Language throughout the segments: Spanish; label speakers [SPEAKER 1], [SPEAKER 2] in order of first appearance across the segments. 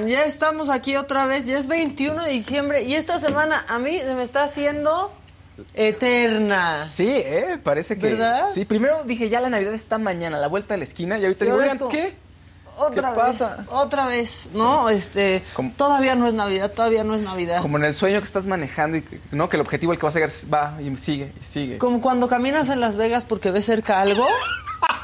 [SPEAKER 1] Oigan, ya estamos aquí otra vez, ya es 21 de diciembre y esta semana a mí se me está haciendo eterna.
[SPEAKER 2] Sí, eh, parece que.
[SPEAKER 1] ¿Verdad?
[SPEAKER 2] Sí, primero dije ya la Navidad está mañana, a la vuelta de la esquina, y ahorita
[SPEAKER 1] Y
[SPEAKER 2] digo, oigan, ¿qué?
[SPEAKER 1] Otra
[SPEAKER 2] ¿Qué
[SPEAKER 1] vez,
[SPEAKER 2] pasa?
[SPEAKER 1] otra vez, ¿no? Este,
[SPEAKER 2] Como-
[SPEAKER 1] todavía no es Navidad, todavía no es Navidad.
[SPEAKER 2] Como en el sueño que estás manejando y que, no, que el objetivo al que vas a llegar es- va y sigue y sigue.
[SPEAKER 1] Como cuando caminas en Las Vegas porque ves cerca algo.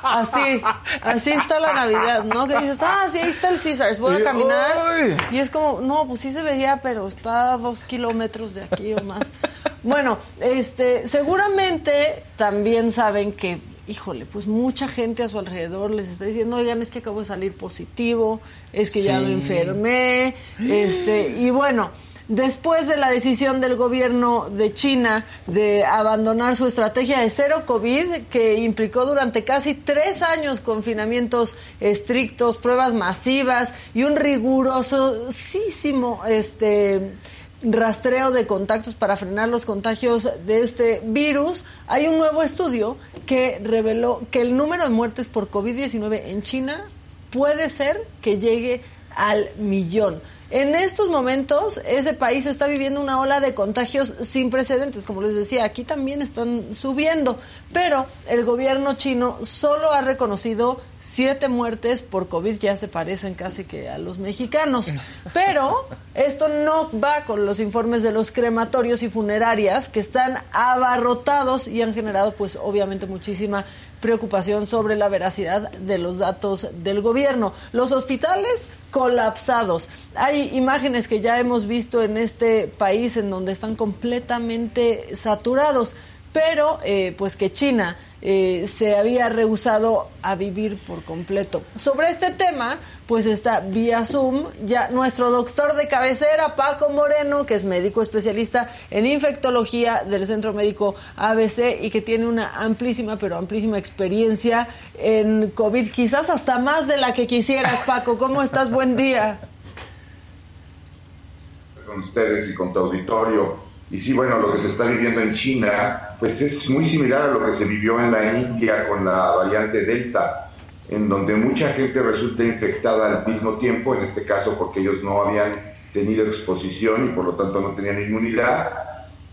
[SPEAKER 1] Así, así está la Navidad, ¿no? Que dices, ah, sí, ahí está el Caesars, voy a caminar.
[SPEAKER 2] ¡ay!
[SPEAKER 1] Y es como, no, pues sí se veía, pero está a dos kilómetros de aquí o más. Bueno, este, seguramente también saben que, híjole, pues mucha gente a su alrededor les está diciendo, oigan, es que acabo de salir positivo, es que ya me enfermé, este, y bueno. Después de la decisión del gobierno de China de abandonar su estrategia de cero COVID, que implicó durante casi tres años confinamientos estrictos, pruebas masivas y un rigurosísimo este, rastreo de contactos para frenar los contagios de este virus, hay un nuevo estudio que reveló que el número de muertes por COVID-19 en China puede ser que llegue al millón. En estos momentos, ese país está viviendo una ola de contagios sin precedentes. Como les decía, aquí también están subiendo. Pero el gobierno chino solo ha reconocido siete muertes por COVID. Ya se parecen casi que a los mexicanos. Pero esto no va con los informes de los crematorios y funerarias que están abarrotados y han generado, pues, obviamente, muchísima preocupación sobre la veracidad de los datos del gobierno. Los hospitales colapsados. Hay imágenes que ya hemos visto en este país en donde están completamente saturados, pero eh, pues que China eh, se había rehusado a vivir por completo. Sobre este tema, pues está vía Zoom ya nuestro doctor de cabecera, Paco Moreno, que es médico especialista en infectología del Centro Médico ABC y que tiene una amplísima, pero amplísima experiencia en COVID, quizás hasta más de la que quisieras, Paco. ¿Cómo estás? Buen día.
[SPEAKER 3] Con ustedes y con tu auditorio. Y sí, bueno, lo que se está viviendo en China, pues es muy similar a lo que se vivió en la India con la variante Delta, en donde mucha gente resulta infectada al mismo tiempo, en este caso porque ellos no habían tenido exposición y por lo tanto no tenían inmunidad.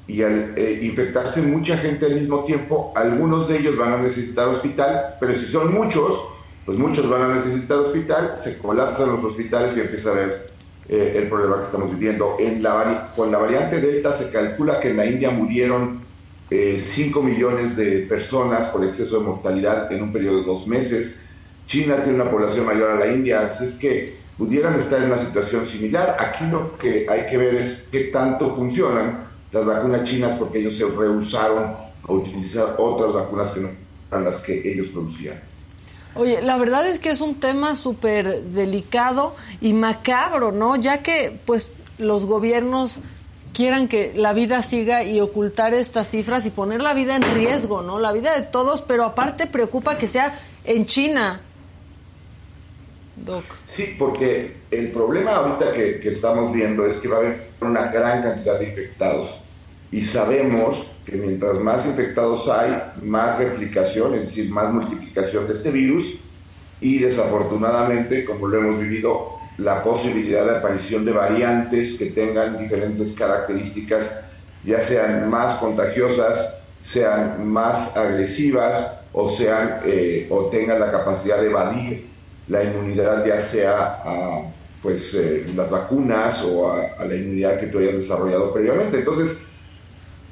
[SPEAKER 3] Y al eh, infectarse mucha gente al mismo tiempo, algunos de ellos van a necesitar hospital, pero si son muchos, pues muchos van a necesitar hospital, se colapsan los hospitales y empieza a ver eh, el problema que estamos viviendo. En la, con la variante Delta se calcula que en la India murieron 5 eh, millones de personas por exceso de mortalidad en un periodo de dos meses. China tiene una población mayor a la India, así es que pudieran estar en una situación similar. Aquí lo que hay que ver es qué tanto funcionan las vacunas chinas porque ellos se rehusaron a utilizar otras vacunas que no eran las que ellos producían.
[SPEAKER 1] Oye, la verdad es que es un tema súper delicado y macabro, ¿no? Ya que, pues, los gobiernos quieran que la vida siga y ocultar estas cifras y poner la vida en riesgo, ¿no? La vida de todos, pero aparte preocupa que sea en China. Doc.
[SPEAKER 3] Sí, porque el problema ahorita que, que estamos viendo es que va a haber una gran cantidad de infectados y sabemos que mientras más infectados hay, más replicación, es decir, más multiplicación de este virus y desafortunadamente, como lo hemos vivido, la posibilidad de aparición de variantes que tengan diferentes características, ya sean más contagiosas, sean más agresivas o sean eh, o tengan la capacidad de evadir la inmunidad, ya sea a pues eh, las vacunas o a, a la inmunidad que tú hayas desarrollado previamente. Entonces,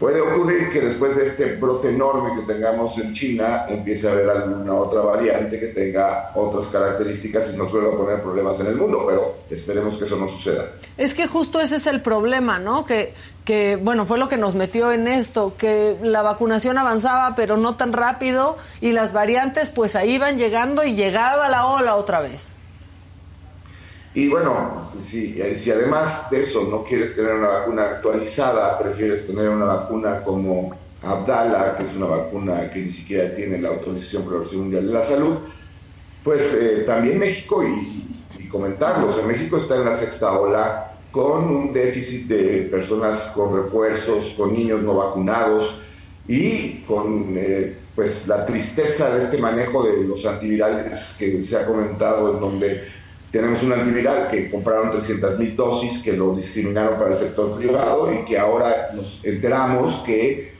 [SPEAKER 3] Puede ocurrir que después de este brote enorme que tengamos en China, empiece a haber alguna otra variante que tenga otras características y nos vuelva a poner problemas en el mundo, pero esperemos que eso no suceda.
[SPEAKER 1] Es que justo ese es el problema, ¿no? Que, que bueno, fue lo que nos metió en esto, que la vacunación avanzaba, pero no tan rápido, y las variantes pues ahí iban llegando y llegaba la ola otra vez.
[SPEAKER 3] Y bueno, si, además de eso no quieres tener una vacuna actualizada, prefieres tener una vacuna como Abdala, que es una vacuna que ni siquiera tiene la autorización por Mundial de la Salud, pues eh, también México, y, y comentarlos, en México está en la sexta ola con un déficit de personas con refuerzos, con niños no vacunados y con eh, pues la tristeza de este manejo de los antivirales que se ha comentado en donde tenemos un antiviral que compraron 300 mil dosis, que lo discriminaron para el sector privado y que ahora nos enteramos que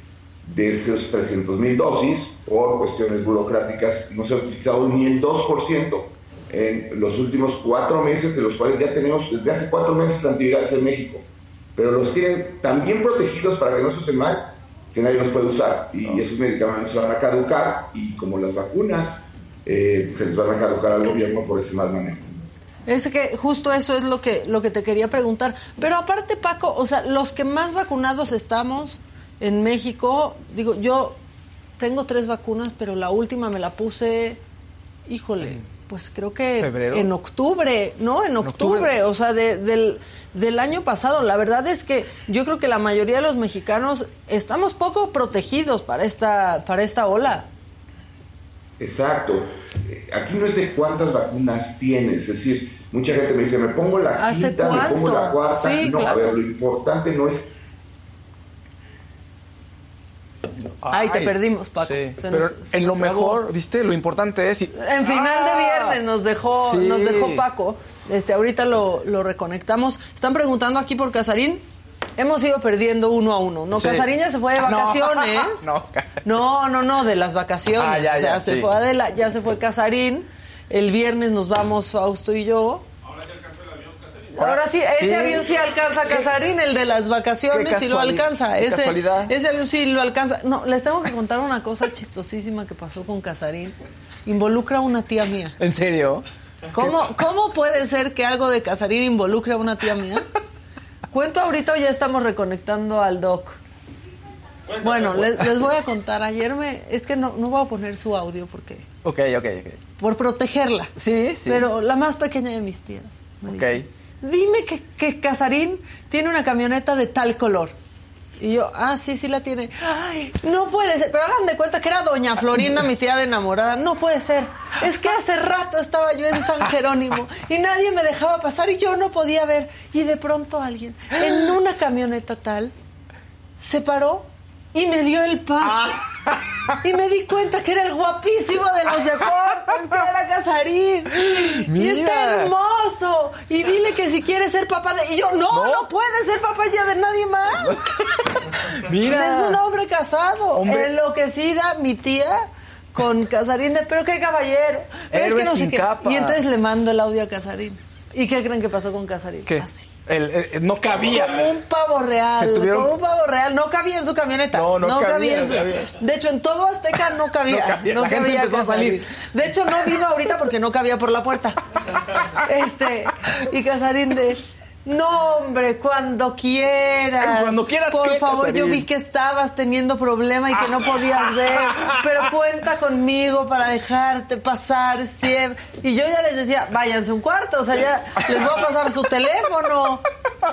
[SPEAKER 3] de esos 300 mil dosis, por cuestiones burocráticas, no se ha utilizado ni el 2% en los últimos cuatro meses, de los cuales ya tenemos desde hace cuatro meses antivirales en México. Pero los tienen tan bien protegidos para que no se usen mal que nadie los puede usar. Y esos medicamentos se van a caducar y como las vacunas, eh, se les van a caducar al gobierno por ese mal manejo.
[SPEAKER 1] Es que justo eso es lo que, lo que te quería preguntar. Pero aparte, Paco, o sea, los que más vacunados estamos en México, digo, yo tengo tres vacunas, pero la última me la puse, híjole, pues creo que en octubre, ¿no? En octubre, o sea, del, del año pasado. La verdad es que yo creo que la mayoría de los mexicanos estamos poco protegidos para esta, para esta ola.
[SPEAKER 3] Exacto. Aquí no es de cuántas vacunas tienes, es decir, mucha gente me dice, me pongo la quinta, me pongo la cuarta. no, a ver, lo importante no es
[SPEAKER 1] Ay, te perdimos, Paco. Sí,
[SPEAKER 2] pero en lo mejor, viste, lo importante es...
[SPEAKER 1] En final de ¡Ah! viernes nos dejó, nos dejó Paco. Este, ahorita lo, lo reconectamos. Están preguntando aquí por Casarín. Hemos ido perdiendo uno a uno. No, Casarín ya se fue de vacaciones. No, no, no, no, de las vacaciones. Ah, o sea, se fue Adela, ya se fue Casarín. El viernes nos vamos Fausto y yo. Ahora sí alcanzó el avión Casarín. Ahora sí, ese avión sí alcanza Casarín, el de las vacaciones sí lo alcanza. Ese, ese avión sí lo alcanza. No, les tengo que contar una cosa chistosísima que pasó con Casarín. Involucra a una tía mía.
[SPEAKER 2] ¿En serio?
[SPEAKER 1] ¿Cómo, ¿Cómo puede ser que algo de Casarín involucre a una tía mía? Cuento ahorita o ya estamos reconectando al doc. Bueno, les, voy a contar. Ayer me. Es que no, no voy a poner su audio porque.
[SPEAKER 2] Ok, ok, ok.
[SPEAKER 1] Por protegerla.
[SPEAKER 2] Sí, sí.
[SPEAKER 1] Pero la más pequeña de mis tías. Me ok. Dime que, que Casarín tiene una camioneta de tal color. Y yo, ah, sí, sí la tiene. Ay, no puede ser. Pero hagan de cuenta que era doña Florinda, mi tía de enamorada. No puede ser. Es que hace rato estaba yo en San Jerónimo y nadie me dejaba pasar y yo no podía ver. Y de pronto alguien, en una camioneta tal, se paró y me dio el paso. Y me di cuenta que era el guapísimo de los deportes, que era Casarín. Y está hermoso. Y dile que si quiere ser papá de... Y yo, no, no, puede ser papá ya de nadie más.
[SPEAKER 2] Mira.
[SPEAKER 1] Es un hombre casado.
[SPEAKER 2] Hombre.
[SPEAKER 1] Enloquecida, mi tía con Casarín de, pero qué caballero. Pero
[SPEAKER 2] Héroe
[SPEAKER 1] es que no sé qué.
[SPEAKER 2] capa.
[SPEAKER 1] Y entonces le mando el audio a Casarín. ¿Y qué creen que pasó con Casarín?
[SPEAKER 2] ¿Qué?
[SPEAKER 1] Así.
[SPEAKER 2] El- el- no cabía.
[SPEAKER 1] Como un pavo real,
[SPEAKER 2] tuvieron-
[SPEAKER 1] como un pavo real. No cabía en su camioneta.
[SPEAKER 2] No, no cabía,
[SPEAKER 1] en su-
[SPEAKER 2] cabía.
[SPEAKER 1] De hecho, en todo Azteca no cabía.
[SPEAKER 2] No cabía, la gente
[SPEAKER 1] cabía
[SPEAKER 2] empezó a
[SPEAKER 1] Casarín.
[SPEAKER 2] salir.
[SPEAKER 1] De hecho, no vino ahorita porque no cabía por la puerta. Este, y Casarín de... No, hombre, cuando quieras.
[SPEAKER 2] Cuando quieras,
[SPEAKER 1] Por
[SPEAKER 2] ¿qué,
[SPEAKER 1] favor, yo vi que estabas teniendo problema y que no podías ver. Pero cuenta conmigo para dejarte pasar siempre. Y yo ya les decía, váyanse un cuarto. O sea, ya les voy a pasar su teléfono.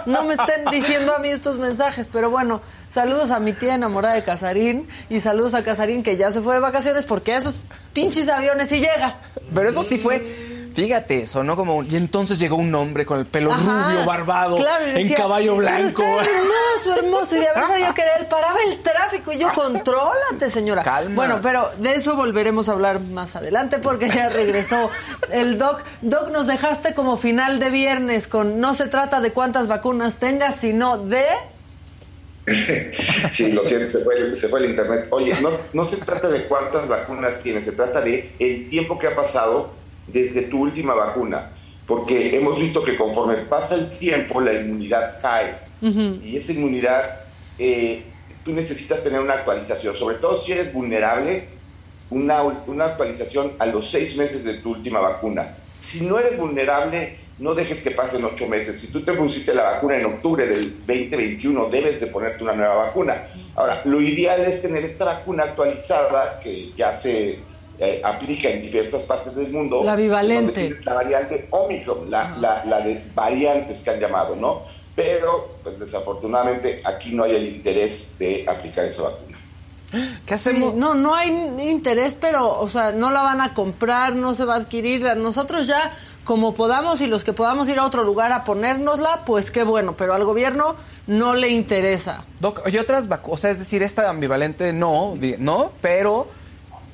[SPEAKER 1] No me estén diciendo a mí estos mensajes. Pero bueno, saludos a mi tía enamorada de Casarín. Y saludos a Casarín que ya se fue de vacaciones porque esos pinches aviones sí llega.
[SPEAKER 2] Pero eso sí fue. Fíjate, sonó como. un- Y entonces llegó un hombre con el pelo
[SPEAKER 1] Ajá,
[SPEAKER 2] rubio, barbado,
[SPEAKER 1] claro,
[SPEAKER 2] en caballo blanco.
[SPEAKER 1] Pero hermoso, hermoso. Y de haber sabido que era él, paraba el tráfico. Y yo, contrólate, señora.
[SPEAKER 2] Calma.
[SPEAKER 1] Bueno, pero de eso volveremos a hablar más adelante porque ya regresó el Doc. Doc, nos dejaste como final de viernes con no se trata de cuántas vacunas tengas, sino de...
[SPEAKER 3] Sí, lo siento, se fue, el- se fue el internet. Oye, no, no se trata de cuántas vacunas tienes, se trata de el tiempo que ha pasado desde tu última vacuna. Porque hemos visto que conforme pasa el tiempo, la inmunidad cae. Y esa inmunidad, eh, tú necesitas tener una actualización, sobre todo si eres vulnerable, una, una actualización a los seis meses de tu última vacuna. Si no eres vulnerable, no dejes que pasen ocho meses. Si tú te pusiste la vacuna en octubre del 2021, debes de ponerte una nueva vacuna. Ahora, lo ideal es tener esta vacuna actualizada que ya se eh, aplica en diversas partes del mundo.
[SPEAKER 1] La bivalente.
[SPEAKER 3] La variante Omicron, la, la, la de variantes que han llamado, ¿no? Pero, pues desafortunadamente, aquí no hay el interés de aplicar esa vacuna.
[SPEAKER 2] ¿Qué
[SPEAKER 1] Sí,
[SPEAKER 2] hacemos?
[SPEAKER 1] no, no hay interés, pero, o sea, no la van a comprar, no se va a adquirir. Nosotros ya, como podamos y los que podamos ir a otro lugar a ponérnosla, pues qué bueno, pero al gobierno no le interesa.
[SPEAKER 2] Doc, y otras vacunas, o sea, es decir, esta ambivalente no, no, pero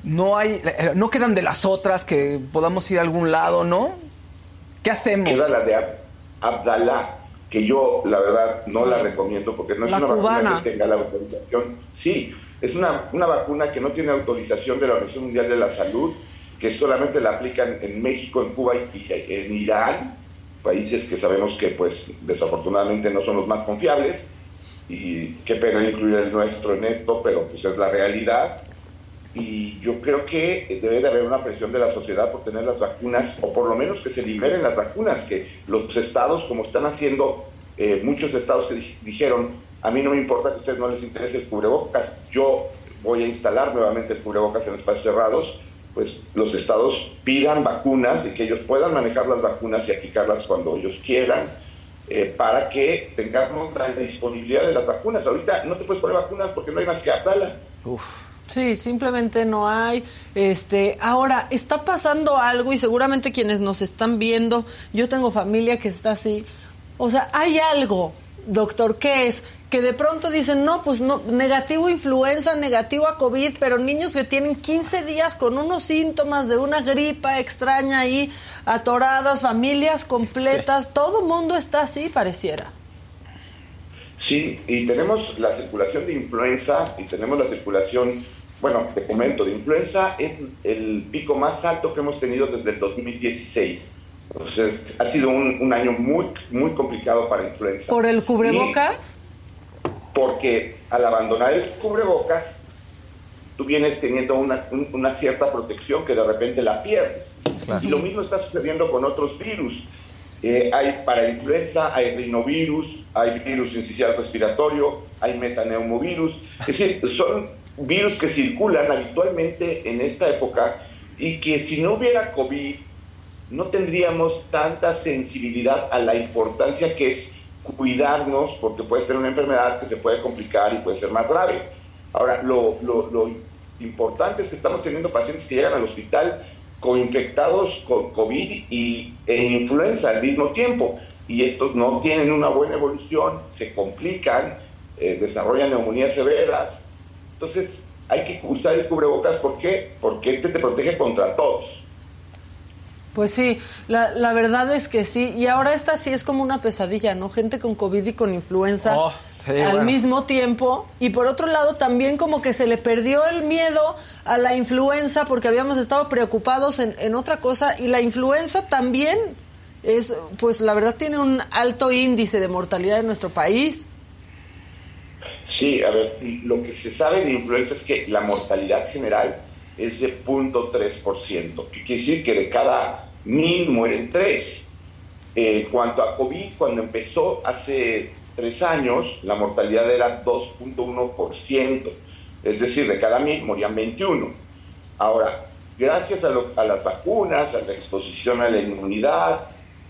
[SPEAKER 2] no hay, eh, no quedan de las otras que podamos ir a algún lado, ¿no? ¿Qué hacemos?
[SPEAKER 3] Queda la de Ab- Abdalá, que yo la verdad no la recomiendo porque no es
[SPEAKER 1] La
[SPEAKER 3] una
[SPEAKER 1] cubana.
[SPEAKER 3] vacuna que tenga la autorización. Sí, es una, una vacuna que no tiene autorización de la Organización Mundial de la Salud, que solamente la aplican en México, en Cuba y y en Irán, países que sabemos que pues desafortunadamente no son los más confiables y qué pena incluir el nuestro en esto, pero pues es la realidad y yo creo que debe de haber una presión de la sociedad por tener las vacunas, o por lo menos que se liberen las vacunas, que los estados, como están haciendo eh, muchos estados que di- dijeron, a mí no me importa que a ustedes no les interese el cubrebocas, yo voy a instalar nuevamente el cubrebocas en espacios cerrados, pues los estados pidan vacunas y que ellos puedan manejar las vacunas y aplicarlas cuando ellos quieran, eh, para que tengamos la disponibilidad de las vacunas. Ahorita no te puedes poner vacunas porque no hay más que Abdala.
[SPEAKER 2] Uf.
[SPEAKER 1] Sí, simplemente no hay. Este, ahora está pasando algo y seguramente quienes nos están viendo, yo tengo familia que está así. O sea, hay algo, doctor, ¿qué es? Que de pronto dicen, no, pues no, negativo influenza, negativo a COVID, pero niños que tienen 15 días con unos síntomas de una gripa extraña ahí, atoradas, familias completas, todo mundo está así, pareciera.
[SPEAKER 3] Sí, y tenemos la circulación de influenza y tenemos la circulación, bueno, te comento, de influenza es el pico más alto que hemos tenido desde el 2016. Entonces, ha sido un, un año muy, muy complicado para influenza.
[SPEAKER 1] ¿Por el
[SPEAKER 3] Y
[SPEAKER 1] cubrebocas?
[SPEAKER 3] porque al abandonar el cubrebocas, tú vienes teniendo una, un- una cierta protección que de repente la pierdes. Y lo mismo está sucediendo con otros virus. Eh, hay para influenza, hay rinovirus, hay virus incisional respiratorio, hay metaneumovirus. Es decir, son virus que circulan habitualmente en esta época y que si no hubiera COVID, no tendríamos tanta sensibilidad a la importancia que es cuidarnos, porque puedes tener una enfermedad que se puede complicar y puede ser más grave. Ahora, lo, lo- lo importante es que estamos teniendo pacientes que llegan al hospital coinfectados con COVID y, e influenza al mismo tiempo, y estos no tienen una buena evolución, se complican, eh, desarrollan neumonías severas. Entonces, hay que usar el cubrebocas, ¿por qué? Porque este te protege contra todos.
[SPEAKER 1] Pues sí, la, la, verdad es que sí. Y ahora esta sí es como una pesadilla, ¿no? Gente con COVID y con influenza
[SPEAKER 2] Oh, sí,
[SPEAKER 1] al
[SPEAKER 2] bueno.
[SPEAKER 1] mismo tiempo. Y por otro lado, también como que se le perdió el miedo a la influenza porque habíamos estado preocupados en, en otra cosa. Y la influenza también es, pues la verdad, tiene un alto índice de mortalidad en nuestro país.
[SPEAKER 3] Sí, a ver, lo que se sabe de influenza es que la mortalidad general es de 0.3%, que quiere decir que de cada mil mueren tres. En cuanto a COVID, cuando empezó hace tres años, la mortalidad era 2.1%, es decir, de cada mil morían 21. Ahora, gracias a, lo- a las vacunas, a la exposición a la inmunidad,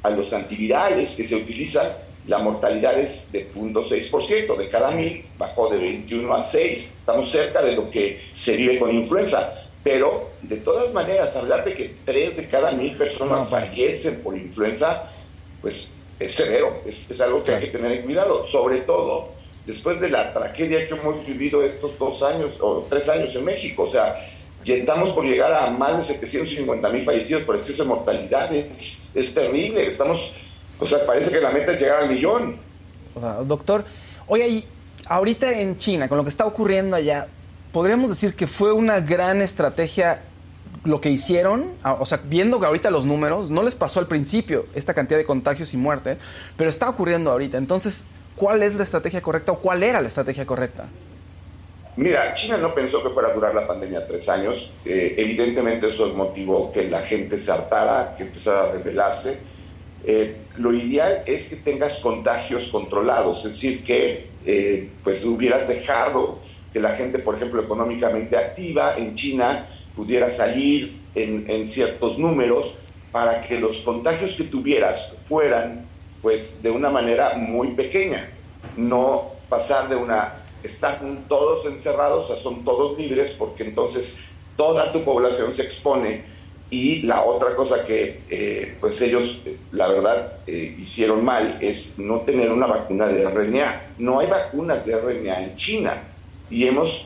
[SPEAKER 3] a los antivirales que se utilizan, la mortalidad es de 0.6%, de cada mil bajó de 21 a 6. Estamos cerca de lo que se vive con influenza. Pero, de todas maneras, hablar de que 3 de cada mil personas fallecen por influenza, pues es severo, es, es algo que hay que tener en cuidado, sobre todo después de la tragedia que hemos vivido estos dos años o tres años en México. O sea, ya estamos por llegar a más de 750 mil fallecidos por exceso de mortalidad. Es, es terrible. Estamos, o sea, parece que la meta es llegar al millón.
[SPEAKER 2] O sea, doctor, oye, y ahorita en China, con lo que está ocurriendo allá, ¿podríamos decir que fue una gran estrategia lo que hicieron? Ah, O sea, viendo que ahorita los números, no les pasó al principio esta cantidad de contagios y muertes, pero está ocurriendo ahorita. Entonces, ¿cuál es la estrategia correcta o cuál era la estrategia correcta?
[SPEAKER 3] Mira, China no pensó que fuera a durar la pandemia tres años. Eh, evidentemente eso motivó que la gente se hartara, que empezara a rebelarse. Eh, lo ideal es que tengas contagios controlados, es decir, que eh, pues hubieras dejado que la gente, por ejemplo, económicamente activa en China pudiera salir en, ciertos números para que los contagios que tuvieras fueran pues de una manera muy pequeña, no pasar de una están todos encerrados, o son todos libres, porque entonces toda tu población se expone. Y la otra cosa que eh, pues ellos, la verdad, eh, hicieron mal es no tener una vacuna de RNA. No hay vacunas de RNA en China. Y hemos,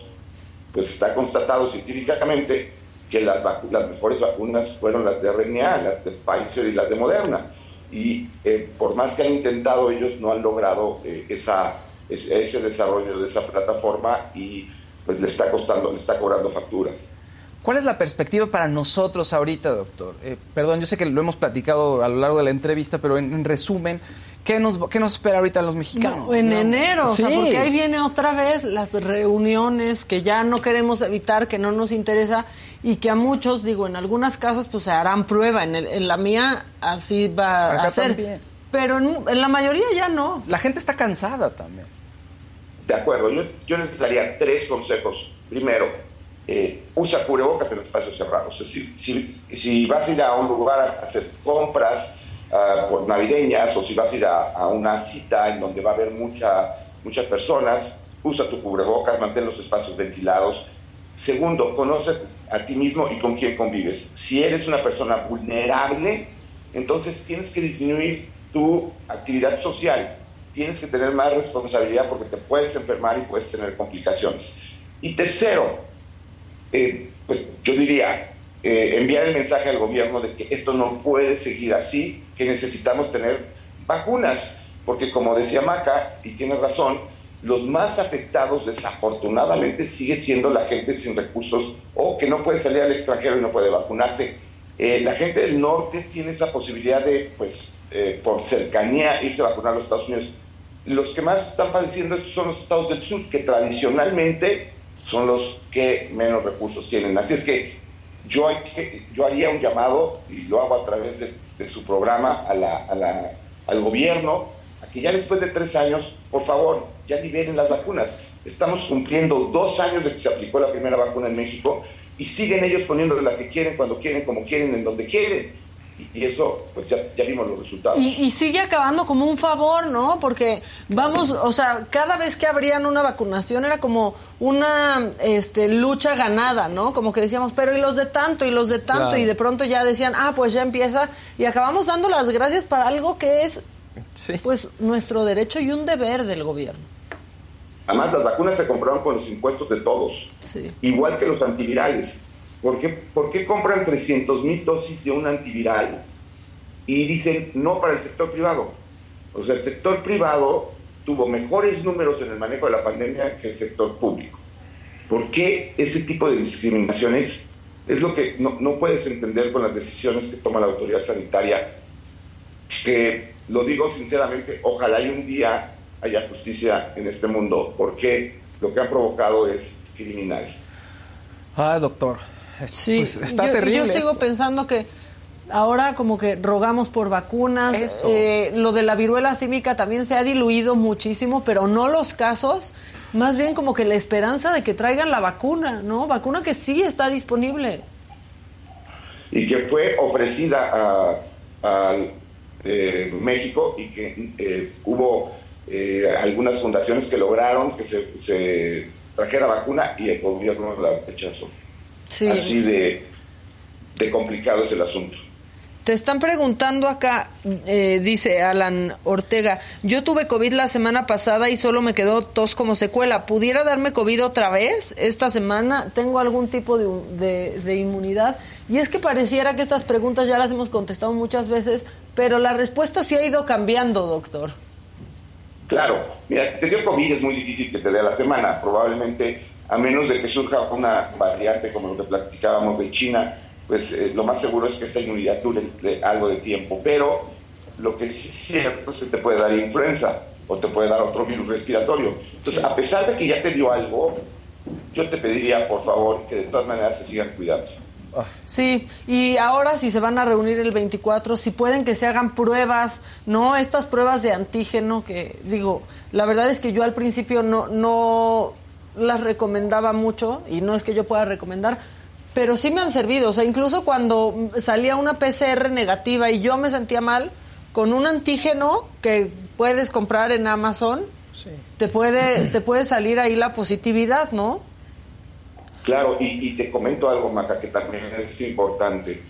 [SPEAKER 3] pues está constatado científicamente que las, las mejores vacunas fueron las de RNA, las de Pfizer y las de Moderna. Y eh, por más que han intentado, ellos no han logrado esa, ese desarrollo de esa plataforma y pues le está costando, le está cobrando factura.
[SPEAKER 2] ¿Cuál es la perspectiva para nosotros ahorita, doctor? Eh, perdón, yo sé que lo hemos platicado a lo largo de la entrevista, pero en, en resumen, ¿qué nos, ¿qué nos espera ahorita a los mexicanos?
[SPEAKER 1] No, en
[SPEAKER 2] No.
[SPEAKER 1] enero, o sea,
[SPEAKER 2] Sí.
[SPEAKER 1] porque ahí viene otra vez las reuniones que ya no queremos evitar, que no nos interesa y que a muchos, digo, en algunas casas pues se harán prueba, en, el- en la mía así va
[SPEAKER 2] Acá
[SPEAKER 1] a ser,
[SPEAKER 2] también.
[SPEAKER 1] pero en, en la mayoría ya no.
[SPEAKER 2] La gente está cansada también.
[SPEAKER 3] De acuerdo, yo, yo les daría tres consejos. Primero, eh, usa cubrebocas en espacios cerrados. Es decir, si, si vas a ir a un lugar a hacer compras ah, por navideñas o si vas a ir a, a una cita en donde va a haber mucha, muchas personas, usa tu cubrebocas, mantén los espacios ventilados. Segundo, conoce a ti mismo y con quién convives. Si eres una persona vulnerable, entonces tienes que disminuir tu actividad social. Tienes que tener más responsabilidad porque te puedes enfermar y puedes tener complicaciones. Y tercero, eh, pues yo diría, eh, enviar el mensaje al gobierno de que esto no puede seguir así, que necesitamos tener vacunas, porque como decía Maca, y tiene razón, los más afectados desafortunadamente sigue siendo la gente sin recursos o que no puede salir al extranjero y no puede vacunarse. Eh, la gente del norte tiene esa posibilidad de, pues, por cercanía, irse a vacunar a los Estados Unidos. Los que más están padeciendo son los estados del sur, que tradicionalmente son los que menos recursos tienen. Así es que yo, yo haría un llamado, y lo hago a través de, su programa, a la- al gobierno, a que ya después de tres años, por favor, ya liberen las vacunas. Estamos cumpliendo dos años de que se aplicó la primera vacuna en México y siguen ellos poniéndole la que quieren, cuando quieren, como quieren, en donde quieren. Y, eso, pues ya, ya vimos los resultados.
[SPEAKER 1] Y, y sigue acabando como un favor, ¿no? Porque vamos, o sea, cada vez que abrían una vacunación era como una este, lucha ganada, ¿no? Como que decíamos, pero y los de tanto, y los de tanto,
[SPEAKER 2] Claro.
[SPEAKER 1] y de pronto ya decían, ah, pues ya empieza, y acabamos dando las gracias para algo que es,
[SPEAKER 2] Sí.
[SPEAKER 1] pues, nuestro derecho y un deber del gobierno.
[SPEAKER 3] Además, las vacunas se compraron con los impuestos de todos, igual que los antivirales. ¿Por qué, ¿Por qué compran 300 mil dosis de un antiviral y dicen no para el sector privado? O sea, el sector privado tuvo mejores números en el manejo de la pandemia que el sector público. ¿Por qué ese tipo de discriminaciones es lo que no, no puedes entender con las decisiones que toma la autoridad sanitaria? Que lo digo sinceramente, ojalá y un día haya justicia en este mundo, porque lo que ha provocado es criminal.
[SPEAKER 2] Ah, doctor.
[SPEAKER 1] Sí, pues, está terrible. Yo sigo pensando que ahora como que rogamos por vacunas. Eh, lo de la viruela cívica también se ha diluido muchísimo, pero no los casos. Más bien como que la esperanza de que traigan la vacuna, ¿no? Vacuna que sí está disponible.
[SPEAKER 3] Y que fue ofrecida a, eh, México y que eh, hubo eh, algunas fundaciones que lograron que se, trajera vacuna y el gobierno la rechazó. Así de, de complicado es el asunto.
[SPEAKER 1] Te están preguntando acá, eh, dice Alan Ortega, yo tuve COVID la semana pasada y solo me quedó tos como secuela. ¿Pudiera darme COVID otra vez esta semana? ¿Tengo algún tipo de, de, inmunidad? Y es que pareciera que estas preguntas ya las hemos contestado muchas veces, pero la respuesta sí ha ido cambiando, doctor.
[SPEAKER 3] Claro, mira, si te dio COVID es muy difícil que te dé la semana, probablemente a menos de que surja una variante como lo que platicábamos de China, pues eh, lo más seguro es que esta inmunidad dure algo de tiempo. Pero lo que sí es cierto es que te puede dar influenza o te puede dar otro virus respiratorio. Entonces, a pesar de que ya te dio algo, yo te pediría, por favor, que de todas maneras se sigan cuidando.
[SPEAKER 1] Ah. Sí, y ahora si se van a reunir el 24, si pueden que se hagan pruebas, ¿no? Estas pruebas de antígeno que, digo, la verdad es que yo al principio no, no las recomendaba mucho, y no es que yo pueda recomendar, pero sí me han servido. O sea, incluso cuando salía una PCR negativa y yo me sentía mal, con un antígeno que puedes comprar en Amazon, te, puede, te puede salir ahí la positividad, ¿no?
[SPEAKER 3] Claro, y, te comento algo, Maca, que también es importante.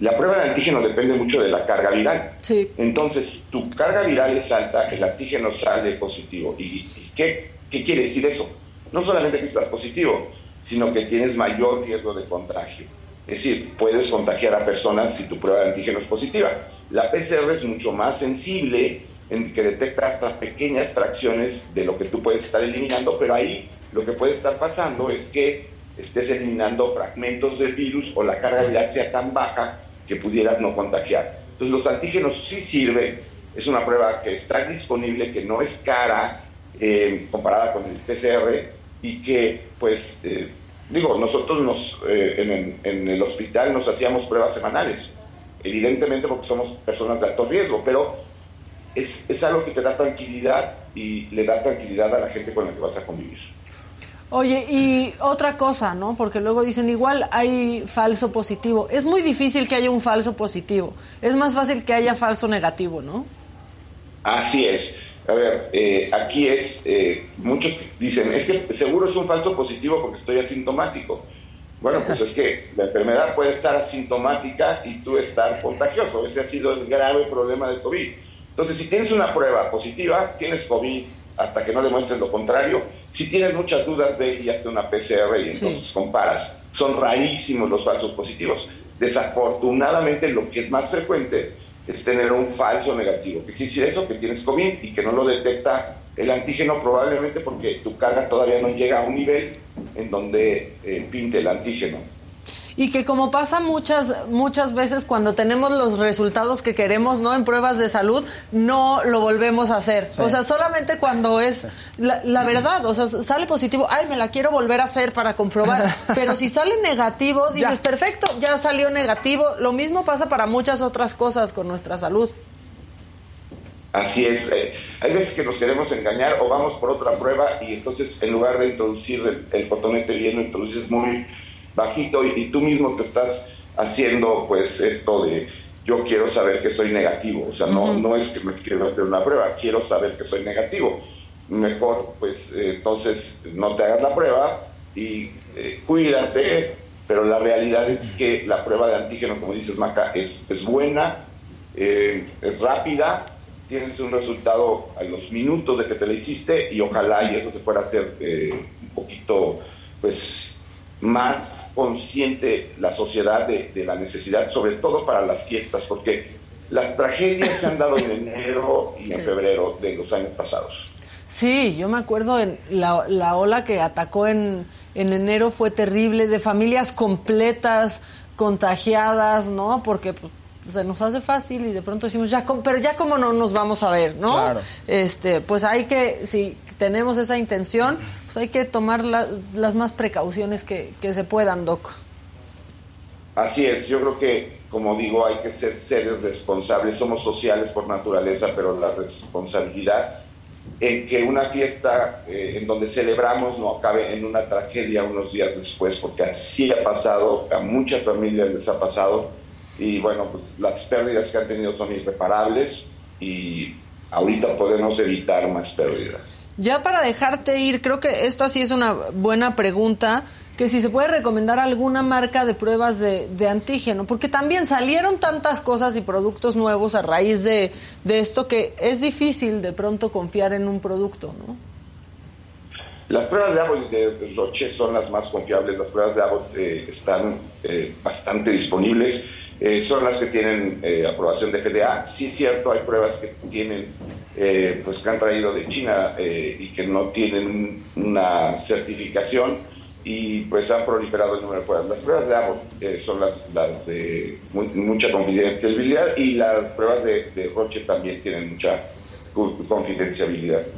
[SPEAKER 3] La prueba de antígeno depende mucho de la carga viral.
[SPEAKER 1] Sí.
[SPEAKER 3] Entonces, si tu carga viral es alta, el antígeno sale positivo. ¿Y, qué, qué quiere decir eso? No solamente que estás positivo, sino que tienes mayor riesgo de contagio. Es decir, puedes contagiar a personas si tu prueba de antígeno es positiva. La PCR es mucho más sensible en que detecta estas pequeñas fracciones de lo que tú puedes estar eliminando, pero ahí lo que puede estar pasando es que estés eliminando fragmentos del virus o la carga viral sea tan baja que pudieras no contagiar. Entonces los antígenos sí sirven, es una prueba que está disponible, que no es cara eh, comparada con el PCR y que pues eh, digo, nosotros nos, eh, en, el hospital nos hacíamos pruebas semanales, evidentemente porque somos personas de alto riesgo, pero es, es algo que te da tranquilidad y le da tranquilidad a la gente con la que vas a convivir.
[SPEAKER 1] Oye, y otra cosa, ¿no? Porque luego dicen, igual hay falso positivo. Es muy difícil que haya un falso positivo. Es más fácil que haya falso negativo, ¿no?
[SPEAKER 3] Así es. A ver, eh, aquí es, eh, muchos dicen, es que seguro es un falso positivo porque estoy asintomático. Bueno, pues es que la enfermedad puede estar asintomática y tú estar contagioso. Ese ha sido el grave problema del COVID. Entonces, si tienes una prueba positiva, tienes COVID hasta que no demuestres lo contrario. Si tienes muchas dudas, ve y hazte una PCR y entonces comparas. Son rarísimos los falsos positivos. Desafortunadamente, lo que es más frecuente es tener un falso negativo. ¿Qué quiere decir eso? Que tienes COVID y que no lo detecta el antígeno probablemente porque tu carga todavía no llega a un nivel en donde eh, pinte el antígeno
[SPEAKER 1] y que como pasa muchas muchas veces cuando tenemos los resultados que queremos no en pruebas de salud no lo volvemos a hacer. O sea solamente cuando es la, verdad. O sea sale positivo ay me la quiero volver a hacer para comprobar pero si sale negativo dices perfecto ya salió negativo lo mismo pasa para muchas otras cosas con nuestra salud.
[SPEAKER 3] Así es. Eh, hay veces que nos queremos engañar o vamos por otra prueba y entonces en lugar de introducir el, el cotonete bien lo introduces muy bajito y, tú mismo te estás haciendo pues esto de yo quiero saber que soy negativo, o sea, no, no es que me quiero hacer una prueba, quiero saber que soy negativo. Mejor pues entonces no te hagas la prueba y eh, cuídate, pero la realidad es que la prueba de antígeno, como dices Maca, es, es buena, eh, es rápida tienes un resultado a los minutos de que te lo hiciste y ojalá y eso se pueda hacer eh, un poquito pues más consciente la sociedad de, de, la necesidad, sobre todo para las fiestas, porque las tragedias se han dado en enero y en febrero de los años pasados.
[SPEAKER 1] Sí, yo me acuerdo en la, la ola que atacó en, en enero fue terrible, de familias completas contagiadas, ¿no? Porque pues, se nos hace fácil y de pronto decimos, ya, pero ya como no nos vamos a ver, ¿no?
[SPEAKER 2] Claro.
[SPEAKER 1] Este, pues hay que, si tenemos esa intención, pues hay que tomar la, las más precauciones que, que se puedan, Doc.
[SPEAKER 3] Así es, yo creo que, como digo, hay que ser serios, responsables, somos sociales por naturaleza, pero la responsabilidad en que una fiesta eh, en donde celebramos no acabe en una tragedia unos días después, porque así ha pasado, a muchas familias les ha pasado, y bueno, pues, las pérdidas que han tenido son irreparables y ahorita podemos evitar más pérdidas.
[SPEAKER 1] Ya para dejarte ir, creo que esta sí es una buena pregunta, que si se puede recomendar alguna marca de pruebas de, de antígeno, porque también salieron tantas cosas y productos nuevos a raíz de, de, esto que es difícil de pronto confiar en un producto, ¿no?
[SPEAKER 3] Las pruebas de Abbott de Roche son las más confiables, las pruebas de Abbott eh, están eh, bastante disponibles. Eh, son las que tienen eh, aprobación de FDA. Sí es cierto, hay pruebas que tienen, eh, pues que han traído de China y que no tienen una certificación y pues han proliferado el número de pruebas. Las pruebas de Abbott son las, las de muy, mucha confidencialidad y las pruebas de, de Roche también tienen mucha confidencialidad.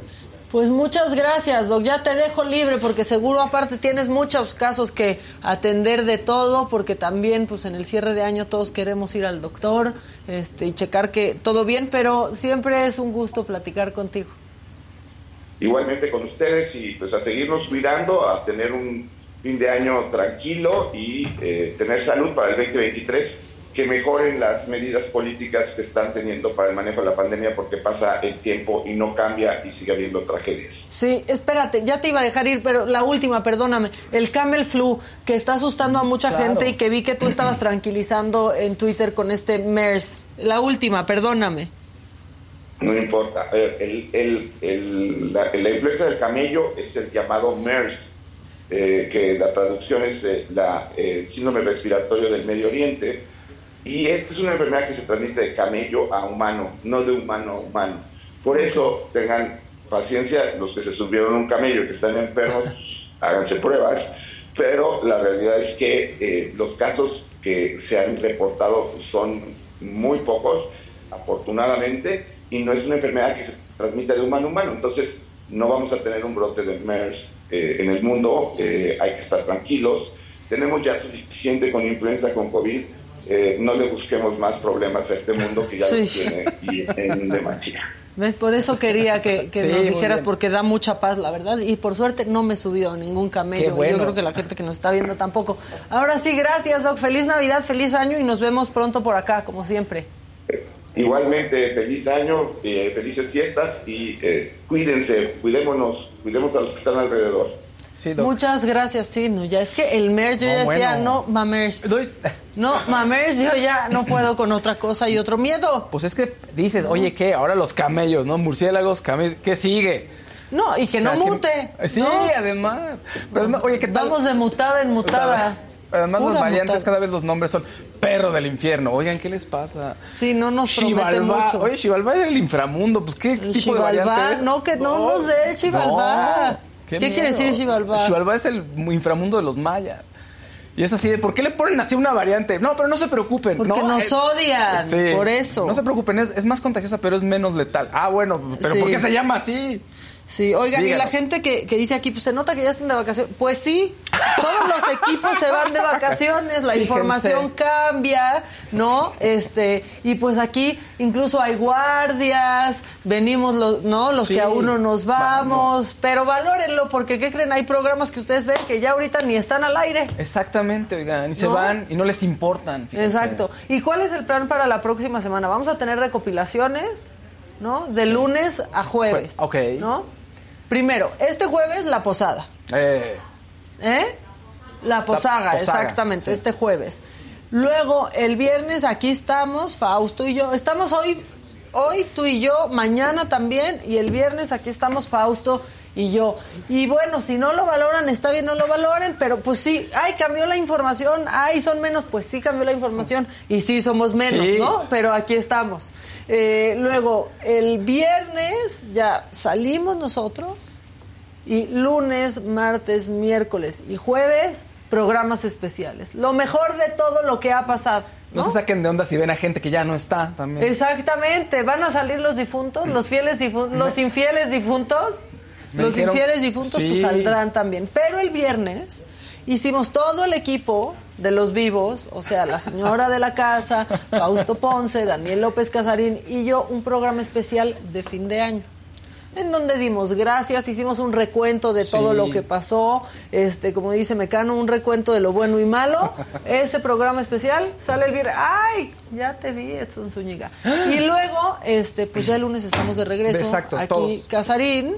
[SPEAKER 1] Pues muchas gracias, Doc. Ya te dejo libre porque seguro aparte tienes muchos casos que atender de todo, porque también pues en el cierre de año todos queremos ir al doctor este, y checar que todo bien, pero siempre es un gusto platicar contigo.
[SPEAKER 3] Igualmente con ustedes y pues a seguirnos cuidando, a tener un fin de año tranquilo y eh, tener salud para el 2023 que mejoren las medidas políticas que están teniendo para el manejo de la pandemia porque pasa el tiempo y no cambia y sigue habiendo tragedias.
[SPEAKER 1] Sí, espérate, ya te iba a dejar ir, pero la última, perdóname, el camel flu que está asustando a mucha claro. gente y que vi que tú estabas tranquilizando en Twitter con este MERS. La última, perdóname.
[SPEAKER 3] No importa, el, el, el, la, la, influenza del camello es el llamado MERS, eh, que la traducción es eh, la, el síndrome respiratorio del Medio Oriente y esta es una enfermedad que se transmite de camello a humano, no de humano a humano. Por eso tengan paciencia los que se subieron a un camello, que están enfermos, háganse pruebas, pero la realidad es que eh, los casos que se han reportado son muy pocos, afortunadamente, y no es una enfermedad que se transmite de humano a humano. Entonces, no vamos a tener un brote de MERS eh, en el mundo, eh, hay que estar tranquilos. Tenemos ya suficiente con influenza, con COVID eh, no le busquemos más problemas a este mundo que ya sí. lo tiene y en demasía.
[SPEAKER 1] ¿Ves? Por eso quería que, que sí, nos dijeras, porque da mucha paz, la verdad. Y por suerte no me he subido a ningún camello. Bueno. Yo creo que la gente que nos está viendo tampoco. Ahora sí, gracias, Doc. Feliz Navidad, feliz año y nos vemos pronto por acá, como siempre.
[SPEAKER 3] Igualmente, feliz año, eh, felices fiestas y eh, cuídense, cuidémonos, cuidemos a los que están alrededor.
[SPEAKER 1] Sí, Muchas gracias, sí, no, ya es que el MERS, yo no, ya decía, bueno. no, mamers. No, mamers, yo ya no puedo con otra cosa y otro miedo.
[SPEAKER 2] Pues es que dices, oye, ¿qué? Ahora los camellos, ¿no? Murciélagos, camellos, ¿qué sigue?
[SPEAKER 1] No, y que o sea, no mute.
[SPEAKER 2] Que, sí,
[SPEAKER 1] ¿no?
[SPEAKER 2] además. Pero, no, oye, ¿qué tal?
[SPEAKER 1] Vamos de mutada en mutada.
[SPEAKER 2] Además, Pura los variantes, mutada. cada vez los nombres son perro del infierno. Oigan, ¿qué les pasa?
[SPEAKER 1] Sí, no nos promete mucho.
[SPEAKER 2] Oye, Chivalba es el inframundo. Pues, ¿qué
[SPEAKER 1] el
[SPEAKER 2] tipo
[SPEAKER 1] Chivalba,
[SPEAKER 2] de variante es?
[SPEAKER 1] No, que no, no nos dé Chivalba. ¿Qué, ¿Qué quiere decir Xibalbá?
[SPEAKER 2] Xibalbá es el inframundo de los mayas. Y es así de, ¿por qué le ponen así una variante? No, pero no se preocupen.
[SPEAKER 1] Porque
[SPEAKER 2] no,
[SPEAKER 1] nos
[SPEAKER 2] eh,
[SPEAKER 1] odian,
[SPEAKER 2] sí,
[SPEAKER 1] por eso.
[SPEAKER 2] No se preocupen, es, es, más contagiosa, pero es menos letal. Ah, bueno, pero sí. ¿por qué se llama así?
[SPEAKER 1] Sí, oigan, Díganos. y la gente que, que, dice aquí, pues se nota que ya están de vacaciones. Pues sí, todos los equipos se van de vacaciones, la Fíjense. información cambia, ¿no? Este, y pues aquí incluso hay guardias, venimos los, ¿no? Los sí. que a uno nos vamos, vamos, pero valórenlo, porque ¿qué creen? Hay programas que ustedes ven que ya ahorita ni están al aire.
[SPEAKER 2] Exactamente, oigan, y se ¿no? van y no les importan.
[SPEAKER 1] Fíjense. Exacto. ¿Y cuál es el plan para la próxima semana? Vamos a tener recopilaciones, ¿no? De lunes a jueves.
[SPEAKER 2] Ok.
[SPEAKER 1] ¿No? Primero, este jueves la posada.
[SPEAKER 2] Eh.
[SPEAKER 1] ¿Eh? La posaga, la posaga exactamente, sí. este jueves. Luego, el viernes aquí estamos, Fausto y yo. Estamos hoy hoy tú y yo, mañana también, y el viernes aquí estamos Fausto y yo. Y bueno, si no lo valoran, está bien, no lo valoren, pero pues sí, ay, cambió la información, ay, son menos, pues sí cambió la información, y sí somos menos,
[SPEAKER 2] Sí.
[SPEAKER 1] ¿no? Pero aquí estamos. Eh, luego, el viernes ya salimos nosotros, y lunes, martes, miércoles y jueves, programas especiales. Lo mejor de todo lo que ha pasado.
[SPEAKER 2] No,
[SPEAKER 1] ¿no?
[SPEAKER 2] se saquen de onda si ven a gente que ya no está también.
[SPEAKER 1] Exactamente, van a salir los difuntos, los fieles difuntos, los infieles difuntos,
[SPEAKER 2] Me
[SPEAKER 1] los
[SPEAKER 2] dijeron-
[SPEAKER 1] infieles difuntos pues saldrán también. Pero el viernes hicimos todo el equipo de los vivos, o sea, la señora de la casa, Fausto Ponce, Daniel López Casarín y yo un programa especial de fin de año. En donde dimos gracias, hicimos un recuento de todo
[SPEAKER 2] Sí.
[SPEAKER 1] lo que pasó, este, como dice Mecano, un recuento de lo bueno y malo. Ese programa especial sale el viernes. ¡Ay! Ya te vi, Edson Zúñiga. Y luego, este, pues ya el lunes estamos de regreso.
[SPEAKER 2] Exacto,
[SPEAKER 1] Aquí
[SPEAKER 2] todos.
[SPEAKER 1] Casarín.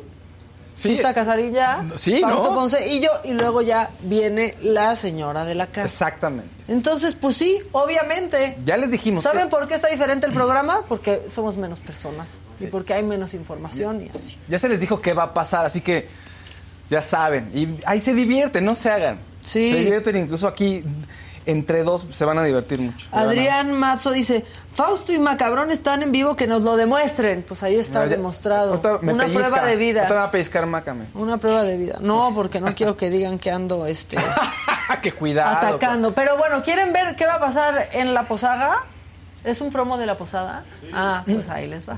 [SPEAKER 1] Sí, Casarín ya.
[SPEAKER 2] Sí,
[SPEAKER 1] Fausto
[SPEAKER 2] ¿no?
[SPEAKER 1] Ponce y yo. Y luego ya viene la señora de la casa.
[SPEAKER 2] Exactamente.
[SPEAKER 1] Entonces, pues sí, obviamente.
[SPEAKER 2] Ya les dijimos.
[SPEAKER 1] ¿Saben
[SPEAKER 2] que-
[SPEAKER 1] por qué está diferente el programa? Porque somos menos personas y porque hay menos información y así.
[SPEAKER 2] Ya se les dijo qué va a pasar, así que ya saben. Y ahí se divierten, no se hagan.
[SPEAKER 1] Sí.
[SPEAKER 2] Se divierten incluso aquí entre dos se van a divertir mucho.
[SPEAKER 1] Adrián Mazzo dice, Fausto y Macabrón están en vivo, que nos lo demuestren. Pues ahí está
[SPEAKER 2] Ya-
[SPEAKER 1] demostrado. Una
[SPEAKER 2] pellizca,
[SPEAKER 1] prueba de
[SPEAKER 2] ahorita me va
[SPEAKER 1] vida.
[SPEAKER 2] a pellizcar Mácame.
[SPEAKER 1] Una prueba de vida. No, porque no quiero que digan que ando este,
[SPEAKER 2] ¡Qué cuidado!
[SPEAKER 1] atacando. Pero bueno, ¿quieren ver qué va a pasar en la posada? ¿Es un promo de la posada? Ah, pues ahí les va.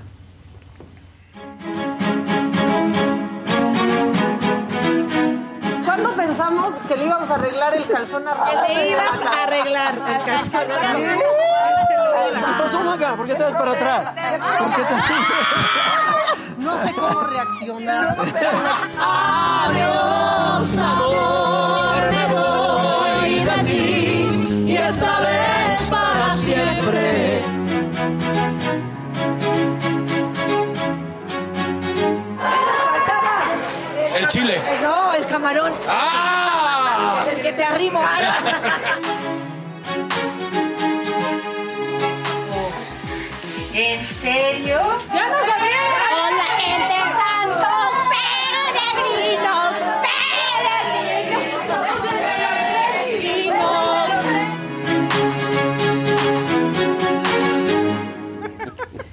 [SPEAKER 1] ¿Cuándo pensamos que le íbamos a arreglar el calzón a
[SPEAKER 4] Que le ibas a arreglar el calzón.
[SPEAKER 5] ¿Qué pasó, Maca? ¿Por qué te vas para atrás? ¿Por qué te...
[SPEAKER 1] No sé cómo reaccionar.
[SPEAKER 6] Adiós, amor,
[SPEAKER 7] chile.
[SPEAKER 4] No, el camarón.
[SPEAKER 7] ¡Ah!
[SPEAKER 4] El que te arrimo.
[SPEAKER 6] ¿En serio?
[SPEAKER 4] ¡Ya no sabía!
[SPEAKER 6] Hola, entre tantos peregrinos, peregrinos.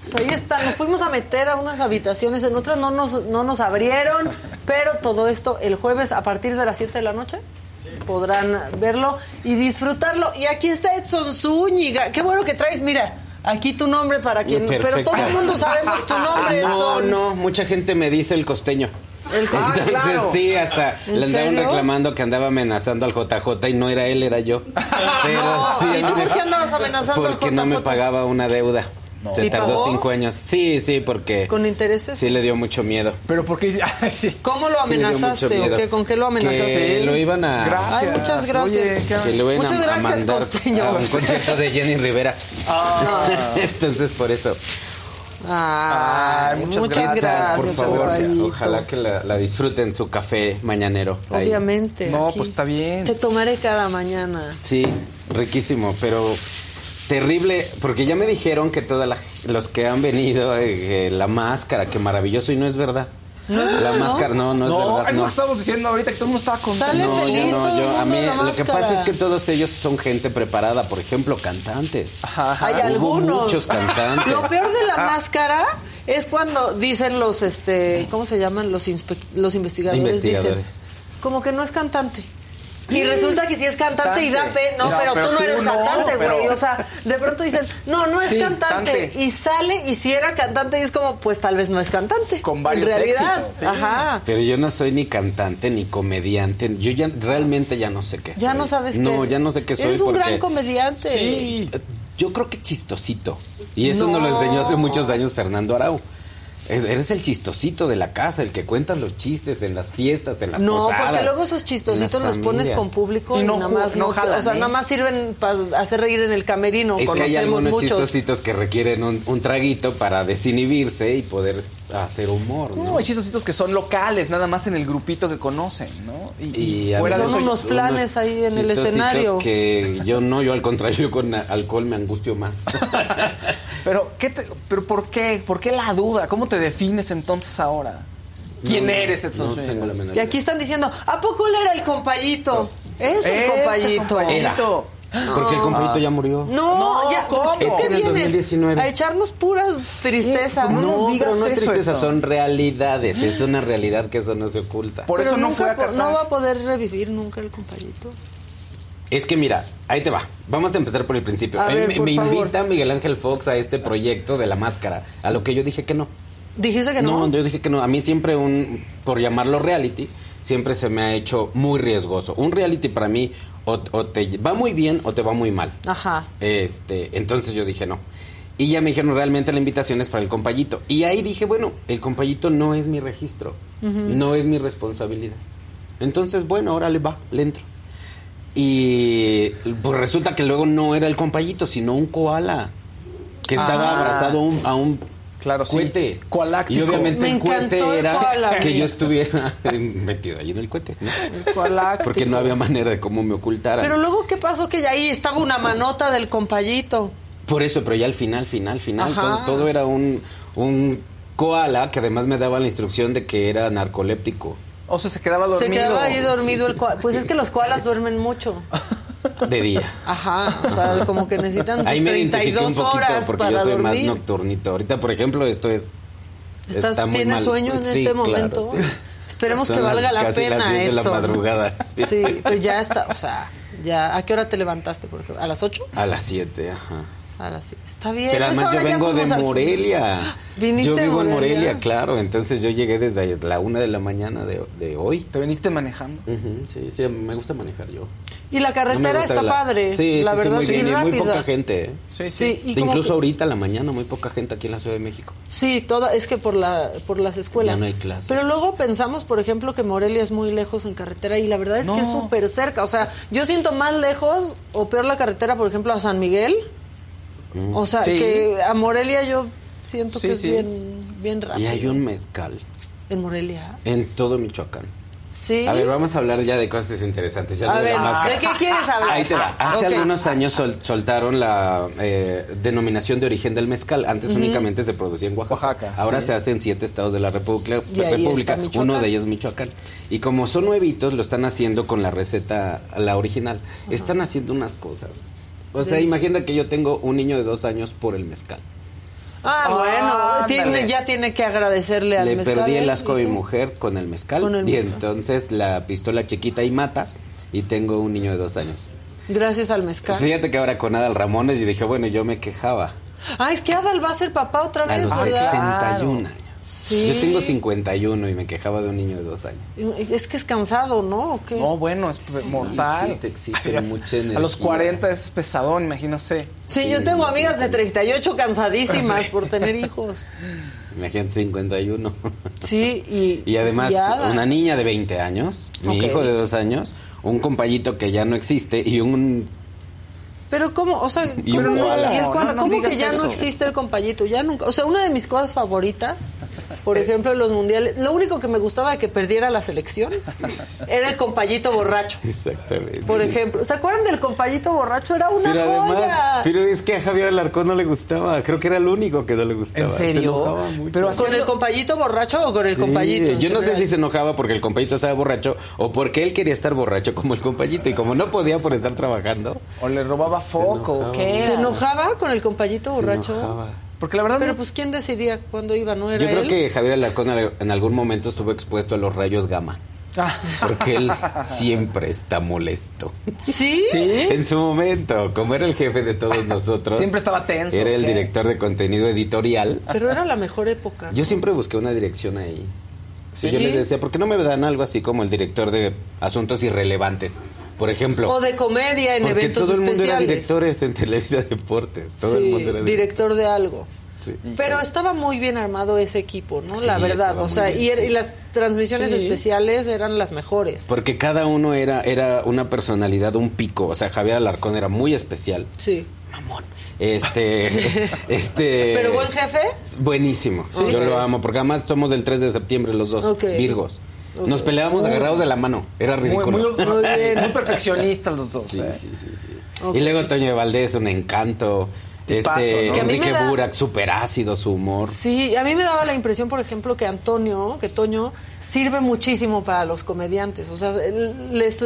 [SPEAKER 1] Pues ahí está, nos fuimos a meter a unas habitaciones, en otras no nos, no nos abrieron, pero todo esto el jueves a partir de las 7 de la noche podrán verlo y disfrutarlo. Y aquí está Edson Zúñiga, qué bueno que traes, mira, aquí tu nombre para quien... Pero
[SPEAKER 8] Perfecto.
[SPEAKER 1] todo el mundo sabemos tu nombre,
[SPEAKER 8] No,
[SPEAKER 1] Edson.
[SPEAKER 8] no, mucha gente me dice el costeño.
[SPEAKER 1] El co-
[SPEAKER 8] Entonces
[SPEAKER 1] claro.
[SPEAKER 8] sí, hasta
[SPEAKER 1] ¿En
[SPEAKER 8] le andaban
[SPEAKER 1] serio?
[SPEAKER 8] reclamando que andaba amenazando al JJ y no era él, era yo. Pero
[SPEAKER 1] No,
[SPEAKER 8] sí,
[SPEAKER 1] ¿y tú por qué andabas amenazando al
[SPEAKER 8] Porque no me
[SPEAKER 1] JJ?
[SPEAKER 8] pagaba una deuda. Se
[SPEAKER 1] ¿Y
[SPEAKER 8] tardó
[SPEAKER 1] pagó?
[SPEAKER 8] cinco años. Sí, sí, porque
[SPEAKER 1] ¿Con intereses?
[SPEAKER 8] sí le dio mucho miedo.
[SPEAKER 2] Pero ¿por qué? Ah, sí.
[SPEAKER 1] ¿Cómo lo amenazaste o qué? ¿Con qué lo amenazaste?
[SPEAKER 8] Que lo iban a...
[SPEAKER 2] Gracias.
[SPEAKER 1] Ay, muchas gracias.
[SPEAKER 2] Oye, qué-
[SPEAKER 8] que lo iban
[SPEAKER 1] Muchas
[SPEAKER 8] a- a,
[SPEAKER 1] gracias,
[SPEAKER 8] mandar
[SPEAKER 1] costeño.
[SPEAKER 8] a un concierto de Jenny Rivera. Entonces, por eso.
[SPEAKER 1] Ay,
[SPEAKER 2] Ay, muchas
[SPEAKER 1] muchas,
[SPEAKER 2] gracias,
[SPEAKER 1] gracias,
[SPEAKER 8] por favor, ojalá que la, la disfruten su café mañanero. ahí.
[SPEAKER 1] Obviamente.
[SPEAKER 2] No, pues está bien.
[SPEAKER 1] Te tomaré cada mañana.
[SPEAKER 8] Sí, riquísimo, pero terrible, porque ya me dijeron que todos los que han venido, eh, eh, la máscara, que maravilloso, y no es verdad.
[SPEAKER 1] No es
[SPEAKER 8] la máscara, no, no,
[SPEAKER 2] No,
[SPEAKER 8] es verdad.
[SPEAKER 2] es lo que estamos diciendo ahorita que todo el mundo estaba contento.
[SPEAKER 1] Sale
[SPEAKER 8] No,
[SPEAKER 1] feliz
[SPEAKER 8] yo no, yo, a mí lo que pasa es que todos ellos son gente preparada, por ejemplo, cantantes.
[SPEAKER 2] Ajá, ajá.
[SPEAKER 1] Hay
[SPEAKER 8] Hubo
[SPEAKER 1] algunos.
[SPEAKER 8] muchos cantantes.
[SPEAKER 1] Lo peor de
[SPEAKER 2] Ah.
[SPEAKER 1] la máscara es cuando dicen los, este, ¿cómo se llaman? Los, inspe- los investigadores.
[SPEAKER 8] Investigadores.
[SPEAKER 1] Dicen, como que no es cantante. Y resulta que sí es cantante y da fe, no,
[SPEAKER 2] No,
[SPEAKER 1] pero,
[SPEAKER 2] pero
[SPEAKER 1] tú no
[SPEAKER 2] tú
[SPEAKER 1] eres
[SPEAKER 2] no,
[SPEAKER 1] cantante, güey.
[SPEAKER 2] pero-
[SPEAKER 1] O sea, de pronto dicen, no, no es
[SPEAKER 2] Sí,
[SPEAKER 1] cantante. Y sale y si era cantante y es como, pues tal vez no es cantante.
[SPEAKER 2] Con varios
[SPEAKER 1] en realidad.
[SPEAKER 2] éxitos, sí.
[SPEAKER 1] Ajá.
[SPEAKER 8] Pero yo no soy ni cantante ni comediante. Yo ya realmente ya no sé qué
[SPEAKER 1] Ya
[SPEAKER 8] soy.
[SPEAKER 1] no sabes qué.
[SPEAKER 8] No, ya no sé qué soy.
[SPEAKER 1] Eres un
[SPEAKER 8] porque-
[SPEAKER 1] gran comediante.
[SPEAKER 2] Sí.
[SPEAKER 8] Yo creo que chistosito. Y eso
[SPEAKER 1] No.
[SPEAKER 8] nos lo enseñó hace muchos años Fernando Arau. Eres el chistosito de la casa, el que cuenta los chistes en las fiestas, en las
[SPEAKER 1] No,
[SPEAKER 8] posadas.
[SPEAKER 1] porque luego esos chistositos los pones con público y,
[SPEAKER 2] Y no
[SPEAKER 1] nada
[SPEAKER 2] ju-
[SPEAKER 1] más
[SPEAKER 2] no
[SPEAKER 1] no,
[SPEAKER 2] jalan,
[SPEAKER 1] o sea,
[SPEAKER 2] ¿eh?
[SPEAKER 1] nada más sirven para hacer reír en el camerino.
[SPEAKER 8] Es que hay
[SPEAKER 1] Conocemos
[SPEAKER 8] algunos
[SPEAKER 1] muchos.
[SPEAKER 8] chistositos que requieren un, un traguito para desinhibirse y poder hacer humor, ¿no?
[SPEAKER 2] No, hay chistositos que son locales, nada más en el grupito que conocen, ¿no?
[SPEAKER 8] Y
[SPEAKER 2] fuera de
[SPEAKER 1] Son
[SPEAKER 2] eso,
[SPEAKER 1] unos flanes ahí en el escenario.
[SPEAKER 8] Que yo no, yo al contrario, con alcohol me angustio más.
[SPEAKER 2] Pero, ¿qué te- pero ¿por qué? ¿Por qué la duda? ¿Cómo te defines entonces ahora? ¿Quién
[SPEAKER 8] No,
[SPEAKER 2] eres, Edson
[SPEAKER 8] No
[SPEAKER 2] Zúñiga?
[SPEAKER 8] tengo la menor
[SPEAKER 1] Y aquí están diciendo, ¿a poco él era el compayito? Es el
[SPEAKER 2] Ese
[SPEAKER 1] compayito.
[SPEAKER 2] compayito.
[SPEAKER 8] Porque el compañito ya murió.
[SPEAKER 1] No,
[SPEAKER 2] No,
[SPEAKER 1] ya,
[SPEAKER 2] ¿cómo?
[SPEAKER 1] ¿tú ¿qué
[SPEAKER 8] Es que
[SPEAKER 1] vienes?
[SPEAKER 8] 2019.
[SPEAKER 1] A echarnos puras tristezas.
[SPEAKER 2] ¿cómo
[SPEAKER 8] No,
[SPEAKER 2] nos digas
[SPEAKER 8] pero no es tristeza, son realidades. Es una realidad que eso no se oculta.
[SPEAKER 2] Por
[SPEAKER 1] Pero
[SPEAKER 2] eso no
[SPEAKER 1] nunca
[SPEAKER 2] fue a
[SPEAKER 1] po-
[SPEAKER 2] Qatar.
[SPEAKER 1] no va a poder revivir nunca el compayito.
[SPEAKER 8] Es que mira, ahí te va. Vamos a empezar por el principio.
[SPEAKER 1] A ver,
[SPEAKER 8] me,
[SPEAKER 1] por
[SPEAKER 8] me
[SPEAKER 1] favor.
[SPEAKER 8] invita Miguel Ángel Fox a este proyecto de la máscara, a lo que yo dije que no.
[SPEAKER 1] Dijiste que no.
[SPEAKER 8] yo dije que no. A mí siempre un, por llamarlo reality, siempre se me ha hecho muy riesgoso. Un reality para mí o, o te va muy bien o te va muy mal.
[SPEAKER 1] Ajá.
[SPEAKER 8] Este, entonces yo dije no. Y ya me dijeron realmente la invitación es para el compayito. Y ahí dije, bueno, el compayito no es mi registro, no es mi responsabilidad. Entonces, bueno, ahora le va, le entro. Y pues resulta que luego no era el compayito, sino un koala que estaba
[SPEAKER 2] Ah.
[SPEAKER 8] abrazado un, a un
[SPEAKER 2] Claro, sí.
[SPEAKER 8] cohete.
[SPEAKER 2] Koaláctico.
[SPEAKER 8] Y obviamente
[SPEAKER 1] Me
[SPEAKER 8] el
[SPEAKER 1] el
[SPEAKER 8] era que yo estuviera metido ahí en el cohete, ¿no?
[SPEAKER 1] El.
[SPEAKER 8] Porque no había manera de cómo me ocultaran.
[SPEAKER 1] Pero luego, ¿qué pasó? Que ya ahí estaba una manota del compayito.
[SPEAKER 8] Por eso, pero ya al final, final, final, todo era un, un koala que además me daba la instrucción de que era narcoléptico
[SPEAKER 2] O sea, se quedaba dormido.
[SPEAKER 1] Se quedaba ahí dormido el koala. Pues es que los koalas duermen mucho.
[SPEAKER 8] de día.
[SPEAKER 1] Ajá. O sea, como que necesitan sus
[SPEAKER 8] Ahí me identifiqué un
[SPEAKER 1] 32
[SPEAKER 8] poquito
[SPEAKER 1] horas
[SPEAKER 8] porque
[SPEAKER 1] para
[SPEAKER 8] yo soy más
[SPEAKER 1] dormir.
[SPEAKER 8] nocturnito. Ahorita, por ejemplo, esto es...
[SPEAKER 1] ¿Estás,
[SPEAKER 8] está muy
[SPEAKER 1] ¿Tienes
[SPEAKER 8] mal.
[SPEAKER 1] sueño en
[SPEAKER 8] Sí,
[SPEAKER 1] este
[SPEAKER 8] claro,
[SPEAKER 1] momento?
[SPEAKER 8] sí.
[SPEAKER 1] Esperemos
[SPEAKER 8] Son
[SPEAKER 1] que valga la
[SPEAKER 8] casi
[SPEAKER 1] pena,
[SPEAKER 8] las 10 de la madrugada. Sí.
[SPEAKER 1] Sí, pero ya está, o sea, ya, ¿a qué hora te levantaste, por ejemplo? ¿A las 8?
[SPEAKER 8] A las 7, ajá.
[SPEAKER 1] A las siete. Está bien.
[SPEAKER 8] Pero
[SPEAKER 1] pues
[SPEAKER 8] además yo
[SPEAKER 1] ahora ya
[SPEAKER 8] vengo de Morelia.
[SPEAKER 1] ¿Viniste
[SPEAKER 8] yo
[SPEAKER 1] de
[SPEAKER 8] vivo en
[SPEAKER 1] Morelia?
[SPEAKER 8] Morelia, claro. Entonces yo llegué desde la una de la mañana de, de hoy.
[SPEAKER 2] Te viniste manejando.
[SPEAKER 8] Ujú, sí, sí, me gusta manejar yo.
[SPEAKER 1] Y la
[SPEAKER 8] No
[SPEAKER 1] carretera
[SPEAKER 8] gusta
[SPEAKER 1] está
[SPEAKER 8] la-
[SPEAKER 1] padre.
[SPEAKER 8] Sí,
[SPEAKER 1] la
[SPEAKER 8] sí, sí,
[SPEAKER 1] verdad,
[SPEAKER 8] muy
[SPEAKER 1] sí,
[SPEAKER 8] bien. Y muy poca gente. ¿eh?
[SPEAKER 2] Sí,
[SPEAKER 1] Sí, y como
[SPEAKER 8] Incluso
[SPEAKER 1] que-
[SPEAKER 8] ahorita en la mañana muy poca gente aquí en la Ciudad de México.
[SPEAKER 1] Sí, toda, es que por la por las escuelas.
[SPEAKER 8] Ya no hay clases.
[SPEAKER 1] Pero luego pensamos, por ejemplo, que Morelia es muy lejos en carretera y la verdad es que es
[SPEAKER 2] No.
[SPEAKER 1] súper cerca. O sea, yo siento más lejos o peor la carretera, por ejemplo, a San Miguel.
[SPEAKER 8] Mm.
[SPEAKER 1] O sea,
[SPEAKER 2] Sí.
[SPEAKER 1] que a Morelia yo siento
[SPEAKER 2] Sí,
[SPEAKER 1] que es
[SPEAKER 2] sí.
[SPEAKER 1] bien, bien rápido.
[SPEAKER 8] Y hay un mezcal
[SPEAKER 1] En Morelia.
[SPEAKER 8] en todo Michoacán.
[SPEAKER 1] Sí.
[SPEAKER 8] A ver, vamos a hablar ya de cosas interesantes. Ya
[SPEAKER 1] A ver,
[SPEAKER 8] máscara.
[SPEAKER 1] ¿de qué quieres hablar?
[SPEAKER 8] Ahí te va. Hace
[SPEAKER 1] Ok.
[SPEAKER 8] algunos años sol- soltaron la eh, denominación de origen del mezcal. Antes únicamente se producía en Oaxaca.
[SPEAKER 2] Oaxaca,
[SPEAKER 8] Ahora
[SPEAKER 2] sí.
[SPEAKER 8] se hace en siete estados de la República.
[SPEAKER 1] Y ahí
[SPEAKER 8] República.
[SPEAKER 1] está Michoacán.
[SPEAKER 8] Uno de ellos Michoacán. Y como son nuevitos, lo están haciendo con la receta, la original. Están haciendo unas cosas. O sea,
[SPEAKER 1] Delicioso.
[SPEAKER 8] imagina que yo tengo un niño de dos años por el mezcal.
[SPEAKER 1] Ah, bueno, tiene, ya tiene que agradecerle al
[SPEAKER 8] Le
[SPEAKER 1] mezcal.
[SPEAKER 8] perdí el
[SPEAKER 1] ¿eh?
[SPEAKER 8] asco a
[SPEAKER 1] ¿Y
[SPEAKER 8] mi mujer con el mezcal.
[SPEAKER 1] Con el
[SPEAKER 8] y
[SPEAKER 1] mezcal.
[SPEAKER 8] entonces la pistola chiquita y mata. Y tengo un niño de dos años.
[SPEAKER 1] Gracias al mezcal.
[SPEAKER 8] Fíjate que ahora con Adal Ramones yo dije, bueno, yo me quejaba.
[SPEAKER 1] Ah, es que Adal va a ser papá otra
[SPEAKER 8] A
[SPEAKER 1] vez,
[SPEAKER 8] los
[SPEAKER 1] ¿verdad?
[SPEAKER 8] 61 años.
[SPEAKER 1] Sí.
[SPEAKER 8] Yo tengo 51 y me quejaba de un niño de dos años.
[SPEAKER 1] Es que es cansado, ¿no? ¿O qué?
[SPEAKER 2] No, bueno, es mortal.
[SPEAKER 8] sí, te exige mucha
[SPEAKER 2] A los
[SPEAKER 8] energía.
[SPEAKER 2] 40 es pesadón, imagínate.
[SPEAKER 1] Sí, yo tengo amigas de 38 cansadísimas por tener hijos.
[SPEAKER 8] Imagínate 51.
[SPEAKER 1] Sí, y...
[SPEAKER 8] Y además,
[SPEAKER 1] y
[SPEAKER 8] una niña de 20 años, mi
[SPEAKER 1] Ok.
[SPEAKER 8] hijo de dos años, un compañito que ya no existe y un
[SPEAKER 1] Pero cómo, o sea,
[SPEAKER 8] Y
[SPEAKER 1] ¿cómo,
[SPEAKER 8] un koala.
[SPEAKER 1] y el koala?
[SPEAKER 2] No, no
[SPEAKER 1] ¿Cómo
[SPEAKER 2] digas
[SPEAKER 1] que ya
[SPEAKER 2] eso.
[SPEAKER 1] no existe el compayito? Ya nunca, o sea, una de mis cosas favoritas, por ejemplo, en los mundiales, lo único que me gustaba de que perdiera la selección era el compayito borracho.
[SPEAKER 8] Exactamente.
[SPEAKER 1] Por ejemplo, ¿se acuerdan del compayito borracho? Era una
[SPEAKER 8] Pero
[SPEAKER 1] joya.
[SPEAKER 8] además, pero es que a Javier Alarcón no le gustaba. Creo que era el único que no le gustaba.
[SPEAKER 2] ¿En
[SPEAKER 8] Se
[SPEAKER 2] serio?
[SPEAKER 8] mucho.
[SPEAKER 2] Pero
[SPEAKER 1] ¿Con el compayito borracho o con el
[SPEAKER 8] Sí,
[SPEAKER 1] compayito? en
[SPEAKER 8] Yo no sé si se enojaba porque el compayito estaba borracho o porque él quería estar borracho como el compayito y como no podía por estar trabajando.
[SPEAKER 2] O le robaba foco,
[SPEAKER 8] enojaba.
[SPEAKER 2] ¿qué?
[SPEAKER 1] ¿Se enojaba con el compayito
[SPEAKER 8] se
[SPEAKER 1] borracho?
[SPEAKER 8] enojaba.
[SPEAKER 2] Porque la verdad
[SPEAKER 1] Pero
[SPEAKER 2] no-
[SPEAKER 1] pues ¿quién decidía cuándo iba? ¿No era
[SPEAKER 8] Yo creo
[SPEAKER 1] él?
[SPEAKER 8] que Javier Alarcón al- en algún momento estuvo expuesto a los rayos gamma.
[SPEAKER 2] Ah.
[SPEAKER 8] Porque él siempre está molesto.
[SPEAKER 1] ¿Sí?
[SPEAKER 8] En su momento, como era el jefe de todos nosotros.
[SPEAKER 2] Siempre estaba tenso,
[SPEAKER 8] Era el
[SPEAKER 2] ¿qué?
[SPEAKER 8] director de contenido editorial.
[SPEAKER 1] Pero era la mejor época. ¿no?
[SPEAKER 8] Yo siempre busqué una dirección ahí.
[SPEAKER 2] ¿Sí?
[SPEAKER 8] Y yo les decía, ¿por qué no me dan algo así como el director de asuntos irrelevantes? Por ejemplo.
[SPEAKER 1] O de comedia en
[SPEAKER 8] porque
[SPEAKER 1] eventos
[SPEAKER 8] todo el mundo era
[SPEAKER 1] especiales.
[SPEAKER 8] directores en Televisa Deportes. Todo
[SPEAKER 1] sí,
[SPEAKER 8] el mundo era
[SPEAKER 1] director de algo.
[SPEAKER 8] Sí.
[SPEAKER 1] Pero estaba muy bien armado ese equipo, ¿no?
[SPEAKER 8] Sí,
[SPEAKER 1] la verdad, o sea,
[SPEAKER 8] bien,
[SPEAKER 1] y, er-
[SPEAKER 8] sí.
[SPEAKER 1] y las transmisiones
[SPEAKER 2] Sí.
[SPEAKER 1] especiales eran las mejores.
[SPEAKER 8] Porque cada uno era, era una personalidad, un pico. O sea, Javier Alarcón era muy especial.
[SPEAKER 1] Sí.
[SPEAKER 8] Mamón. Este. este.
[SPEAKER 1] ¿Pero buen jefe?
[SPEAKER 8] Buenísimo.
[SPEAKER 1] Sí.
[SPEAKER 8] Yo lo amo. Porque además somos del 3 de septiembre los dos. Virgos. Nos peleábamos agarrados de la mano. Era ridículo.
[SPEAKER 2] muy,
[SPEAKER 1] Muy bien.
[SPEAKER 2] muy perfeccionistas los dos.
[SPEAKER 8] Sí,
[SPEAKER 2] ¿eh?
[SPEAKER 8] sí, sí, sí. Y luego Toño de Valdés, un encanto. Este
[SPEAKER 5] ¿no?
[SPEAKER 1] Mí me
[SPEAKER 8] Enrique
[SPEAKER 1] da-
[SPEAKER 8] Burak, súper ácido su humor.
[SPEAKER 1] Sí, a mí me daba la impresión, por ejemplo, que Antonio, que Toño, sirve muchísimo para los comediantes. O sea, les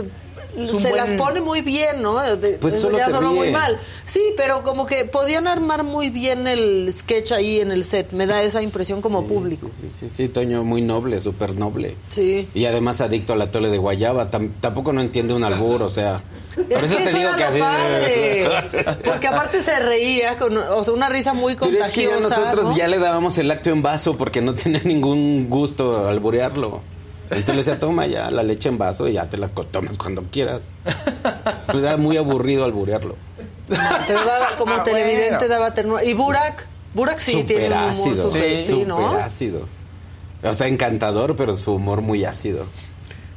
[SPEAKER 1] se
[SPEAKER 5] buen-
[SPEAKER 1] las pone muy bien, ¿no? De-
[SPEAKER 8] Pues solo
[SPEAKER 1] ya muy mal. Sí, pero como que podían armar muy bien el sketch ahí en el set. Me da esa impresión como público.
[SPEAKER 8] Sí, sí, sí, Toño, muy noble, súper noble.
[SPEAKER 1] Sí.
[SPEAKER 8] Y además adicto al atole de guayaba. Tam- tampoco no entiende un albur, o sea. Por
[SPEAKER 1] Es
[SPEAKER 8] eso
[SPEAKER 1] que
[SPEAKER 8] te
[SPEAKER 1] eso
[SPEAKER 8] digo
[SPEAKER 1] era
[SPEAKER 8] que así.
[SPEAKER 1] padre. Porque aparte se reía con o sea, una risa muy
[SPEAKER 8] Pero es que ya
[SPEAKER 1] contagiosa.
[SPEAKER 8] nosotros
[SPEAKER 1] ¿no?
[SPEAKER 8] ya le dábamos el lácteo en vaso porque no tenía ningún gusto alburearlo. Entonces le decía, toma ya la leche en vaso y ya te la tomas cuando quieras. Pues era muy aburrido alburearlo.
[SPEAKER 1] Pero daba- como
[SPEAKER 5] Ah,
[SPEAKER 1] televidente
[SPEAKER 5] bueno.
[SPEAKER 1] daba ternura. Y Burak, Burak sí tiene un humor
[SPEAKER 8] ácido.
[SPEAKER 1] sí, ¿no?
[SPEAKER 8] súper ácido. O sea, encantador, pero su humor muy ácido.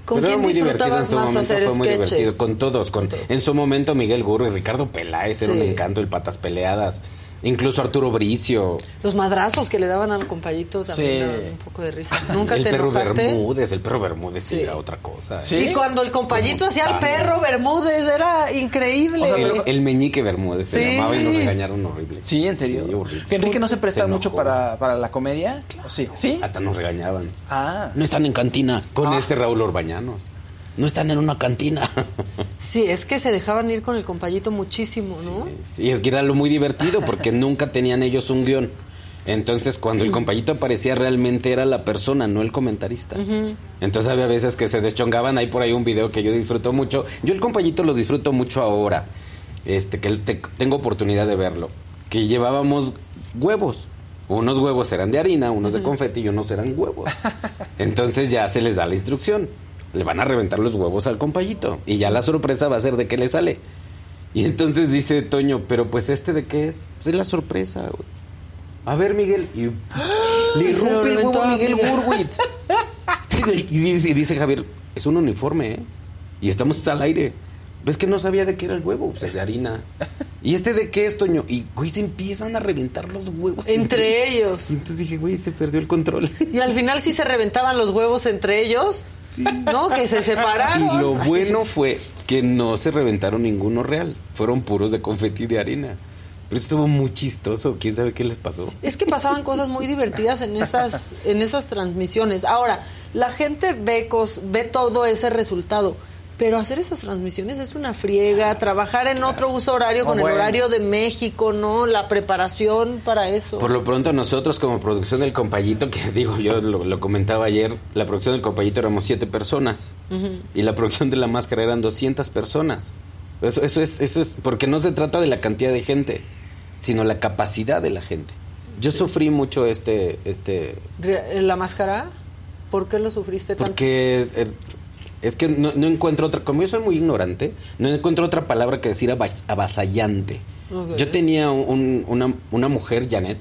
[SPEAKER 1] ¿Con
[SPEAKER 8] Pero
[SPEAKER 1] quién
[SPEAKER 8] muy divertido en
[SPEAKER 1] disfrutabas
[SPEAKER 8] su
[SPEAKER 1] más
[SPEAKER 8] momento,
[SPEAKER 1] hacer
[SPEAKER 8] fue muy
[SPEAKER 1] sketches?
[SPEAKER 8] divertido. Con todos, con, en su momento Miguel Gurro y Ricardo Peláez, era un
[SPEAKER 1] Sí.
[SPEAKER 8] encanto, el Patas Peleadas. Incluso Arturo Bricio.
[SPEAKER 1] Los madrazos que le daban al compayito también
[SPEAKER 5] Sí.
[SPEAKER 1] daban un poco de risa. ¿Nunca
[SPEAKER 8] el
[SPEAKER 1] te
[SPEAKER 8] perro
[SPEAKER 1] enojaste?
[SPEAKER 8] Bermúdez, el perro Bermúdez sí. Era otra cosa. ¿eh?
[SPEAKER 5] Sí.
[SPEAKER 1] Y cuando el compayito hacía
[SPEAKER 8] Montaña.
[SPEAKER 1] perro Bermúdez, era increíble.
[SPEAKER 5] O sea,
[SPEAKER 8] El, el meñique Bermúdez se llamaba y nos regañaron horrible.
[SPEAKER 5] Sí, en serio. Que Enrique no se presta
[SPEAKER 8] Se
[SPEAKER 5] mucho para, para la comedia. Sí. ¿Sí?
[SPEAKER 8] Hasta nos regañaban.
[SPEAKER 5] Ah.
[SPEAKER 8] No están en cantina con
[SPEAKER 5] Ah.
[SPEAKER 8] este Raúl Orbañanos. No están en una cantina.
[SPEAKER 1] Sí, es que se dejaban ir con el compayito muchísimo, ¿no?
[SPEAKER 8] Y es que era lo muy divertido porque nunca tenían ellos un guion. Entonces, cuando el compañito aparecía, realmente era la persona, no el comentarista. Entonces, había veces que se deschongaban. Hay por ahí un video que yo disfruto mucho. Yo el compañito lo disfruto mucho ahora. Este, que te- tengo oportunidad de verlo. Que llevábamos huevos. Unos huevos eran de harina, unos de confeti y unos eran huevos. Entonces, ya se les da la instrucción. Le van a reventar los huevos al compañito. Y ya la sorpresa va a ser de qué le sale. Y entonces dice Toño, pero pues este de qué es? Pues es la sorpresa, güey. A ver, Miguel. Y le rompe el huevo
[SPEAKER 1] reventó
[SPEAKER 8] a Miguel. Gurwitz. y, dice, y dice Javier, es un uniforme, ¿eh? Y estamos al aire. Pues que no sabía de qué era el huevo, pues es de harina. ¿Y este de qué es, Toño? Y, güey, se empiezan a reventar los huevos.
[SPEAKER 1] Entre ellos.
[SPEAKER 8] Y entonces dije, güey, se perdió el control.
[SPEAKER 1] Y al final sí se reventaban los huevos entre ellos. ¿No? Que se separaron.
[SPEAKER 8] Y lo
[SPEAKER 1] Así.
[SPEAKER 8] bueno fue que no se reventaron ninguno real. Fueron puros de confeti de harina. Pero estuvo muy chistoso. ¿Quién sabe qué les pasó?
[SPEAKER 1] Es que pasaban cosas muy divertidas en esas, en esas transmisiones. Ahora, la gente ve, cos- ve todo ese resultado. Pero hacer esas transmisiones es una friega. Trabajar en otro uso horario con
[SPEAKER 5] bueno.
[SPEAKER 1] el horario de México, ¿no? La preparación para eso.
[SPEAKER 8] Por lo pronto nosotros como producción del Compayito, que digo, yo lo, lo comentaba ayer, la producción del Compayito éramos siete personas. Y la producción de la máscara eran 200 personas. Eso, eso, es, eso es, porque no se trata de la cantidad de gente, sino la capacidad de la gente. Yo sufrí mucho este, este,
[SPEAKER 1] ¿La máscara? ¿Por qué lo sufriste tanto?
[SPEAKER 8] Porque eh, es que no, no encuentro otra, como yo soy muy ignorante, no encuentro otra palabra que decir avas- avasallante. Yo tenía un- una, una mujer, Janet,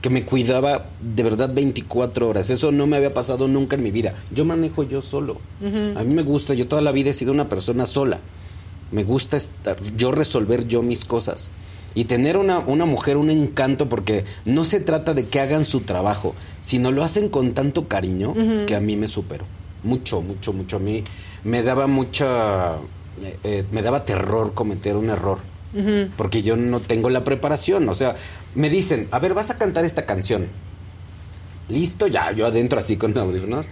[SPEAKER 8] que me cuidaba de verdad 24 horas. Eso no me había pasado nunca en mi vida. Yo manejo yo solo. A mí me gusta, yo toda la vida he sido una persona sola. Me gusta estar, yo resolver yo mis cosas. Y tener una, una mujer, un encanto, porque no se trata de que hagan su trabajo, sino lo hacen con tanto cariño que a mí me superó. Mucho, mucho, mucho. A mí me daba mucha. eh, eh, me daba terror cometer un error. Porque yo no tengo la preparación. O sea, me dicen, a ver, vas a cantar esta canción. Listo, ya, yo adentro así con audífonos.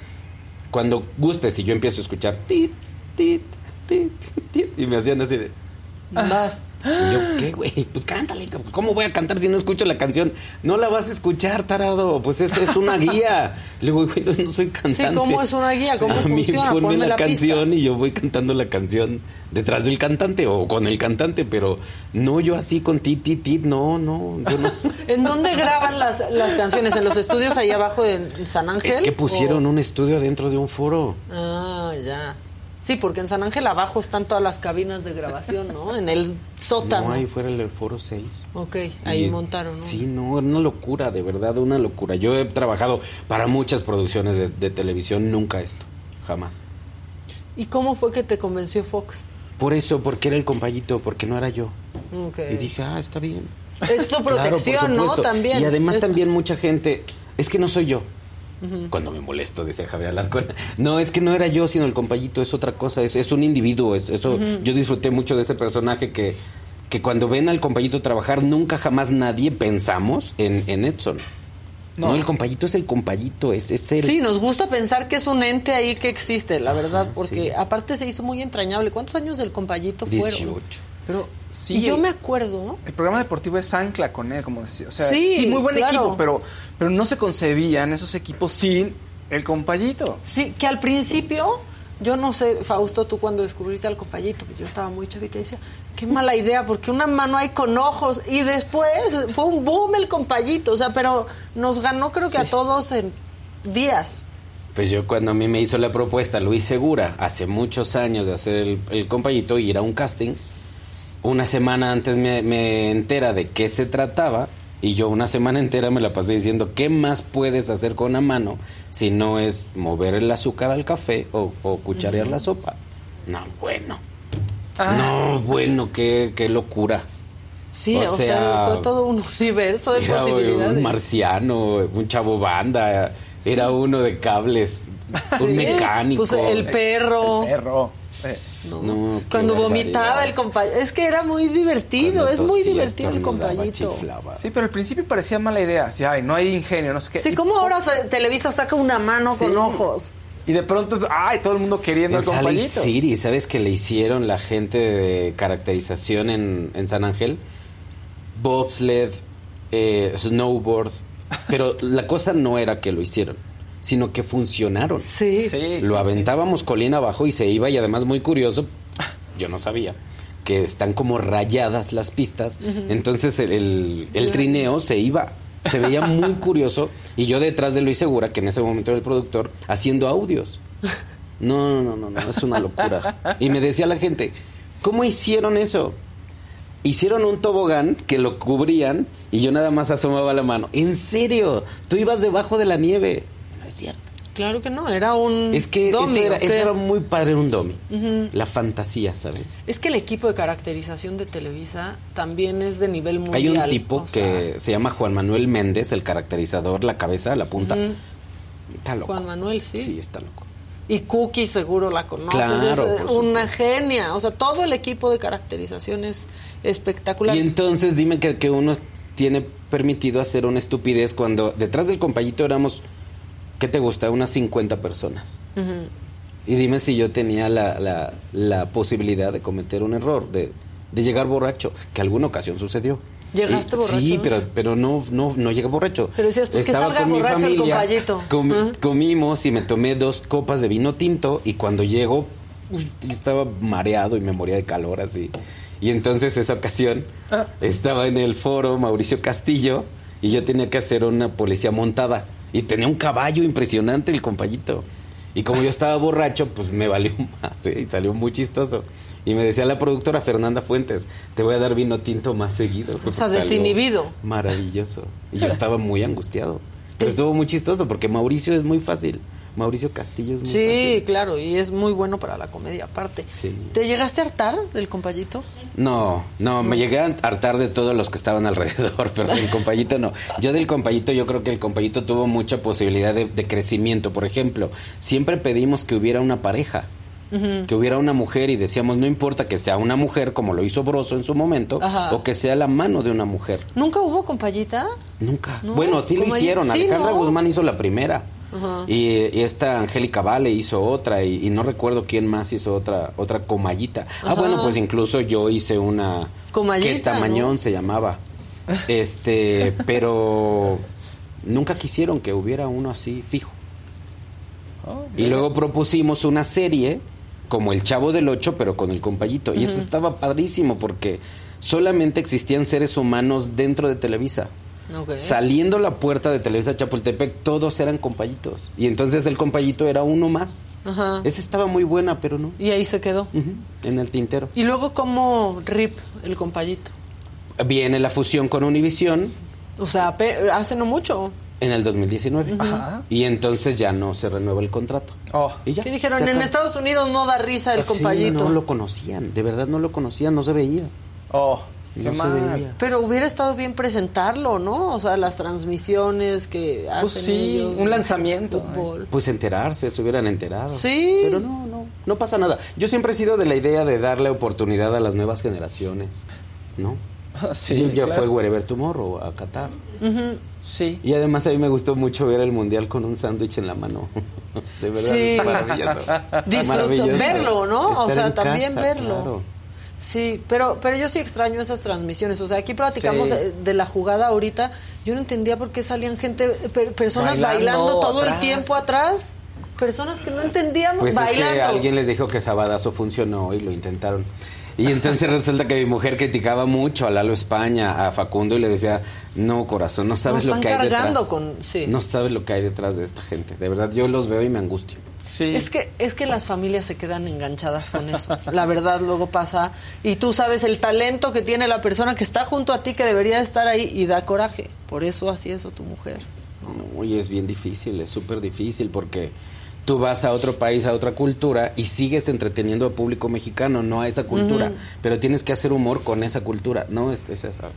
[SPEAKER 8] Cuando gustes y yo empiezo a escuchar tit, tit, tit, tit, y me hacían así de.
[SPEAKER 1] Vas.
[SPEAKER 8] Y yo, ¿qué, güey? Pues cántale. ¿Cómo voy a cantar si no escucho la canción? No la vas a escuchar, tarado. Pues es, es una guía. Le digo, güey, no, no soy cantante.
[SPEAKER 1] Sí, ¿cómo es una guía? ¿Cómo
[SPEAKER 8] a mí
[SPEAKER 1] funciona?
[SPEAKER 8] ponme
[SPEAKER 1] Ponme
[SPEAKER 8] la,
[SPEAKER 1] la
[SPEAKER 8] canción
[SPEAKER 1] pista.
[SPEAKER 8] y yo voy cantando la canción detrás del cantante o con el cantante, pero no yo así con tit, tit, tit. No, no, yo no.
[SPEAKER 1] ¿En dónde graban las, las canciones? ¿En los estudios ahí abajo de San Ángel?
[SPEAKER 8] Es que pusieron
[SPEAKER 1] ¿O-
[SPEAKER 8] un estudio dentro de un foro.
[SPEAKER 1] Ah, ya. Sí, porque en San Ángel abajo están todas las cabinas de grabación, ¿no? En el sótano.
[SPEAKER 8] No, ahí fuera el foro 6.
[SPEAKER 1] Ok, ahí
[SPEAKER 8] Y-
[SPEAKER 1] montaron, ¿no?
[SPEAKER 8] Sí, no, una locura, de verdad, una locura. Yo he trabajado para muchas producciones de, de televisión, nunca esto, jamás.
[SPEAKER 1] ¿Y cómo fue que te convenció Fox?
[SPEAKER 8] Por eso, porque era el compañito, porque no era yo.
[SPEAKER 1] Ok.
[SPEAKER 8] Y dije, ah, está bien.
[SPEAKER 1] Es tu
[SPEAKER 8] Claro,
[SPEAKER 1] protección, ¿no? También.
[SPEAKER 8] Y además también mucha gente, es que no soy yo. Cuando me molesto, decía Javier Alarcón. No, es que no era yo, sino el compañito, es otra cosa, es, es un individuo. Es, eso, Yo disfruté mucho de ese personaje que, que cuando ven al compayito trabajar, nunca jamás nadie pensamos en, en Edson. No.
[SPEAKER 1] No.
[SPEAKER 8] el compayito es el compayito, es, es el...
[SPEAKER 1] Sí, nos gusta pensar que es un ente ahí que existe, la verdad, porque
[SPEAKER 8] sí.
[SPEAKER 1] aparte se hizo muy entrañable. ¿Cuántos años del compayito fueron?
[SPEAKER 8] 18.
[SPEAKER 2] Pero sí.
[SPEAKER 1] y yo me acuerdo,
[SPEAKER 2] El programa deportivo es ancla con él, como decía. O sea,
[SPEAKER 1] Sí,
[SPEAKER 2] sí, muy buen
[SPEAKER 1] claro.
[SPEAKER 2] equipo, pero, pero no se concebían esos equipos sin el compayito.
[SPEAKER 1] sí, que al principio, yo no sé, Fausto, tú cuando descubriste al compayito, pues yo estaba muy chavita y decía, qué mala idea, porque una mano hay con ojos, y después fue un boom el compayito, o sea, pero nos ganó creo que a todos en días.
[SPEAKER 8] Pues yo cuando a mí me hizo la propuesta Luis Segura, hace muchos años de hacer el, el compayito y ir a un casting, una semana antes me, me entera de qué se trataba y yo una semana entera me la pasé diciendo, ¿qué más puedes hacer con una mano si no es mover el azúcar al café o, o cucharear la sopa? No, bueno. No, bueno, qué, qué locura.
[SPEAKER 1] Sí,
[SPEAKER 8] O
[SPEAKER 1] o, sea,
[SPEAKER 8] sea,
[SPEAKER 1] fue todo un universo de
[SPEAKER 8] Era
[SPEAKER 1] posibilidades.
[SPEAKER 8] un marciano, un chavo banda, era uno de cables, un
[SPEAKER 1] Sí,
[SPEAKER 8] mecánico.
[SPEAKER 1] pues el perro.
[SPEAKER 2] Perro. Eh,
[SPEAKER 1] No.
[SPEAKER 8] No,
[SPEAKER 1] Cuando
[SPEAKER 8] barbaridad.
[SPEAKER 1] vomitaba el compañito. Es que era muy divertido,
[SPEAKER 8] Cuando
[SPEAKER 1] es muy divertido el compañito.
[SPEAKER 2] Sí, pero al principio parecía mala idea. Así, ay, no hay ingenio, no sé qué.
[SPEAKER 1] Sí, como ahora Televisa saca una mano
[SPEAKER 2] Sí.
[SPEAKER 1] con ojos.
[SPEAKER 2] Y de pronto, es, ay, todo el mundo queriendo
[SPEAKER 8] En
[SPEAKER 2] el compayito.
[SPEAKER 8] City, ¿sabes que le hicieron la gente de caracterización en, en San Ángel? Bobsled, eh, snowboard. Pero la cosa no era que lo hicieron, sino que funcionaron.
[SPEAKER 1] Sí.
[SPEAKER 2] Sí,
[SPEAKER 8] Lo
[SPEAKER 2] sí,
[SPEAKER 8] aventábamos colina abajo y se iba y además muy curioso, yo no sabía, que están como rayadas las pistas, entonces el, el- el trineo se iba, se veía muy curioso y yo detrás de Luis Segura, que en ese momento era el productor, haciendo audios. No, no, no, no, es una locura. Y me decía la gente, ¿cómo hicieron eso? Hicieron un tobogán que lo cubrían y yo nada más asomaba la mano. ¿En serio? Tú ibas debajo de la nieve. Es cierto.
[SPEAKER 1] Claro que no, era un
[SPEAKER 8] Es que
[SPEAKER 1] dummy,
[SPEAKER 8] eso, era, muy padre, un domi. La fantasía, ¿sabes?
[SPEAKER 1] Es que el equipo de caracterización de Televisa también es de nivel mundial.
[SPEAKER 8] Hay un tipo
[SPEAKER 1] o sea,
[SPEAKER 8] que se llama Juan Manuel Méndez, el caracterizador, la cabeza, la punta. Está loco.
[SPEAKER 1] Juan Manuel, sí.
[SPEAKER 8] Sí, está loco.
[SPEAKER 1] Y Cookie seguro la conoces,
[SPEAKER 8] Claro,
[SPEAKER 1] es una genia. O sea, todo el equipo de caracterización es espectacular.
[SPEAKER 8] Y entonces dime que, que uno tiene permitido hacer una estupidez cuando detrás del compayito éramos, ¿qué te gusta? Unas 50 personas.
[SPEAKER 1] Ujú.
[SPEAKER 8] Y dime si yo tenía la, la, la posibilidad de cometer un error, de, de llegar borracho, que alguna ocasión sucedió.
[SPEAKER 1] ¿Llegaste borracho?
[SPEAKER 8] Sí, pero, pero no, no, no llegué borracho.
[SPEAKER 1] Pero decías, pues, que salga
[SPEAKER 8] con mi
[SPEAKER 1] borracho el
[SPEAKER 8] familia,
[SPEAKER 1] compayito.
[SPEAKER 8] com-
[SPEAKER 1] Ajá.
[SPEAKER 8] Comimos y me tomé dos copas de vino tinto y cuando llego estaba mareado y me moría de calor así. Y entonces esa ocasión
[SPEAKER 1] Ah.
[SPEAKER 8] estaba en el foro Mauricio Castillo y yo tenía que hacer una policía montada y tenía un caballo impresionante el compayito. Y como yo estaba borracho, pues me valió madre y salió muy chistoso. Y me decía la productora Fernanda Fuentes, te voy a dar vino tinto más seguido.
[SPEAKER 1] O sea, desinhibido.
[SPEAKER 8] Maravilloso. Y yo estaba muy angustiado. Pero estuvo muy chistoso porque Mauricio es muy fácil. Mauricio Castillo es muy
[SPEAKER 1] Sí,
[SPEAKER 8] fácil.
[SPEAKER 1] claro, y es muy bueno para la comedia aparte.
[SPEAKER 8] Sí.
[SPEAKER 1] ¿Te llegaste a hartar del compayito?
[SPEAKER 8] No, no, me llegué a hartar de todos los que estaban alrededor, pero del compayito no. Yo del compayito, yo creo que el compayito tuvo mucha posibilidad de, de crecimiento. Por ejemplo, siempre pedimos que hubiera una pareja, que hubiera una mujer y decíamos, no importa que sea una mujer, como lo hizo Broso en su momento,
[SPEAKER 1] Ajá.
[SPEAKER 8] o que sea la mano de una mujer.
[SPEAKER 1] ¿Nunca hubo compayita?
[SPEAKER 8] Nunca.
[SPEAKER 1] No,
[SPEAKER 8] bueno, sí lo hicieron.
[SPEAKER 1] sí,
[SPEAKER 8] Alejandra
[SPEAKER 1] ¿no?
[SPEAKER 8] Guzmán hizo la primera. Y, y esta Angélica Vale hizo otra y, y no recuerdo quién más hizo otra otra comallita. Ah, bueno, pues incluso yo hice una
[SPEAKER 1] Comallita,
[SPEAKER 8] que tamañón
[SPEAKER 1] ¿no?
[SPEAKER 8] se llamaba. Este, pero nunca quisieron que hubiera uno así fijo.
[SPEAKER 2] Oh,
[SPEAKER 8] Y luego propusimos una serie como El Chavo del Ocho, pero con el compayito. Y eso estaba padrísimo porque solamente existían seres humanos dentro de Televisa. Saliendo la puerta de Televisa Chapultepec, todos eran compayitos. Y entonces el compayito era uno más.
[SPEAKER 1] Ajá.
[SPEAKER 8] Esa estaba muy buena, pero no.
[SPEAKER 1] Y ahí se quedó.
[SPEAKER 8] En el tintero.
[SPEAKER 1] Y luego, ¿cómo rip el compayito?
[SPEAKER 8] Viene la fusión con Univisión
[SPEAKER 1] O sea, hace no mucho.
[SPEAKER 8] en el 2019.
[SPEAKER 2] Ajá.
[SPEAKER 8] Y entonces ya no se renueva el contrato.
[SPEAKER 2] Oh.
[SPEAKER 8] Y ya.
[SPEAKER 1] ¿Qué dijeron? En. Estados Unidos no da risa el
[SPEAKER 8] Sí,
[SPEAKER 1] compayito.
[SPEAKER 8] no lo conocían, de verdad no lo conocían, no se veía.
[SPEAKER 2] Oh,
[SPEAKER 8] No se
[SPEAKER 2] mal.
[SPEAKER 8] veía.
[SPEAKER 1] Pero hubiera estado bien presentarlo, ¿no? O sea, las transmisiones que hacen
[SPEAKER 2] Pues sí,
[SPEAKER 1] ellos,
[SPEAKER 2] un lanzamiento.
[SPEAKER 1] fútbol.
[SPEAKER 8] Pues enterarse, se hubieran enterado.
[SPEAKER 1] Sí.
[SPEAKER 8] Pero no, no, no pasa nada. Yo siempre he sido de la idea de darle oportunidad a las nuevas generaciones. ¿no?
[SPEAKER 2] Sí,
[SPEAKER 8] Y ya
[SPEAKER 2] claro.
[SPEAKER 8] fue Wherever Tomorrow a Qatar.
[SPEAKER 2] Sí.
[SPEAKER 8] Y además a mí me gustó mucho ver el mundial con un sándwich en la mano. De verdad,
[SPEAKER 1] Sí.
[SPEAKER 8] maravilloso.
[SPEAKER 1] Disfruto,
[SPEAKER 8] Maravilloso.
[SPEAKER 1] verlo, ¿no? o sea, también
[SPEAKER 8] casa,
[SPEAKER 1] verlo.
[SPEAKER 8] claro.
[SPEAKER 1] Sí, pero, pero yo sí extraño esas transmisiones. O sea, aquí platicamos
[SPEAKER 2] Sí.
[SPEAKER 1] eh, de la jugada ahorita. Yo no entendía por qué salían gente, per- personas bailando,
[SPEAKER 2] Bailando
[SPEAKER 1] todo el tiempo atrás. Personas que no entendíamos
[SPEAKER 8] Pues es
[SPEAKER 1] bailando.
[SPEAKER 8] que alguien les dijo que Sabadazo funcionó y lo intentaron. Y entonces resulta que mi mujer criticaba mucho a Lalo España, a Facundo, y le decía, no, corazón, no sabes lo que hay detrás.
[SPEAKER 1] con- sí.
[SPEAKER 8] No sabes lo que hay detrás de esta gente. De verdad, yo los veo y me angustio.
[SPEAKER 2] Sí.
[SPEAKER 1] Es que, es que las familias se quedan enganchadas con eso. La verdad, luego pasa. Y tú sabes el talento que tiene la persona que está junto a ti, que debería estar ahí, y da coraje. Por eso así eso tu mujer.
[SPEAKER 8] No, y es bien difícil, es súper difícil porque tú vas a otro país, a otra cultura y sigues entreteniendo al público mexicano, no a esa cultura. Pero tienes que hacer humor con esa cultura. No, es, es esa.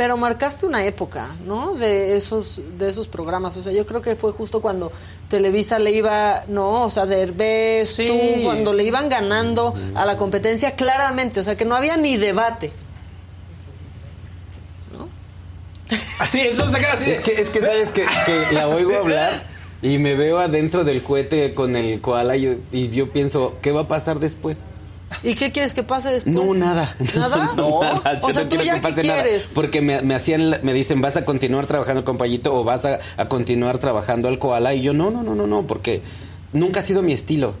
[SPEAKER 1] Pero marcaste una época, ¿no? De esos, de esos programas. O sea, yo creo que fue justo cuando Televisa le iba, ¿no? O sea, Derbez,
[SPEAKER 2] Sí.
[SPEAKER 1] tú, cuando le iban ganando a la competencia claramente. O sea, que no había ni debate.
[SPEAKER 2] Así, entonces acá así.
[SPEAKER 8] Es que, es que sabes que, que la oigo hablar y me veo adentro del cohete con el koala y, y yo pienso, ¿qué va a pasar después?
[SPEAKER 1] ¿Y qué quieres que pase después?
[SPEAKER 8] No, nada.
[SPEAKER 1] ¿Nada?
[SPEAKER 8] No, nada. Yo
[SPEAKER 1] O sea,
[SPEAKER 8] no
[SPEAKER 1] ¿tú ya
[SPEAKER 8] que
[SPEAKER 1] qué
[SPEAKER 8] nada.
[SPEAKER 1] quieres?
[SPEAKER 8] Porque me, me hacían, me dicen, ¿vas a continuar trabajando con Payito o vas a, a continuar trabajando al koala? Y yo, no, no, no, no, no, porque nunca ha sido mi estilo.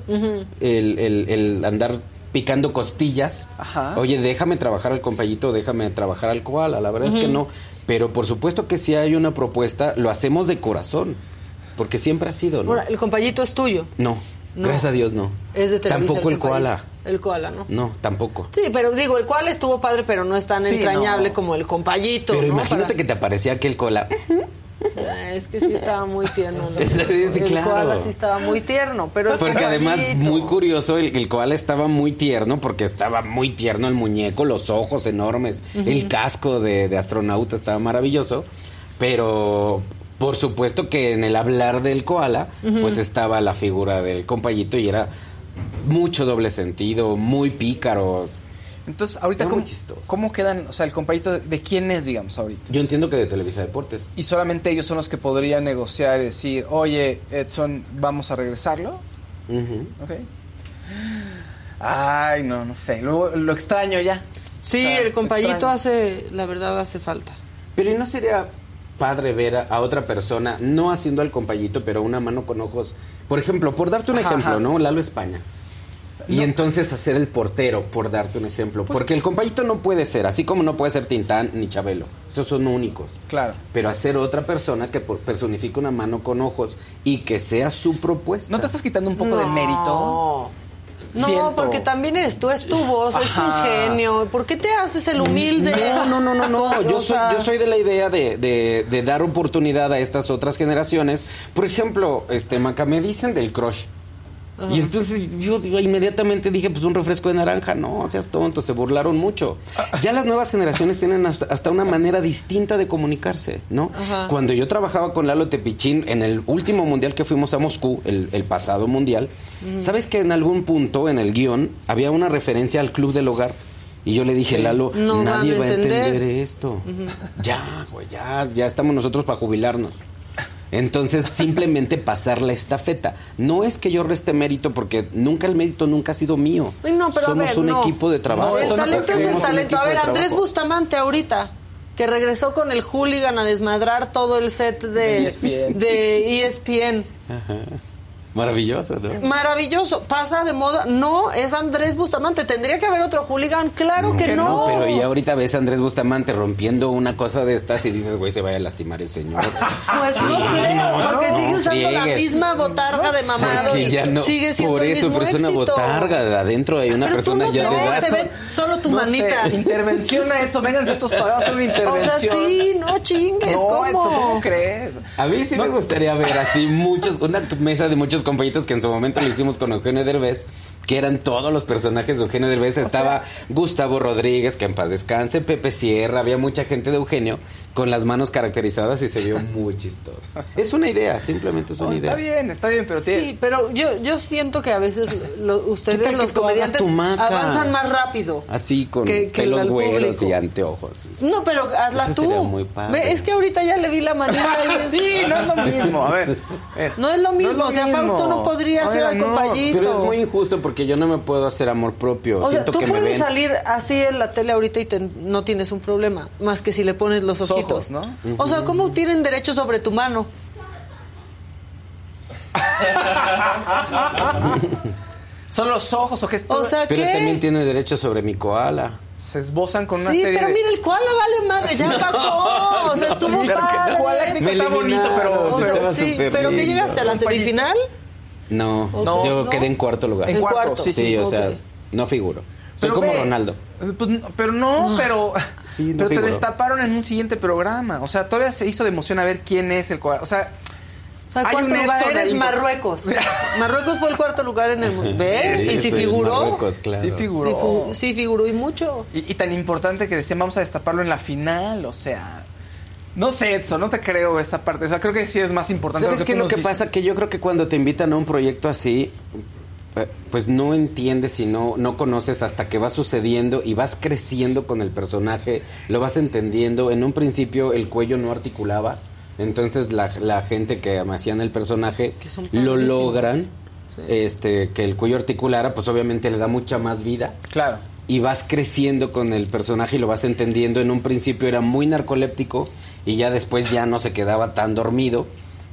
[SPEAKER 8] El, el- el andar picando costillas.
[SPEAKER 2] Ajá.
[SPEAKER 8] Oye, déjame trabajar al compayito, déjame trabajar al koala. La verdad es que no. Pero por supuesto que si hay una propuesta, lo hacemos de corazón. Porque siempre ha sido, ¿no?
[SPEAKER 1] Ahora, el compañito es tuyo.
[SPEAKER 8] No,
[SPEAKER 1] No.
[SPEAKER 8] gracias a Dios no.
[SPEAKER 1] Es de Televisa.
[SPEAKER 8] Tampoco el
[SPEAKER 1] Compayito.
[SPEAKER 8] koala.
[SPEAKER 1] El koala, ¿no?
[SPEAKER 8] No, tampoco.
[SPEAKER 1] Sí, pero digo, el koala estuvo padre, pero no es tan
[SPEAKER 2] Sí,
[SPEAKER 1] entrañable
[SPEAKER 2] no.
[SPEAKER 1] como el compayito.
[SPEAKER 8] Pero
[SPEAKER 1] ¿no?
[SPEAKER 8] imagínate
[SPEAKER 1] Para-
[SPEAKER 8] que te aparecía aquel koala.
[SPEAKER 1] Ah, Es que sí estaba muy tierno. ¿no?
[SPEAKER 8] Sí,
[SPEAKER 1] el
[SPEAKER 8] claro.
[SPEAKER 1] koala sí estaba muy tierno, pero el
[SPEAKER 8] Porque además, muy curioso, el, el koala estaba muy tierno, porque estaba muy tierno el muñeco, los ojos enormes, el casco de, de astronauta estaba maravilloso, pero por supuesto que en el hablar del koala, pues estaba la figura del compayito y era mucho doble sentido, muy pícaro.
[SPEAKER 2] Entonces, ahorita, ¿cómo, cómo quedan, o sea, el compañito de, de quién es, digamos, ahorita?
[SPEAKER 8] Yo entiendo que de Televisa Deportes.
[SPEAKER 2] Y solamente ellos son los que podrían negociar y decir, oye, Edson, vamos a regresarlo. Ok. Ay, no, no sé. Luego lo extraño ya.
[SPEAKER 1] Sí,
[SPEAKER 2] O sea,
[SPEAKER 1] el compayito
[SPEAKER 2] extraño.
[SPEAKER 1] hace, la verdad, hace falta.
[SPEAKER 8] Pero ¿y no sería padre ver a, a otra persona, no haciendo al compayito, pero una mano con ojos? Por ejemplo, por darte un
[SPEAKER 2] Ajá,
[SPEAKER 8] ejemplo,
[SPEAKER 2] ajá.
[SPEAKER 8] ¿no? Lalo España. Y
[SPEAKER 2] No.
[SPEAKER 8] entonces hacer el portero, por darte un ejemplo. Porque el compayito no puede ser, así como no puede ser Tintán ni Chabelo. Esos son únicos.
[SPEAKER 2] Claro.
[SPEAKER 8] Pero hacer otra persona que por- personifique una mano con ojos y que sea su propuesta.
[SPEAKER 2] ¿No te estás quitando un poco de
[SPEAKER 1] No.
[SPEAKER 2] mérito?
[SPEAKER 1] No,
[SPEAKER 2] Siento.
[SPEAKER 1] porque también eres tú, es tu voz, es tu ingenio. ¿Por qué te haces el humilde?
[SPEAKER 8] No, no, no, no, no. Yo soy, yo soy de la idea de, de- de dar oportunidad a estas otras generaciones. Por ejemplo, este Maca, me dicen del crush. Y entonces yo inmediatamente dije, pues un refresco de naranja. No, seas tonto, se burlaron mucho. Ya las nuevas generaciones tienen hasta, una manera distinta de comunicarse, ¿no?
[SPEAKER 1] Ajá.
[SPEAKER 8] Cuando yo trabajaba con Lalo Tepichín en el último mundial que fuimos a Moscú, el, el pasado mundial, ¿sabes que en algún punto en el guion había una referencia al club del hogar? Y yo le dije, Lalo,
[SPEAKER 1] No
[SPEAKER 8] nadie va a entender,
[SPEAKER 1] entender.
[SPEAKER 8] esto. Ya, güey, ya, ya estamos nosotros para jubilarnos. Entonces, simplemente pasar la estafeta. No es que yo reste mérito, porque nunca el mérito nunca ha sido mío.
[SPEAKER 1] No, pero a
[SPEAKER 8] Somos
[SPEAKER 1] ver,
[SPEAKER 8] un
[SPEAKER 1] no.
[SPEAKER 8] equipo de trabajo.
[SPEAKER 2] No,
[SPEAKER 1] el talento es el talento. A ver, Andrés. Bustamante ahorita, que regresó con el hooligan a desmadrar todo el set de,
[SPEAKER 2] De ESPN.
[SPEAKER 1] de ESPN.
[SPEAKER 8] Ajá. Maravilloso, ¿no?
[SPEAKER 1] Maravilloso, pasa de moda. No, es Andrés Bustamante. Tendría que haber otro hooligan. Claro que no.
[SPEAKER 8] Pero y ahorita ves a Andrés Bustamante rompiendo una cosa de estas y dices, güey, se vaya a lastimar el señor.
[SPEAKER 1] Pues no creo, porque sigue usando la
[SPEAKER 8] friegues.
[SPEAKER 1] misma botarga de mamado
[SPEAKER 8] Sí,
[SPEAKER 1] y
[SPEAKER 8] ya no.
[SPEAKER 1] sigue siendo
[SPEAKER 8] Por eso, pero es una botarga. de Adentro hay una
[SPEAKER 1] Pero tú
[SPEAKER 8] persona
[SPEAKER 1] no te
[SPEAKER 8] ya de
[SPEAKER 1] ves, se ve solo tu
[SPEAKER 2] No
[SPEAKER 1] manita.
[SPEAKER 2] sé, intervención a eso, vénganse tus pagados, una
[SPEAKER 1] O
[SPEAKER 2] intervención.
[SPEAKER 1] sea, sí, no chingues,
[SPEAKER 2] No,
[SPEAKER 1] ¿cómo?
[SPEAKER 2] Edson, ¿cómo crees?
[SPEAKER 8] A mí sí me gustaría ver así muchos, una mesa de muchos muchos compañitos que en su momento lo hicimos con Eugenio Derbez, que eran todos los personajes de Eugenio Derbez. Estaba Gustavo Rodríguez, que en paz descanse, Pepe Sierra, había mucha gente de Eugenio con las manos caracterizadas y se vio muy chistoso. Es una idea, simplemente es una
[SPEAKER 2] No,
[SPEAKER 8] idea.
[SPEAKER 2] está bien, está bien, pero tiene...
[SPEAKER 1] Sí, pero yo, yo siento que a veces lo-
[SPEAKER 8] ¿Qué
[SPEAKER 1] ustedes, los comediantes, avanzan más rápido.
[SPEAKER 8] Así con
[SPEAKER 1] Que- que
[SPEAKER 8] pelos
[SPEAKER 1] el
[SPEAKER 8] güeros y anteojos.
[SPEAKER 1] No, pero hazla
[SPEAKER 8] Eso
[SPEAKER 1] tú.
[SPEAKER 8] muy padre.
[SPEAKER 1] Es que ahorita ya le vi la manita. y
[SPEAKER 2] sí, no es lo mismo. A ver, a ver.
[SPEAKER 1] No es lo mismo, o sea, Fausto no podría ser al
[SPEAKER 2] no,
[SPEAKER 1] compayito.
[SPEAKER 8] Pero es muy injusto porque yo no me puedo hacer amor propio.
[SPEAKER 1] O sea, tú
[SPEAKER 8] que me
[SPEAKER 1] puedes
[SPEAKER 8] ven.
[SPEAKER 1] salir así en la tele ahorita y te- no tienes un problema, más que si le pones los
[SPEAKER 2] Los
[SPEAKER 1] ojitos.
[SPEAKER 2] ojos, ¿no?
[SPEAKER 1] O sea, ¿cómo tienen derecho sobre tu mano?
[SPEAKER 2] ¿Son los ojos o qué?
[SPEAKER 1] O sea,
[SPEAKER 8] Pero
[SPEAKER 1] ¿qué?
[SPEAKER 8] también tiene derecho sobre mi koala.
[SPEAKER 2] Se esbozan con una
[SPEAKER 1] Sí,
[SPEAKER 2] serie
[SPEAKER 1] pero
[SPEAKER 2] de...
[SPEAKER 1] mira, el koala vale madre, ya pasó. O sea, estuvo
[SPEAKER 2] claro que
[SPEAKER 1] padre.
[SPEAKER 2] Koala
[SPEAKER 8] Me
[SPEAKER 2] está bonito, pero...
[SPEAKER 1] O sea,
[SPEAKER 8] Estaba
[SPEAKER 1] sí, pero que
[SPEAKER 8] lindo.
[SPEAKER 1] llegaste a la semifinal.
[SPEAKER 8] No,
[SPEAKER 1] No,
[SPEAKER 8] yo
[SPEAKER 1] ¿no?
[SPEAKER 8] quedé en cuarto lugar.
[SPEAKER 2] En
[SPEAKER 1] En
[SPEAKER 2] cuarto,
[SPEAKER 1] cuarto.
[SPEAKER 2] sí, sí.
[SPEAKER 8] O sea, no figuro. Soy
[SPEAKER 2] Pero
[SPEAKER 8] como
[SPEAKER 2] ve,
[SPEAKER 8] Ronaldo.
[SPEAKER 2] pues, no, pero no, pero,
[SPEAKER 8] Sí, no
[SPEAKER 2] pero te destaparon en un siguiente programa. O sea, todavía se hizo de emoción a ver quién es el cual. O sea,
[SPEAKER 1] O sea,
[SPEAKER 2] Hay
[SPEAKER 1] cuarto
[SPEAKER 2] un
[SPEAKER 1] lugar
[SPEAKER 2] Edson
[SPEAKER 1] eres
[SPEAKER 2] ahí.
[SPEAKER 1] Marruecos. Marruecos fue el cuarto lugar en el mundo. ¿Ves?
[SPEAKER 8] Sí,
[SPEAKER 1] y si figuró.
[SPEAKER 8] Marruecos, claro.
[SPEAKER 2] sí figuró.
[SPEAKER 1] Sí, fu- sí figuró y mucho.
[SPEAKER 2] y, y tan importante que decían, vamos a destaparlo en la final. O sea, no sé, Edson, no te creo esta parte. O sea, creo que sí es más importante.
[SPEAKER 8] ¿Sabes qué?
[SPEAKER 2] tú
[SPEAKER 8] Lo que pasa que yo creo que cuando te invitan a un proyecto así, eh, pues no entiendes y no, no conoces hasta que va sucediendo y vas creciendo con el personaje, lo vas entendiendo. En un principio el cuello no articulaba, entonces la, la gente que hacían el personaje lo logran,
[SPEAKER 1] Sí.
[SPEAKER 8] este, que el cuello articulara, pues obviamente le da mucha más vida.
[SPEAKER 2] Claro.
[SPEAKER 8] y vas creciendo con el personaje y lo vas entendiendo. En un principio era muy narcoléptico y ya después ya no se quedaba tan dormido,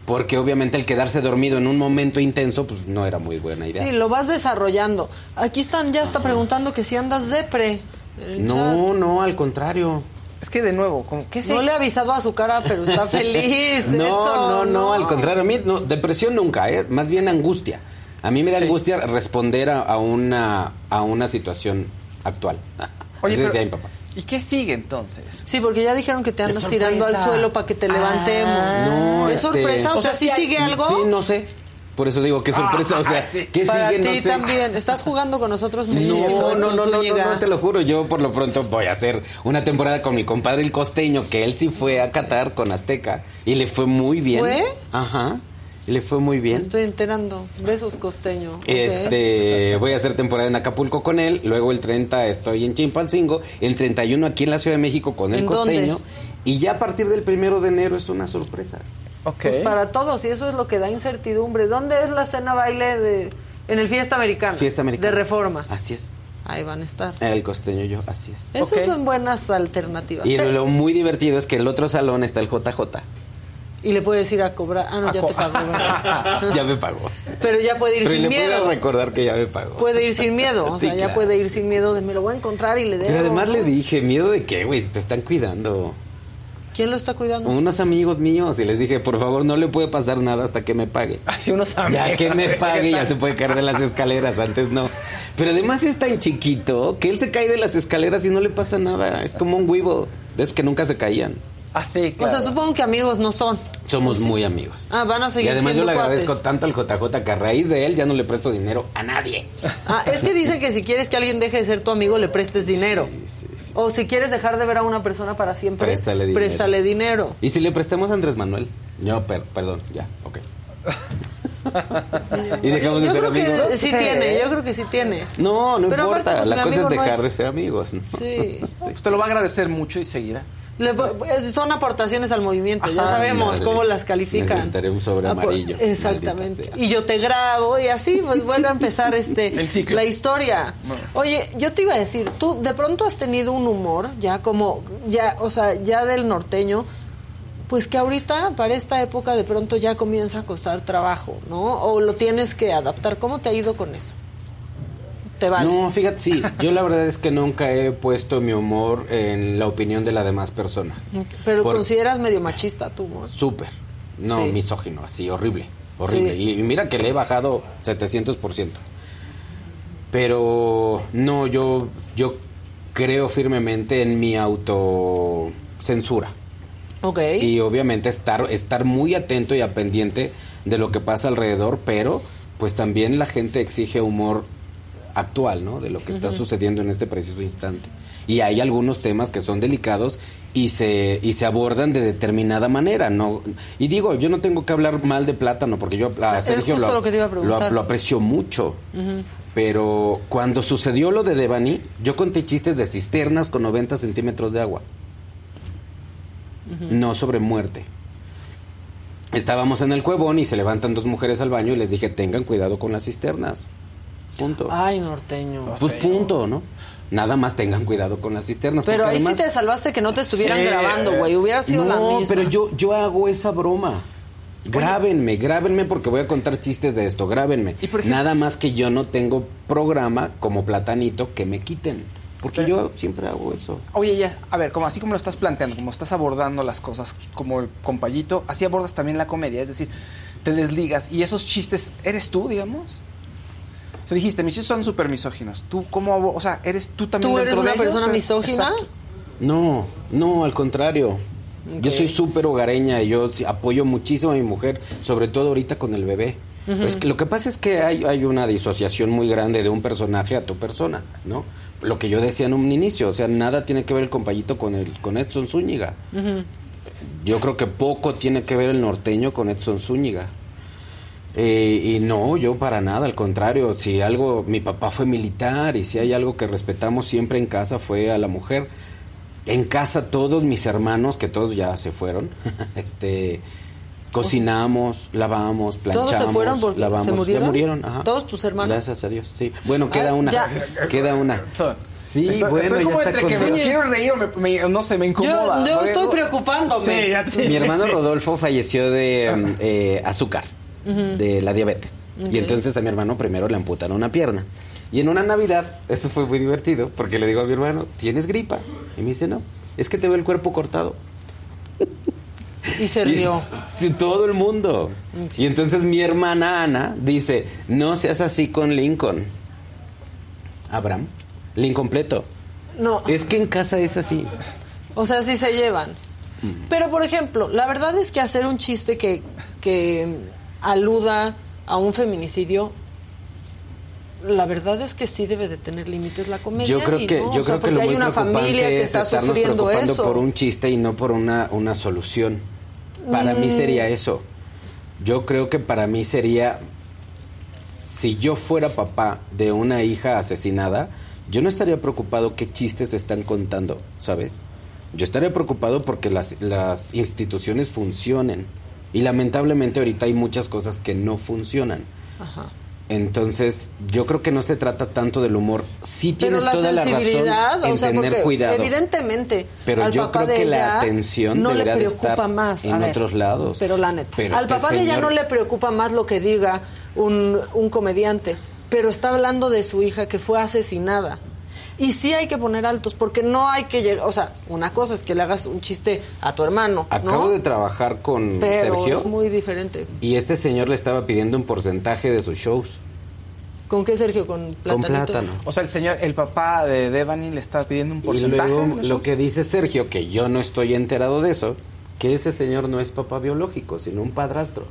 [SPEAKER 8] porque obviamente el quedarse dormido en un momento intenso pues no era muy buena idea.
[SPEAKER 1] Sí, lo vas desarrollando. Aquí están, ya está preguntando que si andas depre.
[SPEAKER 8] no,
[SPEAKER 1] chat.
[SPEAKER 8] no, al contrario.
[SPEAKER 2] Es que de nuevo, como, ¿qué se
[SPEAKER 1] No le he avisado a su cara, pero está feliz.
[SPEAKER 8] No,
[SPEAKER 1] Edson,
[SPEAKER 8] no, no, al contrario. A mí no, depresión nunca, ¿eh? más bien angustia. A mí me da
[SPEAKER 2] Sí.
[SPEAKER 8] angustia responder a, a una, a una situación actual.
[SPEAKER 2] Oye, pero,
[SPEAKER 8] decía mi papá.
[SPEAKER 2] ¿Y qué sigue entonces?
[SPEAKER 1] Sí, porque ya dijeron que te andas tirando al suelo para que te levantemos.
[SPEAKER 8] No,
[SPEAKER 1] es
[SPEAKER 8] este-
[SPEAKER 1] sorpresa, o,
[SPEAKER 8] o
[SPEAKER 1] sea,
[SPEAKER 2] sea,
[SPEAKER 1] ¿sí
[SPEAKER 2] sí hay-
[SPEAKER 1] sigue algo?
[SPEAKER 8] Sí, no sé. Por eso digo, qué sorpresa. o sea. ¿qué
[SPEAKER 1] Para
[SPEAKER 8] sigue? No
[SPEAKER 1] ti
[SPEAKER 8] sé.
[SPEAKER 1] también. Estás jugando con nosotros
[SPEAKER 8] No,
[SPEAKER 1] muchísimo.
[SPEAKER 8] no, no, no, no, no, te lo juro. Yo por lo pronto voy a hacer una temporada con mi compadre el costeño, que él sí fue a Qatar con Azteca y le fue muy bien.
[SPEAKER 1] ¿Fue?
[SPEAKER 8] Ajá. Y Le fue muy
[SPEAKER 1] Me
[SPEAKER 8] bien.
[SPEAKER 1] estoy enterando. Besos, costeño.
[SPEAKER 8] Este, voy a hacer temporada en Acapulco con él, luego el 30 estoy en Chimpalcingo, el 31 aquí en la Ciudad de México con el costeño y ya a partir del primero de enero es una sorpresa.
[SPEAKER 2] Ok.
[SPEAKER 1] Pues para todos, y eso es lo que da incertidumbre. ¿Dónde es la cena baile de en el Fiesta Americana?
[SPEAKER 8] Fiesta americana.
[SPEAKER 1] De Reforma.
[SPEAKER 8] Así es.
[SPEAKER 1] Ahí van a estar.
[SPEAKER 8] El costeño yo, así es.
[SPEAKER 1] Esas son buenas alternativas.
[SPEAKER 8] Y
[SPEAKER 1] Te-
[SPEAKER 8] lo muy divertido es que el otro salón está el JJ.
[SPEAKER 1] Y le puedes ir a cobrar. Ah, no,
[SPEAKER 2] A
[SPEAKER 1] ya te pagó. ¿verdad?
[SPEAKER 8] ya me pagó.
[SPEAKER 1] Pero ya puede ir
[SPEAKER 8] Pero
[SPEAKER 1] sin
[SPEAKER 8] le
[SPEAKER 1] miedo.
[SPEAKER 8] puedo recordar que ya me pagó.
[SPEAKER 1] Puede ir sin miedo. O
[SPEAKER 8] Sí,
[SPEAKER 1] sea, ya
[SPEAKER 8] claro.
[SPEAKER 1] puede ir sin miedo de me lo voy a encontrar y le debo.
[SPEAKER 8] Pero además
[SPEAKER 1] ¿no?
[SPEAKER 8] le dije, ¿miedo de qué, güey? Te están cuidando.
[SPEAKER 1] ¿Quién lo está cuidando?
[SPEAKER 8] Unos amigos míos. Y les dije, por favor, no le puede pasar nada hasta que me pague.
[SPEAKER 2] Así unos amigos.
[SPEAKER 8] Ya que me pague, ya se puede caer de las escaleras. Antes no. Pero además es tan chiquito que él se cae de las escaleras y no le pasa nada. Es como un huevo. De esos que nunca se caían.
[SPEAKER 2] Ah, sí,
[SPEAKER 1] O sea, supongo que amigos no son.
[SPEAKER 8] Somos muy amigos.
[SPEAKER 1] Ah, van a
[SPEAKER 8] Y
[SPEAKER 1] seguir
[SPEAKER 8] además yo le agradezco
[SPEAKER 1] cuates.
[SPEAKER 8] tanto al JJ que a raíz de él ya no le presto dinero a nadie.
[SPEAKER 1] Ah, es que dice que si quieres que alguien deje de ser tu amigo, le prestes dinero. O si quieres dejar de ver a una persona para siempre,
[SPEAKER 8] Préstale dinero.
[SPEAKER 1] préstale dinero.
[SPEAKER 8] ¿Y si le prestamos a Andrés Manuel? No, per- perdón, ya, ok. Y dejamos de
[SPEAKER 1] yo
[SPEAKER 8] ser
[SPEAKER 1] creo
[SPEAKER 8] amigos.
[SPEAKER 1] que sí tiene, yo creo que sí tiene.
[SPEAKER 8] No, no
[SPEAKER 1] Pero
[SPEAKER 8] importa.
[SPEAKER 1] aparte, pues,
[SPEAKER 8] La cosa es
[SPEAKER 1] no
[SPEAKER 8] dejar
[SPEAKER 1] es-
[SPEAKER 8] de ser amigos. ¿no?
[SPEAKER 1] Sí.
[SPEAKER 2] Pues te lo va a agradecer mucho y seguirá.
[SPEAKER 1] Le- pues, son aportaciones al movimiento, ya sabemos
[SPEAKER 8] madre.
[SPEAKER 1] cómo las califican.
[SPEAKER 8] Necesitaré un sobre amarillo,
[SPEAKER 1] Exactamente. Y yo te grabo y así pues vuelve a empezar este
[SPEAKER 2] El ciclo.
[SPEAKER 1] la historia. Oye, yo te iba a decir, tú de pronto has tenido un humor ya como ya, o sea, ya del norteño, pues que ahorita para esta época de pronto ya comienza a costar trabajo, ¿no? O lo tienes que adaptar. ¿Cómo te ha ido con eso? Te vale.
[SPEAKER 8] No, fíjate, sí. Yo la verdad es que nunca he puesto mi humor en la opinión de las demás personas.
[SPEAKER 1] Pero
[SPEAKER 8] Por-
[SPEAKER 1] consideras medio machista tu humor.
[SPEAKER 8] Súper. No,
[SPEAKER 1] Sí.
[SPEAKER 8] misógino, así, horrible. Horrible.
[SPEAKER 1] Sí.
[SPEAKER 8] Y, y mira que le he bajado 700%. Pero no, yo, yo creo firmemente en mi autocensura.
[SPEAKER 1] Ok.
[SPEAKER 8] Y obviamente estar, estar muy atento y a pendiente de lo que pasa alrededor, pero pues también la gente exige humor actual, ¿no? De lo que está sucediendo en este preciso instante. Y hay algunos temas que son delicados y se, y se abordan de determinada manera, ¿no? Y digo, yo no tengo que hablar mal de Plátano, porque yo a Sergio
[SPEAKER 1] justo lo que te iba a
[SPEAKER 8] lo,
[SPEAKER 1] preguntar.
[SPEAKER 8] lo aprecio mucho. Pero cuando sucedió lo de Devani, yo conté chistes de cisternas con 90 centímetros de agua. No sobre muerte. Estábamos en el cuevón y se levantan dos mujeres al baño y les dije, tengan cuidado con las cisternas. Punto.
[SPEAKER 1] Ay, norteño.
[SPEAKER 8] Pues punto, ¿no? Nada más tengan cuidado con las cisternas.
[SPEAKER 1] Pero ahí sí
[SPEAKER 8] además-
[SPEAKER 1] te salvaste que no te estuvieran
[SPEAKER 8] Sí,
[SPEAKER 1] grabando, güey. Hubiera sido
[SPEAKER 8] no,
[SPEAKER 1] la misma.
[SPEAKER 8] pero yo, yo hago esa broma. Grábenme, grábenme porque voy a contar chistes de esto, grábenme. Nada más que yo no tengo programa como platanito que me quiten. Porque yo siempre hago eso.
[SPEAKER 2] Oye, ya, a ver, como así como lo estás planteando, como estás abordando las cosas como el compayito, así abordas también la comedia, es decir, te desligas y esos chistes, ¿eres tú, digamos? O sea, dijiste, mis chistes son súper misóginos. ¿Tú cómo, o sea, eres tú también
[SPEAKER 1] ¿Tú eres
[SPEAKER 2] dentro
[SPEAKER 1] una
[SPEAKER 2] de ellos?
[SPEAKER 1] persona
[SPEAKER 2] Eh,
[SPEAKER 1] misógina?
[SPEAKER 2] exacto.
[SPEAKER 8] No, no, al contrario. Yo soy súper hogareña y yo apoyo muchísimo a mi mujer, sobre todo ahorita con el bebé. Que lo que pasa es que hay, hay una disociación muy grande de un personaje a tu persona, ¿no? Lo que yo decía en un inicio, o sea, nada tiene que ver el compayito con el con Edson Zúñiga. Yo creo que poco tiene que ver el norteño con Edson Zúñiga. Eh, y no, yo para nada, al contrario, si algo, mi papá fue militar y si hay algo que respetamos siempre en casa fue a la mujer. En casa todos mis hermanos, que todos ya se fueron, este, cocinamos, lavamos, planchamos,
[SPEAKER 1] ¿Todos se fueron porque
[SPEAKER 8] lavamos.
[SPEAKER 1] se murieron?
[SPEAKER 8] Ya murieron, ajá.
[SPEAKER 1] ¿Todos tus hermanos?
[SPEAKER 8] Gracias a Dios, sí. Bueno, queda
[SPEAKER 1] Ah,
[SPEAKER 8] una,
[SPEAKER 1] ya.
[SPEAKER 8] queda una. Sí,
[SPEAKER 2] Estoy-
[SPEAKER 8] bueno,
[SPEAKER 2] estoy
[SPEAKER 8] ya
[SPEAKER 2] como
[SPEAKER 8] está
[SPEAKER 2] entre que me
[SPEAKER 8] con-
[SPEAKER 2] quiero reír o me, me- no sé, me incomoda.
[SPEAKER 1] yo estoy preocupándome.
[SPEAKER 2] Sí, ya te-
[SPEAKER 8] Mi hermano
[SPEAKER 2] sí.
[SPEAKER 8] Rodolfo falleció de eh, azúcar, de la diabetes. Y entonces a mi hermano primero le amputaron una pierna. Y en una Navidad, eso fue muy divertido, porque le digo a mi hermano, ¿tienes gripa? Y me dice, no, es que te veo el cuerpo cortado.
[SPEAKER 1] Y se rió.
[SPEAKER 8] Sí, todo el mundo. Y entonces mi hermana Ana dice, no seas así con Lincoln. Abraham, Lincoln completo.
[SPEAKER 1] No,
[SPEAKER 8] Es que en casa es así.
[SPEAKER 1] o sea, sí se llevan.
[SPEAKER 8] Mm.
[SPEAKER 1] Pero, por ejemplo, la verdad es que hacer un chiste que, que aluda a un feminicidio, la verdad es que sí debe de tener límites la comedia.
[SPEAKER 8] Yo creo
[SPEAKER 1] y
[SPEAKER 8] que,
[SPEAKER 1] no,
[SPEAKER 8] yo
[SPEAKER 1] sea,
[SPEAKER 8] creo que lo muy
[SPEAKER 1] hay una familia que
[SPEAKER 8] es
[SPEAKER 1] está sufriendo
[SPEAKER 8] preocupando
[SPEAKER 1] eso.
[SPEAKER 8] por un chiste y no por una, una solución. Para mí
[SPEAKER 1] Mm.
[SPEAKER 8] sería eso. Yo creo que para mí sería, si yo fuera papá de una hija asesinada, yo no estaría preocupado qué chistes están contando, ¿sabes? Yo estaría preocupado porque las, las instituciones funcionen. Y lamentablemente ahorita hay muchas cosas que no funcionan.
[SPEAKER 1] Ajá.
[SPEAKER 8] Entonces, yo creo que no se trata tanto del humor. Sí
[SPEAKER 1] Pero
[SPEAKER 8] tienes
[SPEAKER 1] la
[SPEAKER 8] toda la razón
[SPEAKER 1] o sea,
[SPEAKER 8] tener cuidado.
[SPEAKER 1] evidentemente
[SPEAKER 8] Pero
[SPEAKER 1] al
[SPEAKER 8] yo
[SPEAKER 1] papá
[SPEAKER 8] creo
[SPEAKER 1] de
[SPEAKER 8] que la atención
[SPEAKER 1] no le preocupa
[SPEAKER 8] estar
[SPEAKER 1] más.
[SPEAKER 8] en
[SPEAKER 1] ver,
[SPEAKER 8] otros lados.
[SPEAKER 1] Pero la neta,
[SPEAKER 8] Pero
[SPEAKER 1] al
[SPEAKER 8] este
[SPEAKER 1] papá de ella no le preocupa más lo que diga un, un comediante, pero está hablando de su hija que fue asesinada. Y sí hay que poner altos, porque no hay que llegar, o sea, una cosa es que le hagas un chiste a tu hermano,
[SPEAKER 8] Acabo
[SPEAKER 1] ¿no?
[SPEAKER 8] de trabajar con
[SPEAKER 1] pero
[SPEAKER 8] Sergio
[SPEAKER 1] es muy diferente.
[SPEAKER 8] y este señor le estaba pidiendo un porcentaje de sus shows.
[SPEAKER 1] ¿Con qué, Sergio? ¿Con platanito?
[SPEAKER 8] plátano.
[SPEAKER 2] O sea, el señor, el papá de Devani le está pidiendo un
[SPEAKER 8] Y
[SPEAKER 2] porcentaje.
[SPEAKER 8] luego
[SPEAKER 2] de los
[SPEAKER 8] lo que dice Sergio, que yo no estoy enterado de eso, que ese señor no es papá biológico, sino un padrastro.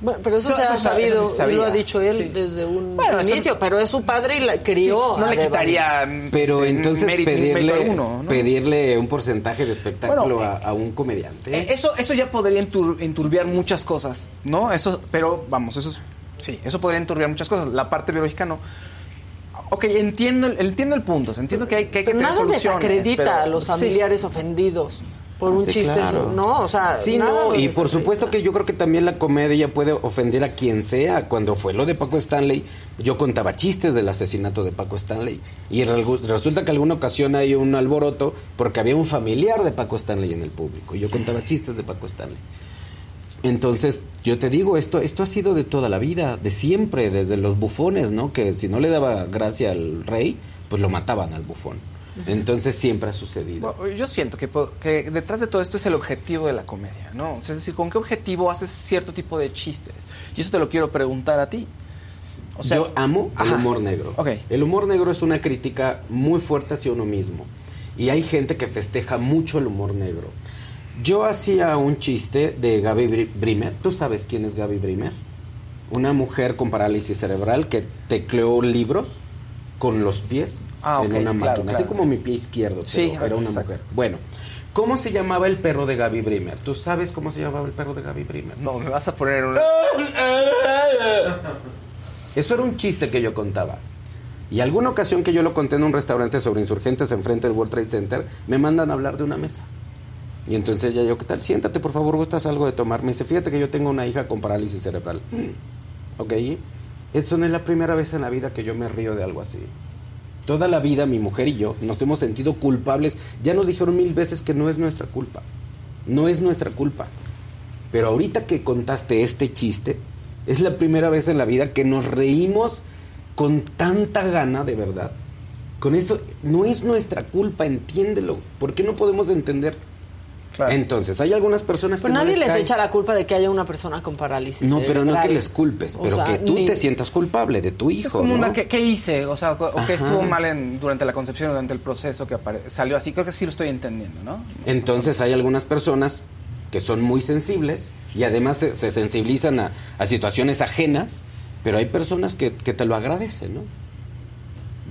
[SPEAKER 1] Bueno, pero eso,
[SPEAKER 2] Eso-
[SPEAKER 1] se ha sabido,
[SPEAKER 2] se
[SPEAKER 1] lo ha dicho él
[SPEAKER 2] Sí.
[SPEAKER 1] desde un
[SPEAKER 2] Bueno, eso-
[SPEAKER 1] inicio, pero es su padre y la crió.
[SPEAKER 2] Sí, no
[SPEAKER 1] a
[SPEAKER 2] le quitaría.
[SPEAKER 8] Pero
[SPEAKER 2] este,
[SPEAKER 8] entonces
[SPEAKER 2] mérito-
[SPEAKER 8] pedirle,
[SPEAKER 2] mérito alguno, ¿no?
[SPEAKER 8] pedirle un porcentaje de espectáculo
[SPEAKER 2] Bueno,
[SPEAKER 8] a, a un comediante.
[SPEAKER 2] Eh, Eso, eso ya podría entur- enturbiar muchas cosas, ¿no? Eso, pero vamos, eso es- sí, eso podría enturbiar muchas cosas. La parte biológica no. Ok, entiendo, el- entiendo el punto, entiendo que hay que, hay que
[SPEAKER 1] Pero
[SPEAKER 2] tener
[SPEAKER 1] nada
[SPEAKER 2] soluciones,
[SPEAKER 1] desacredita
[SPEAKER 2] pero-
[SPEAKER 1] a los
[SPEAKER 2] sí.
[SPEAKER 1] familiares ofendidos por un
[SPEAKER 8] Sí,
[SPEAKER 1] chiste,
[SPEAKER 8] claro.
[SPEAKER 1] ¿no? O sea,
[SPEAKER 8] Sí,
[SPEAKER 1] nada
[SPEAKER 8] no, y por supuesto que yo creo que también la comedia puede ofender a quien sea. Cuando fue lo de Paco Stanley, yo contaba chistes del asesinato de Paco Stanley. Y resulta que alguna ocasión hay un alboroto porque había un familiar de Paco Stanley en el público. Y yo contaba chistes de Paco Stanley. Entonces, yo te digo, esto, esto ha sido de toda la vida, de siempre, desde los bufones, ¿no? Que si no le daba gracia al rey, pues lo mataban al bufón. Entonces siempre ha sucedido.
[SPEAKER 2] Bueno, Yo siento que, que detrás de todo esto es el objetivo de la comedia, ¿no? O sea, es decir, ¿con qué objetivo haces cierto tipo de chistes? Y eso te lo quiero preguntar a ti. O sea,
[SPEAKER 8] Yo amo el
[SPEAKER 2] Ajá.
[SPEAKER 8] humor negro.
[SPEAKER 2] Ok.
[SPEAKER 8] El humor negro es una crítica muy fuerte hacia uno mismo. Y hay gente que festeja mucho el humor negro. Yo hacía un chiste de Gaby Bri- Brimer. ¿Tú sabes quién es Gaby Brimer? una mujer con parálisis cerebral que tecleó libros con los pies
[SPEAKER 2] Ah,
[SPEAKER 8] en
[SPEAKER 2] ok,
[SPEAKER 8] una
[SPEAKER 2] claro,
[SPEAKER 8] máquina, así como mi pie izquierdo, pero
[SPEAKER 2] Sí,
[SPEAKER 8] era una
[SPEAKER 2] exacto.
[SPEAKER 8] mujer. Bueno, ¿cómo se llamaba el perro de Gaby Brimer? ¿Tú sabes cómo se llamaba el perro de Gaby Brimer?
[SPEAKER 2] No, me vas a poner una...
[SPEAKER 8] Eso era un chiste que yo contaba. Y alguna ocasión que yo lo conté en un restaurante sobre insurgentes enfrente del World Trade Center, me mandan a hablar de una mesa. Y entonces ya yo, ¿qué tal? Siéntate, por favor, ¿gustas algo de tomar? Me dice, fíjate que yo tengo una hija con parálisis cerebral. ¿Ok? Edson, es la primera vez en la vida que yo me río de algo así. Toda la vida mi mujer y yo nos hemos sentido culpables. Ya nos dijeron mil veces que no es nuestra culpa. No es nuestra culpa. Pero ahorita que contaste este chiste, es la primera vez en la vida que nos reímos con tanta gana, de verdad. Con eso, no es nuestra culpa, entiéndelo. ¿Por qué no podemos entender? Entonces, hay algunas personas
[SPEAKER 1] Pues
[SPEAKER 8] que no
[SPEAKER 1] nadie les echa la culpa de que haya una persona con parálisis.
[SPEAKER 8] No, pero no que les culpes,
[SPEAKER 1] O
[SPEAKER 8] pero
[SPEAKER 1] sea,
[SPEAKER 8] que tú
[SPEAKER 1] ni-
[SPEAKER 8] te sientas culpable de tu hijo.
[SPEAKER 2] Es como
[SPEAKER 8] ¿no?
[SPEAKER 2] una, ¿qué, qué hice? O sea, o estuvo mal en, durante la concepción, durante el proceso que apare- salió así. Creo que sí lo estoy entendiendo, ¿no?
[SPEAKER 8] Entonces hay algunas personas que son muy sensibles y además se, se sensibilizan a, a situaciones ajenas, pero hay personas que, que te lo agradecen, ¿no?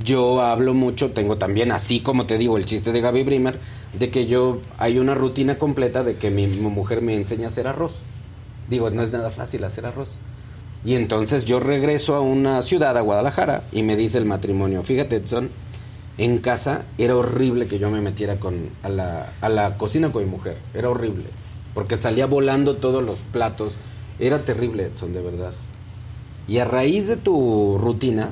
[SPEAKER 8] Yo hablo mucho, tengo también, así como te digo, el chiste de Gaby Brimer, de que yo hay una rutina completa de que mi, mujer me enseña a hacer arroz. Digo, no es nada fácil hacer arroz. Y entonces yo regreso a una ciudad, a Guadalajara, y me dice el matrimonio, fíjate, Edson, en casa era horrible que yo me metiera con, a, la, a la cocina con mi mujer. Era horrible. Porque salía volando todos los platos. Era terrible, Edson, de verdad. Y a raíz de tu rutina,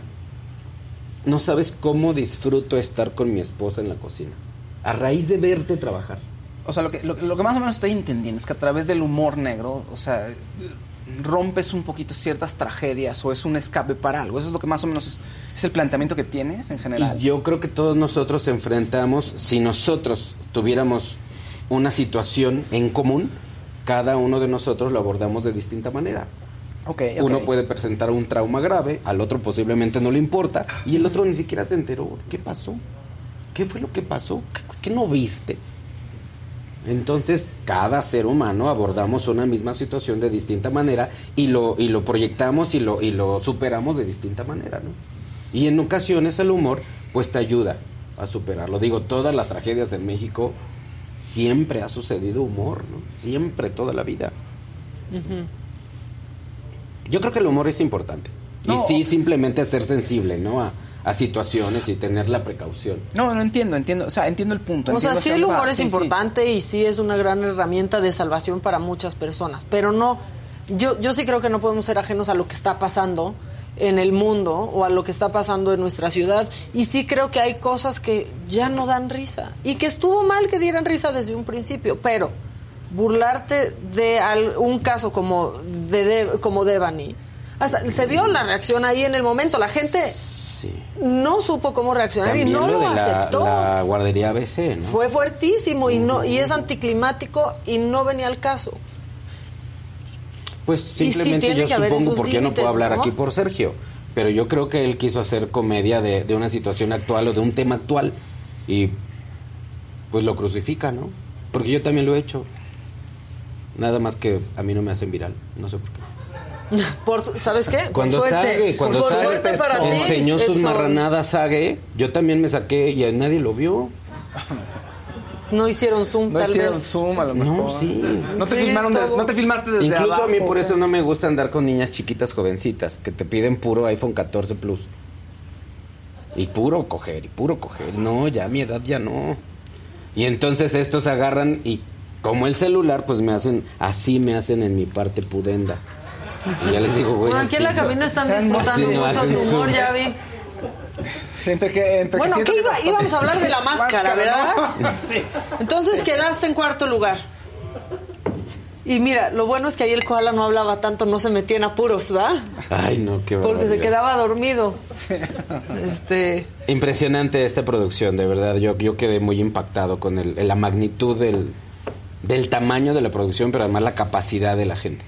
[SPEAKER 8] no sabes cómo disfruto estar con mi esposa en la cocina. A raíz de verte trabajar.
[SPEAKER 2] O sea, lo que, lo, lo que más o menos estoy entendiendo es que a través del humor negro, o sea, rompes un poquito ciertas tragedias o es un escape para algo. Eso es lo que más o menos es, es el planteamiento que tienes en general.
[SPEAKER 8] Y yo creo que todos nosotros enfrentamos, si nosotros tuviéramos una situación en común, cada uno de nosotros lo abordamos de distinta manera.
[SPEAKER 2] Ok, ok.
[SPEAKER 8] Uno puede presentar un trauma grave, al otro posiblemente no le importa, y el otro ni siquiera se enteró. ¿Qué pasó? ¿Qué fue lo que pasó? ¿Qué, qué no viste? Entonces, cada ser humano abordamos una misma situación de distinta manera y lo, y lo proyectamos y lo, y lo superamos de distinta manera, ¿no? Y en ocasiones el humor, pues te ayuda a superarlo. Digo, todas las tragedias en México siempre ha sucedido humor, ¿no? Siempre, toda la vida. Yo creo que el humor es importante.
[SPEAKER 2] No.
[SPEAKER 8] Y sí, simplemente ser sensible, ¿no? A, a situaciones y tener la precaución.
[SPEAKER 2] No, no entiendo, entiendo. O sea, entiendo el punto.
[SPEAKER 1] O sea, sí el humor es
[SPEAKER 2] Sí, sí.
[SPEAKER 1] importante y sí es una gran herramienta de salvación para muchas personas, pero no, yo, yo sí creo que no podemos ser ajenos a lo que está pasando en el mundo o a lo que está pasando en nuestra ciudad y sí creo que hay cosas que ya no dan risa y que estuvo mal que dieran risa desde un principio, pero burlarte de al- un caso como de, de- como Devani, hasta- se vio la reacción ahí en el momento, la gente no supo cómo reaccionar
[SPEAKER 8] También
[SPEAKER 1] y no lo, aceptó.
[SPEAKER 8] la guardería ABC, ¿no?
[SPEAKER 1] Fue fuertísimo y no y es anticlimático y no venía al caso.
[SPEAKER 8] Pues simplemente yo supongo
[SPEAKER 1] esos
[SPEAKER 8] por qué no puedo hablar
[SPEAKER 1] ¿no?
[SPEAKER 8] aquí por Sergio. Pero yo creo que él quiso hacer comedia de, de una situación actual o de un tema actual. Y pues lo crucifica, ¿no? Porque yo también lo he hecho. Nada más que a mí no me hacen viral. No sé por qué.
[SPEAKER 1] Por, ¿Sabes qué?
[SPEAKER 8] Cuando
[SPEAKER 1] por suerte,
[SPEAKER 8] Sage, cuando
[SPEAKER 1] por suerte para ti.
[SPEAKER 8] enseñó sus
[SPEAKER 1] Edson.
[SPEAKER 8] marranadas Sage, yo también me saqué y a nadie lo vio.
[SPEAKER 1] No hicieron zoom,
[SPEAKER 2] No
[SPEAKER 1] tal
[SPEAKER 2] hicieron
[SPEAKER 1] vez.
[SPEAKER 2] zoom, a lo mejor.
[SPEAKER 8] No, sí.
[SPEAKER 2] No te
[SPEAKER 1] Sí,
[SPEAKER 2] filmaron, de- no te filmaste desde
[SPEAKER 8] Incluso a mí por eso no me gusta andar con niñas chiquitas jovencitas que te piden puro iPhone 14 Plus. Y puro coger, y puro coger. No, ya a mi edad ya no. Y entonces estos agarran y como el celular, pues me hacen, así me hacen en mi parte pudenda. Y ya les digo, güey.
[SPEAKER 1] Bueno, aquí en la cabina están disfrutando mucho su humor, ya vi.
[SPEAKER 2] Sí, entre que, entre que
[SPEAKER 1] Bueno,
[SPEAKER 2] siento
[SPEAKER 1] ¿qué
[SPEAKER 2] que
[SPEAKER 1] iba? íbamos a hablar de la máscara, ¿verdad?
[SPEAKER 2] sí.
[SPEAKER 1] Entonces quedaste en cuarto lugar. Y mira, lo bueno es que ahí el koala no hablaba tanto, no se metía en apuros, ¿verdad?
[SPEAKER 8] Ay, no, qué
[SPEAKER 1] Porque se quedaba dormido. Este,
[SPEAKER 8] Impresionante esta producción, de verdad. Yo, yo quedé muy impactado con el- la magnitud del, del tamaño de la producción, pero además la capacidad de la gente.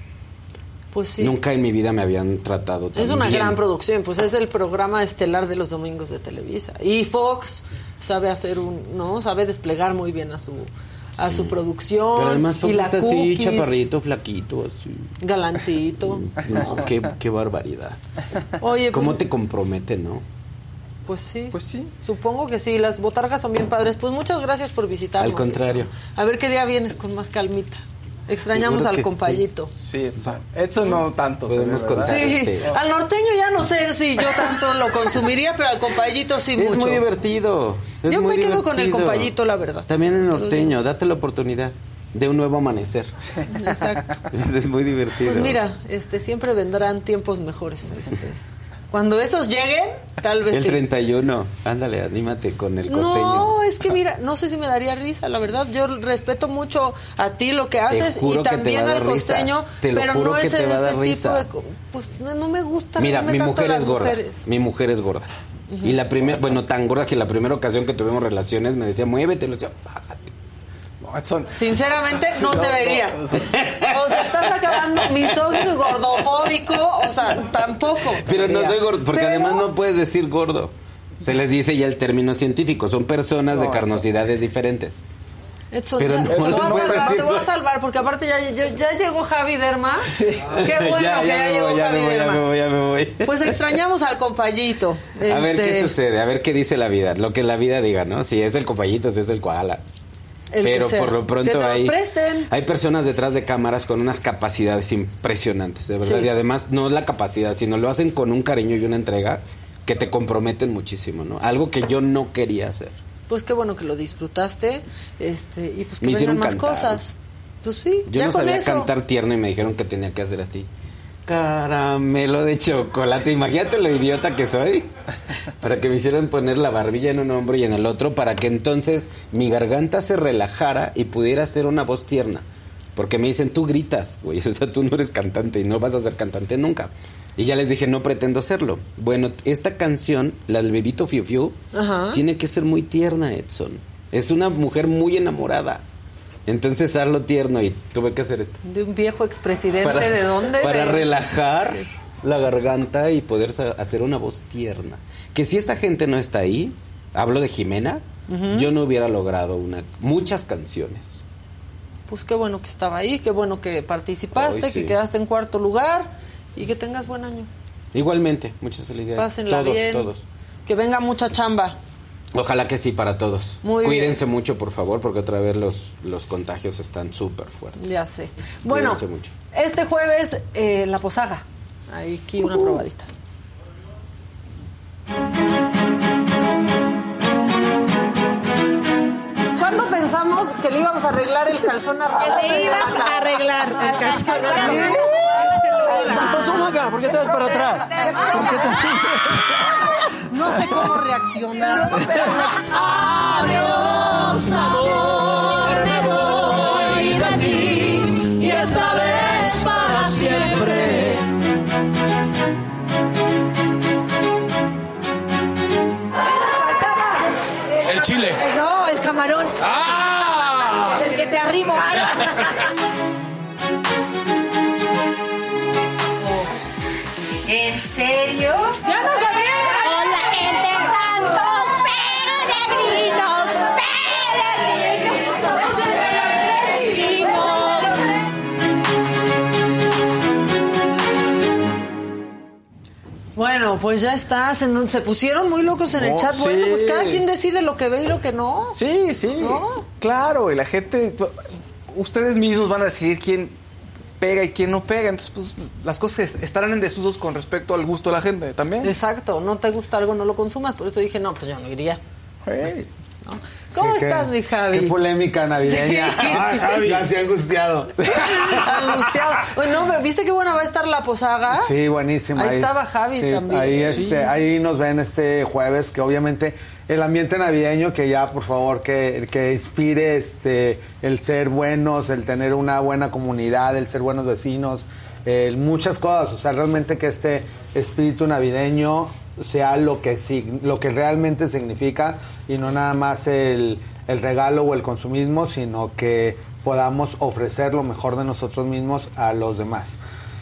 [SPEAKER 1] Pues sí.
[SPEAKER 8] Nunca en mi vida me habían tratado tan
[SPEAKER 1] Es una
[SPEAKER 8] bien.
[SPEAKER 1] gran producción, pues es el programa estelar de los domingos de Televisa. Y Fox sabe hacer un, ¿no? Sabe desplegar muy bien a su a su producción.
[SPEAKER 8] Pero además
[SPEAKER 1] y
[SPEAKER 8] Fox
[SPEAKER 1] la
[SPEAKER 8] está así, chaparrito, flaquito, así.
[SPEAKER 1] Galancito.
[SPEAKER 8] No, qué, qué barbaridad.
[SPEAKER 1] Oye, pues,
[SPEAKER 8] ¿Cómo te compromete, no?
[SPEAKER 1] pues sí.
[SPEAKER 2] Pues sí.
[SPEAKER 1] Supongo que sí, las botargas son bien padres. Pues muchas gracias por visitarnos.
[SPEAKER 8] Al contrario.
[SPEAKER 1] A ver qué día vienes con más calmita. Extrañamos
[SPEAKER 8] Seguro
[SPEAKER 1] al compayito.
[SPEAKER 2] Sí. Edson no tanto.
[SPEAKER 8] Podemos contar.
[SPEAKER 1] Sí,
[SPEAKER 8] Este-
[SPEAKER 1] al norteño ya no sé si yo tanto lo consumiría, pero al compayito sí
[SPEAKER 8] Es
[SPEAKER 1] mucho.
[SPEAKER 8] muy divertido. es
[SPEAKER 1] Yo
[SPEAKER 8] muy
[SPEAKER 1] me quedo con el compayito, la verdad.
[SPEAKER 8] También el norteño, date la oportunidad de un nuevo amanecer.
[SPEAKER 1] Exacto.
[SPEAKER 8] Es, es muy divertido.
[SPEAKER 1] Pues mira, este, siempre vendrán tiempos mejores. Este. Cuando esos lleguen, tal vez
[SPEAKER 8] El
[SPEAKER 1] sí.
[SPEAKER 8] 31, ándale, anímate con el costeño.
[SPEAKER 1] No, es que mira, no sé si me daría risa, la verdad. Yo respeto mucho a ti lo que haces y también al costeño, pero no es ese
[SPEAKER 8] dar
[SPEAKER 1] tipo de. Pues no, no me gusta
[SPEAKER 8] Mira, mi
[SPEAKER 1] tanto
[SPEAKER 8] mujer
[SPEAKER 1] de
[SPEAKER 8] es
[SPEAKER 1] las
[SPEAKER 8] gorda.
[SPEAKER 1] mujeres.
[SPEAKER 8] Mi mujer es gorda. Y la primera, bueno, tan gorda que la primera ocasión que tuvimos relaciones me decía, muévete, lo decía,
[SPEAKER 2] No.
[SPEAKER 1] Sinceramente, no te vería. O sea, estás acabando misógino y gordofóbico, o sea, tampoco.
[SPEAKER 8] Pero no soy gordo, porque
[SPEAKER 1] Pero-
[SPEAKER 8] además no puedes decir gordo. Se les dice ya el término científico, son personas
[SPEAKER 2] No,
[SPEAKER 8] de
[SPEAKER 2] eso-
[SPEAKER 8] carnosidades diferentes.
[SPEAKER 1] Edson,
[SPEAKER 8] Pero
[SPEAKER 1] ya,
[SPEAKER 8] no
[SPEAKER 1] te, voy a salvar, te voy a salvar, porque aparte ya, ya, ya llegó Javi Derma. Qué bueno
[SPEAKER 8] ya,
[SPEAKER 1] que
[SPEAKER 8] ya
[SPEAKER 1] llegó
[SPEAKER 8] voy,
[SPEAKER 1] Javi
[SPEAKER 8] me voy, ya
[SPEAKER 1] Derma.
[SPEAKER 8] me voy, ya me voy.
[SPEAKER 1] Pues extrañamos al compayito.
[SPEAKER 8] A ver qué
[SPEAKER 1] Este,
[SPEAKER 8] sucede, a ver qué dice la vida, lo que la vida diga, ¿no? Si es el compayito, si es el koala.
[SPEAKER 1] El
[SPEAKER 8] Pero por lo pronto hay, hay personas detrás de cámaras con unas capacidades impresionantes, de verdad.
[SPEAKER 1] Sí.
[SPEAKER 8] Y además no es la capacidad, sino lo hacen con un cariño y una entrega que te comprometen muchísimo, ¿no? Algo que yo no quería hacer.
[SPEAKER 1] Pues qué bueno que lo disfrutaste. Este, y pues que
[SPEAKER 8] Me
[SPEAKER 1] vengan
[SPEAKER 8] hicieron
[SPEAKER 1] más
[SPEAKER 8] cantar.
[SPEAKER 1] cosas. Pues sí,
[SPEAKER 8] Yo
[SPEAKER 1] ya
[SPEAKER 8] no
[SPEAKER 1] con
[SPEAKER 8] sabía
[SPEAKER 1] eso.
[SPEAKER 8] cantar tierno y me dijeron que tenía que hacer así. Caramelo de chocolate. Imagínate lo idiota que soy. Para que me hicieran poner la barbilla en un hombro y en el otro. Para que entonces mi garganta se relajara y pudiera hacer una voz tierna. Porque me dicen, tú gritas, güey. O sea, tú no eres cantante y no vas a ser cantante nunca. Y ya les dije, no pretendo serlo. Bueno, esta canción, la del bebito Fiu Fiu,
[SPEAKER 1] Ajá.
[SPEAKER 8] tiene que ser muy tierna, Edson. Es una mujer muy enamorada. Entonces, hazlo tierno y tuve que hacer esto.
[SPEAKER 1] De un viejo expresidente, ¿de dónde?
[SPEAKER 8] Para relajar
[SPEAKER 1] Sí.
[SPEAKER 8] la garganta y poder hacer una voz tierna. Que si esta gente no está ahí, hablo de Jimena, yo no hubiera logrado una, muchas canciones.
[SPEAKER 1] Pues qué bueno que estaba ahí, qué bueno que participaste,
[SPEAKER 8] sí.
[SPEAKER 1] que quedaste en cuarto lugar y que tengas buen año.
[SPEAKER 8] Igualmente, muchas felicidades.
[SPEAKER 1] Pásenla
[SPEAKER 8] todos,
[SPEAKER 1] bien.
[SPEAKER 8] todos.
[SPEAKER 1] Que venga mucha chamba.
[SPEAKER 8] Ojalá que sí para todos.
[SPEAKER 1] Muy
[SPEAKER 8] Cuídense mucho, por favor, porque otra vez los, los contagios están súper fuertes.
[SPEAKER 1] Ya sé. Bueno,
[SPEAKER 8] Cuídense mucho.
[SPEAKER 1] este jueves eh, la posaga. Ahí aquí una probadita. ¿Cuándo pensamos que le íbamos a arreglar el calzón a
[SPEAKER 4] Que le ibas a arreglar el calzón.
[SPEAKER 5] ¿Qué pasó, Maga? ¿Por qué te vas para atrás? ¿Por qué te...
[SPEAKER 1] No sé cómo reaccionar.
[SPEAKER 6] Adiós, amor, me voy de ti y esta vez para siempre.
[SPEAKER 7] El chile.
[SPEAKER 4] No, el camarón.
[SPEAKER 7] ¡Ah!
[SPEAKER 4] El que te arrimo.
[SPEAKER 1] Bueno, pues ya está. Se, pusieron muy locos en el chat. Bueno, pues cada quien decide lo que ve y lo que no.
[SPEAKER 2] Sí, sí.
[SPEAKER 1] ¿No?
[SPEAKER 2] Claro, y la gente, ustedes mismos van a decidir quién pega y quién no pega. Entonces, pues las cosas estarán en desusos con respecto al gusto de la gente también.
[SPEAKER 1] Exacto. No te gusta algo, no lo consumas. Por eso dije, no, pues yo no iría.
[SPEAKER 2] Hey.
[SPEAKER 1] ¿Cómo
[SPEAKER 9] Sí, qué-
[SPEAKER 1] estás, mi Javi?
[SPEAKER 9] Qué polémica navideña.
[SPEAKER 1] Sí.
[SPEAKER 9] Ay, Javi. Ha angustiado.
[SPEAKER 1] Angustiado. Bueno, pero ¿viste qué buena va a estar la posaga?
[SPEAKER 9] Sí, buenísima.
[SPEAKER 1] Ahí estaba Javi
[SPEAKER 9] sí,
[SPEAKER 1] también.
[SPEAKER 9] Ahí,
[SPEAKER 1] Sí.
[SPEAKER 9] este, ahí nos ven este jueves, que obviamente el ambiente navideño, que ya por favor que, que inspire este, el ser buenos, el tener una buena comunidad, el ser buenos vecinos, el- muchas cosas. O sea, realmente que este espíritu navideño sea lo que, sig- lo que realmente significa y no nada más el, el regalo o el consumismo, sino que podamos ofrecer lo mejor de nosotros mismos a los demás.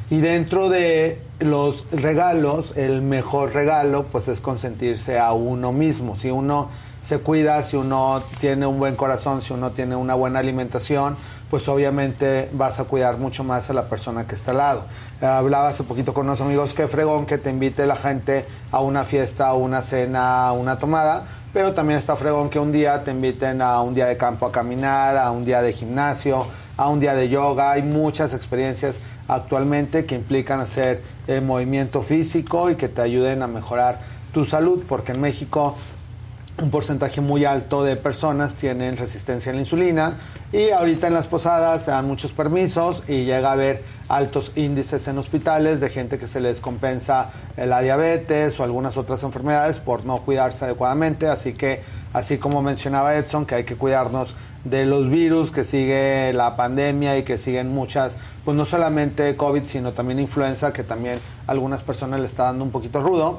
[SPEAKER 9] Y dentro de los regalos, el mejor regalo pues es consentirse a uno mismo. Si uno se cuida, si uno tiene un buen corazón, si uno tiene una buena alimentación, pues obviamente vas a cuidar mucho más a la persona que está al lado. Hablaba hace poquito con unos amigos que fregón que te invite la gente a una fiesta, una cena, una tomada, pero también está fregón que un día te inviten a un día de campo a caminar, a un día de gimnasio, a un día de yoga. Hay muchas experiencias actualmente que implican hacer eh, movimiento físico y que te ayuden a mejorar tu salud, porque en México un porcentaje muy alto de personas tienen resistencia a la insulina y ahorita en las posadas se dan muchos permisos y llega a haber altos índices en hospitales de gente que se les compensa eh, la diabetes o algunas otras enfermedades por no cuidarse adecuadamente, así que así como mencionaba Edson que hay que cuidarnos de los virus, que sigue la pandemia y que siguen muchas, pues no solamente COVID, sino también influenza, que también a algunas personas le está dando un poquito rudo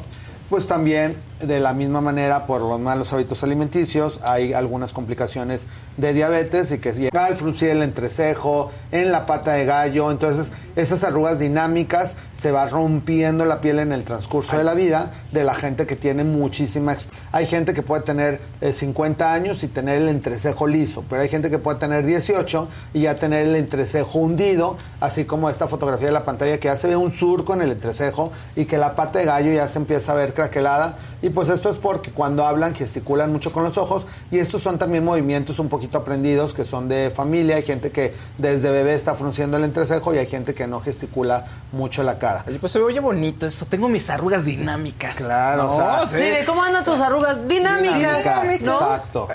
[SPEAKER 9] pues también de la misma manera por los malos hábitos alimenticios hay algunas complicaciones de diabetes y que llega al fruncir el entrecejo, en la pata de gallo, entonces esas arrugas dinámicas se va rompiendo la piel en el transcurso de la vida de la gente que tiene muchísima hay gente que puede tener eh, 50 años y tener el entrecejo liso, pero hay gente que puede tener 18 y ya tener el entrecejo hundido, así como esta fotografía de la pantalla que ya se ve un surco en el entrecejo y que la pata de gallo ya se empieza a ver craquelada y pues esto es porque cuando hablan gesticulan mucho con los ojos y estos son también movimientos un poquito aprendidos que son de familia, hay gente que desde bebé está frunciendo el entrecejo y hay gente que no gesticula mucho la cara.
[SPEAKER 2] Oye, pues se oye bonito eso. Tengo mis arrugas dinámicas.
[SPEAKER 9] Claro,
[SPEAKER 2] No,
[SPEAKER 9] o sea,
[SPEAKER 1] Sí, de cómo andan tus arrugas dinámicas,
[SPEAKER 9] Dinámicas,
[SPEAKER 1] ¿no?
[SPEAKER 9] Exacto.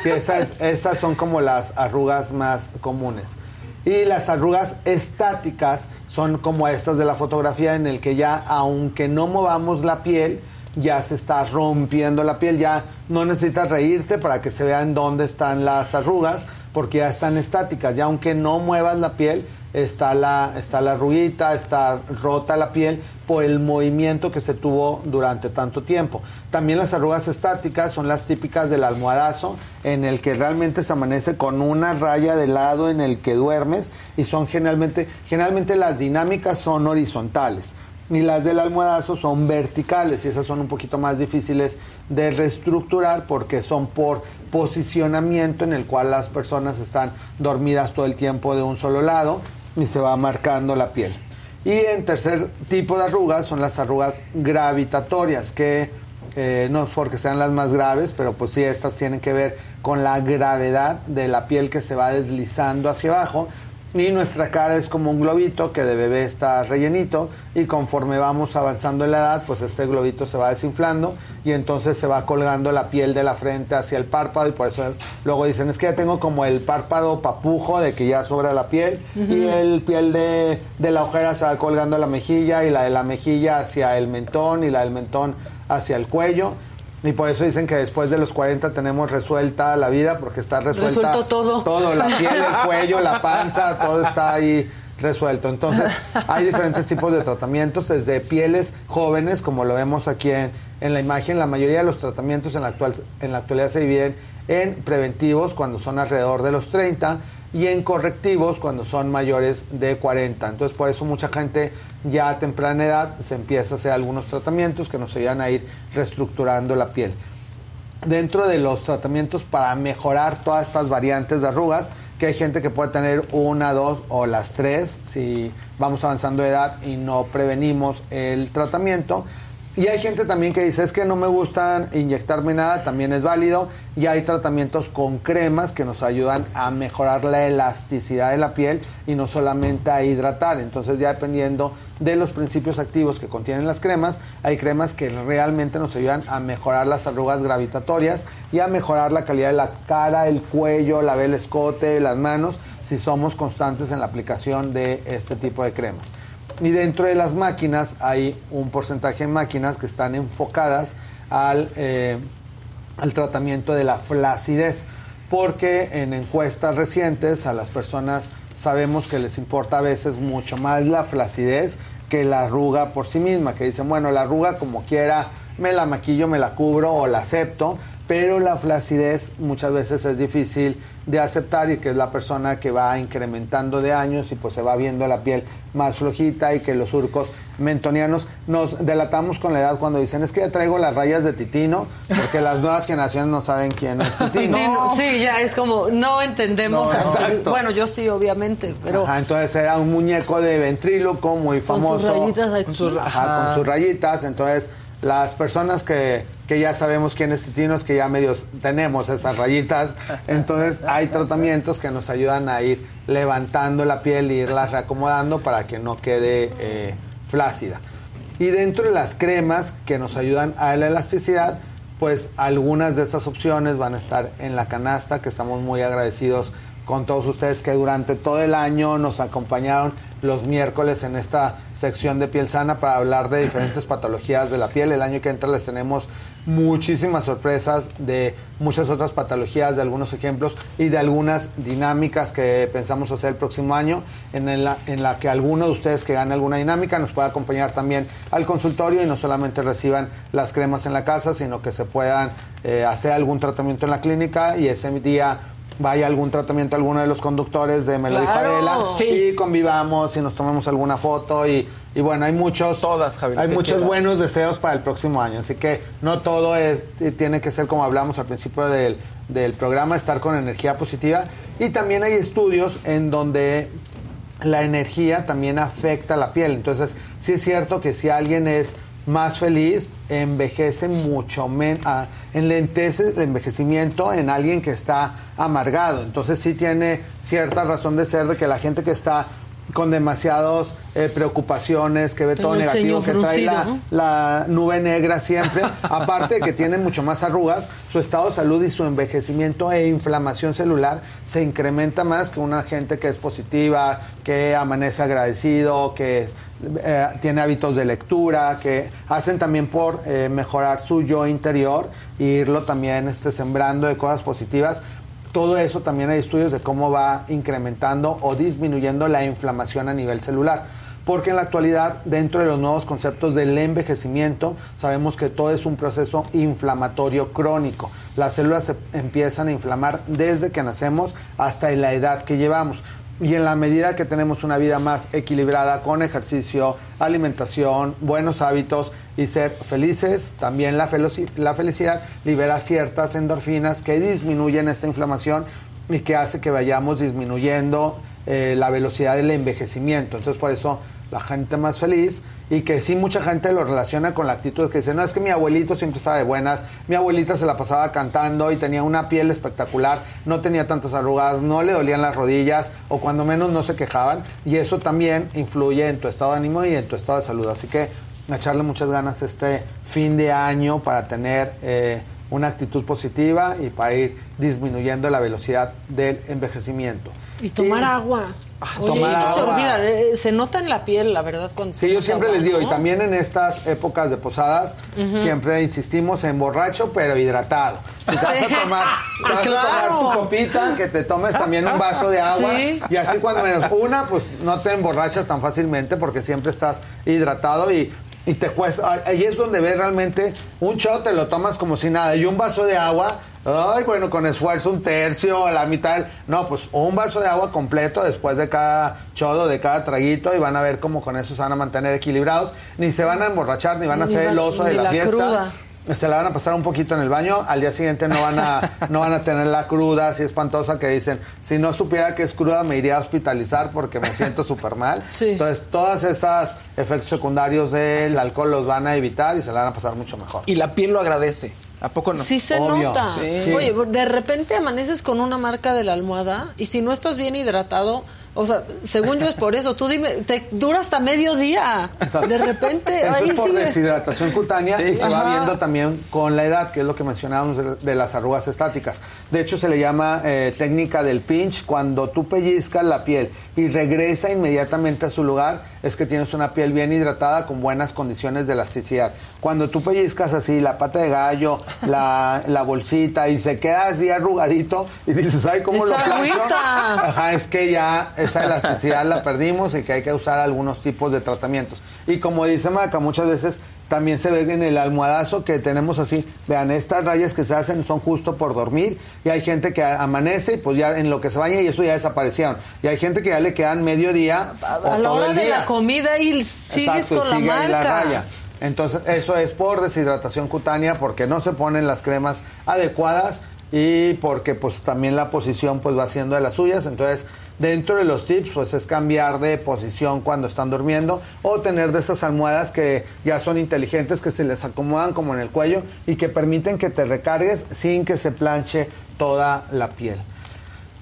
[SPEAKER 9] Sí, esas, esas son como las arrugas más comunes. Y las arrugas estáticas son como estas de la fotografía en el que ya, aunque no movamos la piel, ya se está rompiendo la piel, ya no necesitas reírte para que se vean dónde están las arrugas, porque ya están estáticas, ya aunque no muevas la piel, está la, está la arruguita, está rota la piel por el movimiento que se tuvo durante tanto tiempo. También las arrugas estáticas son las típicas del almohadazo, en el que realmente se amanece con una raya de lado en el que duermes y son generalmente, generalmente las dinámicas son horizontales y las del almohadazo son verticales y esas son un poquito más difíciles de reestructurar porque son por posicionamiento en el cual las personas están dormidas todo el tiempo de un solo lado y se va marcando la piel. Y en tercer tipo de arrugas son las arrugas gravitatorias, que eh, no es porque sean las más graves, pero pues sí, estas tienen que ver con la gravedad de la piel que se va deslizando hacia abajo. Y nuestra cara es como un globito que de bebé está rellenito y conforme vamos avanzando en la edad, pues este globito se va desinflando y entonces se va colgando la piel de la frente hacia el párpado y por eso luego dicen es que ya tengo como el párpado papujo de que ya sobra la piel y el piel de, de la ojera se va colgando la mejilla y la de la mejilla hacia el mentón y la del mentón hacia el cuello. Y por eso dicen que después de los 40 tenemos resuelta la vida, porque está resuelta.
[SPEAKER 1] Resuelto todo.
[SPEAKER 9] Todo, la piel, el cuello, la panza, todo está ahí resuelto. Entonces, hay diferentes tipos de tratamientos, desde pieles jóvenes, como lo vemos aquí en, en la imagen. La mayoría de los tratamientos en la, actual, en la actualidad se dividen en preventivos, cuando son alrededor de los 30, y en correctivos cuando son mayores de 40. Entonces por eso mucha gente ya a temprana edad se empieza a hacer algunos tratamientos que nos ayudan a ir reestructurando la piel. Dentro de los tratamientos para mejorar todas estas variantes de arrugas, que hay gente que puede tener una, dos o las tres si vamos avanzando de edad y no prevenimos el tratamiento. Y hay gente también que dice, es que no me gustan inyectarme nada, también es válido. Y hay tratamientos con cremas que nos ayudan a mejorar la elasticidad de la piel y no solamente a hidratar. Entonces ya dependiendo de los principios activos que contienen las cremas, hay cremas que realmente nos ayudan a mejorar las arrugas gravitatorias y a mejorar la calidad de la cara, el cuello, la el escote, las manos, si somos constantes en la aplicación de este tipo de cremas. Y dentro de las máquinas hay un porcentaje de máquinas que están enfocadas al, eh, al tratamiento de la flacidez, porque en encuestas recientes a las personas sabemos que les importa a veces mucho más la flacidez que la arruga por sí misma, que dicen, bueno, la arruga como quiera, me la maquillo, me la cubro o la acepto, pero la flacidez muchas veces es difícil de aceptar y que es la persona que va incrementando de años y pues se va viendo la piel más flojita y que los surcos mentonianos nos delatamos con la edad cuando dicen es que ya traigo las rayas de Titino porque las nuevas generaciones no saben quién es Titino.
[SPEAKER 1] Titino, Sí, ya es como, no entendemos.
[SPEAKER 9] No,
[SPEAKER 1] bueno, yo sí, obviamente, pero
[SPEAKER 9] Ajá, entonces era un muñeco de ventríloco muy
[SPEAKER 1] Con
[SPEAKER 9] famoso.
[SPEAKER 1] sus rayitas aquí.
[SPEAKER 9] Con sus, ajá,
[SPEAKER 1] Ajá.
[SPEAKER 9] con sus rayitas. Entonces, las personas que, que ya sabemos quién es Titino es que ya medios tenemos esas rayitas. Entonces, hay tratamientos que nos ayudan a ir levantando la piel e irlas reacomodando para que no quede eh, flácida. Y dentro de las cremas que nos ayudan a la elasticidad, pues algunas de estas opciones van a estar en la canasta, que estamos muy agradecidos con todos ustedes que durante todo el año nos acompañaron los miércoles en esta sección de piel sana para hablar de diferentes patologías de la piel. El año que entra les tenemos muchísimas sorpresas de muchas otras patologías, de algunos ejemplos y de algunas dinámicas que pensamos hacer el próximo año, en la, en la que alguno de ustedes que gane alguna dinámica nos pueda acompañar también al consultorio y no solamente reciban las cremas en la casa, sino que se puedan eh, hacer algún tratamiento en la clínica y ese día vaya algún tratamiento a alguno de los conductores de Melody
[SPEAKER 2] Claro.
[SPEAKER 9] Favela
[SPEAKER 2] Sí.
[SPEAKER 9] y convivamos y nos tomamos alguna foto y, y bueno, hay muchos
[SPEAKER 2] Todas, Javier,
[SPEAKER 9] hay muchos
[SPEAKER 2] quieras.
[SPEAKER 9] buenos deseos para el próximo año, así que no todo es tiene que ser como hablamos al principio del, del programa, estar con energía positiva y también hay estudios en donde la energía también afecta la piel. Entonces, sí es cierto que si alguien es más feliz, envejece mucho menos, enlentece el envejecimiento en alguien que está amargado. Entonces, sí tiene cierta razón de ser de que la gente que está con demasiadas preocupaciones, que ve todo
[SPEAKER 1] el
[SPEAKER 9] negativo, que trae
[SPEAKER 1] fruncido,
[SPEAKER 9] la,
[SPEAKER 1] ¿no?
[SPEAKER 9] la nube negra siempre, aparte de que tiene mucho más arrugas, su estado de salud y su envejecimiento e inflamación celular se incrementa más que una gente que es positiva, que amanece agradecido, que es- eh, tiene hábitos de lectura, que hacen también por eh, mejorar su yo interior e irlo también este, sembrando de cosas positivas. Todo eso también hay estudios de cómo va incrementando o disminuyendo la inflamación a nivel celular. Porque en la actualidad, dentro de los nuevos conceptos del envejecimiento, sabemos que todo es un proceso inflamatorio crónico. Las células se empiezan a inflamar desde que nacemos hasta la edad que llevamos. Y en la medida que tenemos una vida más equilibrada con ejercicio, alimentación, buenos hábitos y ser felices, también la, la felicidad libera ciertas endorfinas que disminuyen esta inflamación y que hace que vayamos disminuyendo eh, la velocidad del envejecimiento. Entonces por eso la gente más feliz y que sí mucha gente lo relaciona con la actitud que dice, no, es que mi abuelito siempre estaba de buenas, mi abuelita se la pasaba cantando y tenía una piel espectacular, no tenía tantas arrugas, no le dolían las rodillas o cuando menos no se quejaban y eso también influye en tu estado de ánimo y en tu estado de salud. Así que echarle muchas ganas este fin de año para tener eh, una actitud positiva y para ir disminuyendo la velocidad del envejecimiento.
[SPEAKER 1] Y tomar agua. Oye,
[SPEAKER 9] tomar
[SPEAKER 1] eso se olvida, eh, se nota en la piel, la verdad, cuando
[SPEAKER 9] Sí, yo siempre
[SPEAKER 1] agua,
[SPEAKER 9] les digo,
[SPEAKER 1] ¿no?
[SPEAKER 9] y también en estas épocas de posadas, siempre insistimos en borracho, pero hidratado. Si te vas
[SPEAKER 1] Sí.
[SPEAKER 9] a tomar, te vas a tomar tu copita, que te tomes también un vaso de agua.
[SPEAKER 1] Sí.
[SPEAKER 9] Y así cuando menos una, pues no te emborrachas tan fácilmente porque siempre estás hidratado y, y te cuesta. Ahí es donde ves realmente un shot, te lo tomas como si nada. Y un vaso de agua. Ay, bueno, con esfuerzo un tercio, la mitad. No, pues un vaso de agua completo después de cada chodo, de cada traguito, y van a ver cómo con eso se van a mantener equilibrados. Ni se van a emborrachar, ni van a
[SPEAKER 1] Ni
[SPEAKER 9] ser el oso de la,
[SPEAKER 1] la
[SPEAKER 9] fiesta.
[SPEAKER 1] cruda.
[SPEAKER 9] Se la van a pasar un poquito en el baño, al día siguiente no van a, no van a tener la cruda así espantosa que dicen, si no supiera que es cruda me iría a hospitalizar porque me siento súper mal. Entonces, todas esas efectos secundarios del alcohol los van a evitar y se la van a pasar mucho mejor.
[SPEAKER 2] Y la piel lo agradece. ¿A poco no?
[SPEAKER 1] Sí se
[SPEAKER 9] Obvio.
[SPEAKER 1] nota.
[SPEAKER 9] Sí.
[SPEAKER 1] Oye, de repente amaneces con una marca de la almohada y si no estás bien hidratado, o sea, según yo es por eso. Tú dime, te dura hasta medio día. De repente,
[SPEAKER 9] Eso
[SPEAKER 1] ahí
[SPEAKER 9] es por
[SPEAKER 1] sigues.
[SPEAKER 9] deshidratación cutánea
[SPEAKER 1] Sí.
[SPEAKER 9] y se va viendo también con la edad, que es lo que mencionábamos de, de las arrugas estáticas. De hecho, se le llama eh, técnica del pinch. Cuando tú pellizcas la piel y regresa inmediatamente a su lugar, es que tienes una piel bien hidratada con buenas condiciones de elasticidad. Cuando tú pellizcas así la pata de gallo, la, la bolsita y se queda así arrugadito y dices, ay, ¿cómo lo
[SPEAKER 1] ¡Esa
[SPEAKER 9] plancho?".
[SPEAKER 1] agüita!
[SPEAKER 9] Ajá, es que ya esa elasticidad la perdimos y que hay que usar algunos tipos de tratamientos. Y como dice Maca, muchas veces también se ve en el almohadazo que tenemos así. Vean, estas rayas que se hacen son justo por dormir. Y hay gente que amanece y pues ya en lo que se baña y eso ya desaparecieron. Y hay gente que ya le quedan medio día. o
[SPEAKER 1] A la
[SPEAKER 9] todo
[SPEAKER 1] hora
[SPEAKER 9] el
[SPEAKER 1] de la comida y sigues
[SPEAKER 9] Exacto,
[SPEAKER 1] con la
[SPEAKER 9] sigue
[SPEAKER 1] marca.
[SPEAKER 9] raya. Entonces, eso es por deshidratación cutánea, porque no se ponen las cremas adecuadas y porque pues también la posición pues va haciendo de las suyas. Entonces, dentro de los tips pues es cambiar de posición cuando están durmiendo o tener de esas almohadas que ya son inteligentes, que se les acomodan como en el cuello y que permiten que te recargues sin que se planche toda la piel.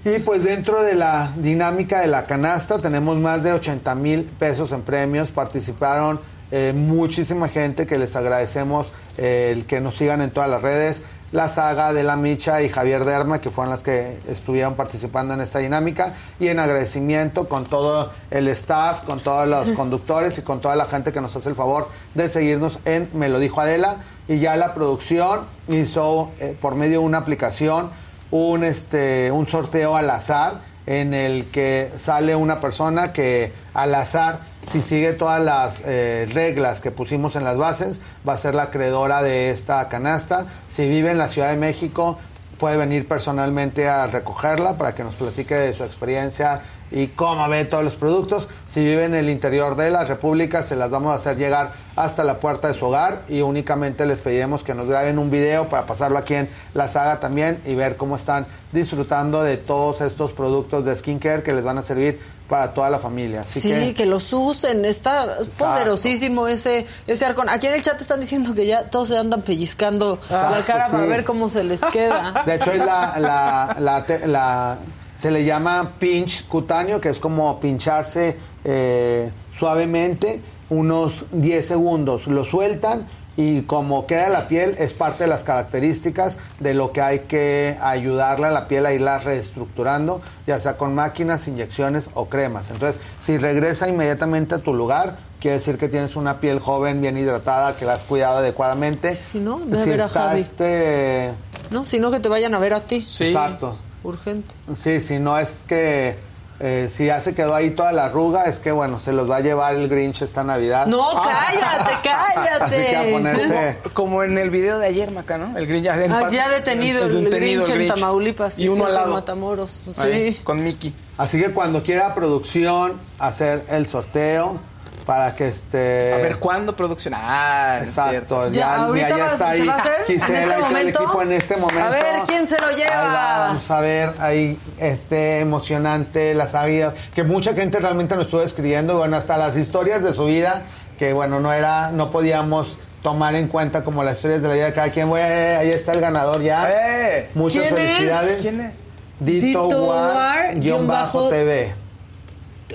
[SPEAKER 9] Y pues dentro de la dinámica de la canasta tenemos más de 80 mil pesos en premios. Participaron eh, muchísima gente que les agradecemos eh, el que nos sigan en todas las redes. La saga de la Micha y Javier Derma, que fueron las que estuvieron participando en esta dinámica. Y en agradecimiento con todo el staff, con todos los conductores y con toda la gente que nos hace el favor de seguirnos en Me lo dijo Adela. Y ya la producción hizo eh, por medio de una aplicación un, este, un sorteo al azar en el que sale una persona que al azar, si sigue todas las eh, reglas que pusimos en las bases, va a ser la acreedora de esta canasta. Si vive en la Ciudad de México, puede venir personalmente a recogerla para que nos platique de su experiencia y cómo ve todos los productos. Si vive en el interior de la República, se las vamos a hacer llegar hasta la puerta de su hogar y únicamente les pediremos que nos graben un video para pasarlo aquí en la saga también y ver cómo están disfrutando de todos estos productos de skincare que les van a servir para toda la familia. Así
[SPEAKER 1] sí, que...
[SPEAKER 9] que
[SPEAKER 1] los usen. Está poderosísimo ese, ese arcón. Aquí en el chat están diciendo que ya todos se andan pellizcando
[SPEAKER 9] Ah,
[SPEAKER 1] la cara
[SPEAKER 9] pues
[SPEAKER 1] para ver cómo se les queda.
[SPEAKER 9] De hecho, es la, la, la- se le llama pinch cutáneo, que es como pincharse eh, suavemente unos 10 segundos. Lo sueltan y como queda la piel es parte de las características de lo que hay que ayudarle a la piel a irla reestructurando, ya sea con máquinas, inyecciones o cremas. Entonces, si regresa inmediatamente a tu lugar, quiere decir que tienes una piel joven, bien hidratada, que la has cuidado adecuadamente.
[SPEAKER 1] Si no, ve a
[SPEAKER 9] si
[SPEAKER 1] ver a
[SPEAKER 9] está
[SPEAKER 1] Javi.
[SPEAKER 9] este
[SPEAKER 1] No, sino que te vayan a ver a ti.
[SPEAKER 9] Exacto.
[SPEAKER 1] Urgente.
[SPEAKER 9] Sí, si no es que eh, si ya se quedó ahí toda la arruga, es que bueno, se los va a llevar el Grinch esta Navidad.
[SPEAKER 1] No, cállate, cállate.
[SPEAKER 9] Así que a ponerse.
[SPEAKER 2] Como, como en el video de ayer, Maca, ¿no? El Grinch ya, en
[SPEAKER 1] Ah,
[SPEAKER 2] paz-
[SPEAKER 1] ya detenido el, Grinch en. Tamaulipas.
[SPEAKER 2] Y uno al lado.
[SPEAKER 1] Matamoros.
[SPEAKER 2] Ahí,
[SPEAKER 1] Sí.
[SPEAKER 2] con Mickey.
[SPEAKER 9] Así que cuando quiera producción hacer el sorteo para que este.
[SPEAKER 2] A ver, ¿cuándo producción? Ah,
[SPEAKER 9] Exacto, ya,
[SPEAKER 1] Ya,
[SPEAKER 9] está
[SPEAKER 1] ¿se
[SPEAKER 9] ahí Gisela
[SPEAKER 1] este
[SPEAKER 9] y todo el equipo en este momento.
[SPEAKER 1] A ver, ¿quién se lo lleva?
[SPEAKER 9] Ahí va, vamos a ver ahí este emocionante las águilas que mucha gente realmente nos estuvo escribiendo, bueno, hasta las historias de su vida que bueno, no era no podíamos tomar en cuenta como las historias de la vida de cada quien. Bueno, ahí está el ganador ya.
[SPEAKER 2] ¡Eh!
[SPEAKER 9] Muchas
[SPEAKER 1] ¿Quién es?
[SPEAKER 9] felicidades.
[SPEAKER 2] ¿Quién es?
[SPEAKER 9] Dito,
[SPEAKER 1] Dito
[SPEAKER 9] War,
[SPEAKER 1] War,
[SPEAKER 9] guion
[SPEAKER 1] guion
[SPEAKER 9] bajo
[SPEAKER 1] bajo
[SPEAKER 9] TV.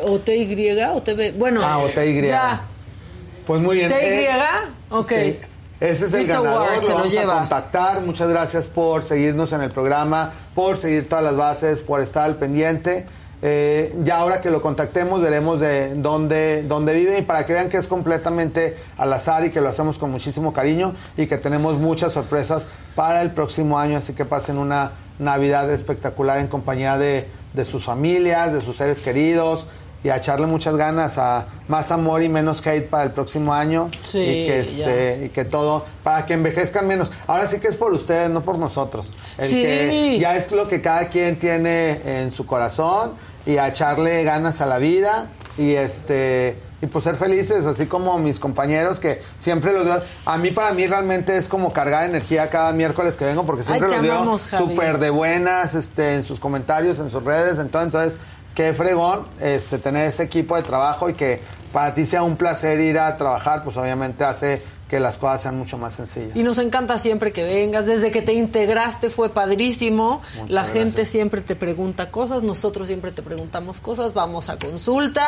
[SPEAKER 1] ¿O TY o TV? Bueno.
[SPEAKER 9] Ah, o TY.
[SPEAKER 1] Ya.
[SPEAKER 9] Pues muy bien.
[SPEAKER 1] ¿TY?
[SPEAKER 9] eh,
[SPEAKER 1] ok.
[SPEAKER 9] Sí. Ese es el ganador,
[SPEAKER 1] War se lo
[SPEAKER 9] vamos
[SPEAKER 1] lleva.
[SPEAKER 9] a contactar. Muchas gracias por seguirnos en el programa, por seguir todas las bases, por estar al pendiente. Eh, ya ahora que lo contactemos veremos de dónde, dónde vive y para que vean que es completamente al azar y que lo hacemos con muchísimo cariño y que tenemos muchas sorpresas para el próximo año, así que pasen una Navidad espectacular en compañía de, de sus familias, de sus seres queridos y a echarle muchas ganas a más amor y menos hate para el próximo año
[SPEAKER 1] Sí,
[SPEAKER 9] y que este
[SPEAKER 1] ya.
[SPEAKER 9] y que todo para que envejezcan menos. Ahora sí que es por ustedes, no por nosotros. El
[SPEAKER 1] Sí.
[SPEAKER 9] que ya es lo que cada quien tiene en su corazón y a echarle ganas a la vida y este y pues ser felices, así como mis compañeros que siempre los veo. A mí para mí realmente es como cargar energía cada miércoles que vengo porque siempre
[SPEAKER 1] Ay,
[SPEAKER 9] los veo súper de buenas este en sus comentarios, en sus redes, en todo, entonces qué fregón este tener ese equipo de trabajo y que para ti sea un placer ir a trabajar, pues obviamente hace que las cosas sean mucho más sencillas.
[SPEAKER 1] Y nos encanta siempre que vengas. Desde que te integraste fue padrísimo.
[SPEAKER 9] Muchas
[SPEAKER 1] La
[SPEAKER 9] gracias.
[SPEAKER 1] gente siempre te pregunta cosas, nosotros siempre te preguntamos cosas, vamos a consulta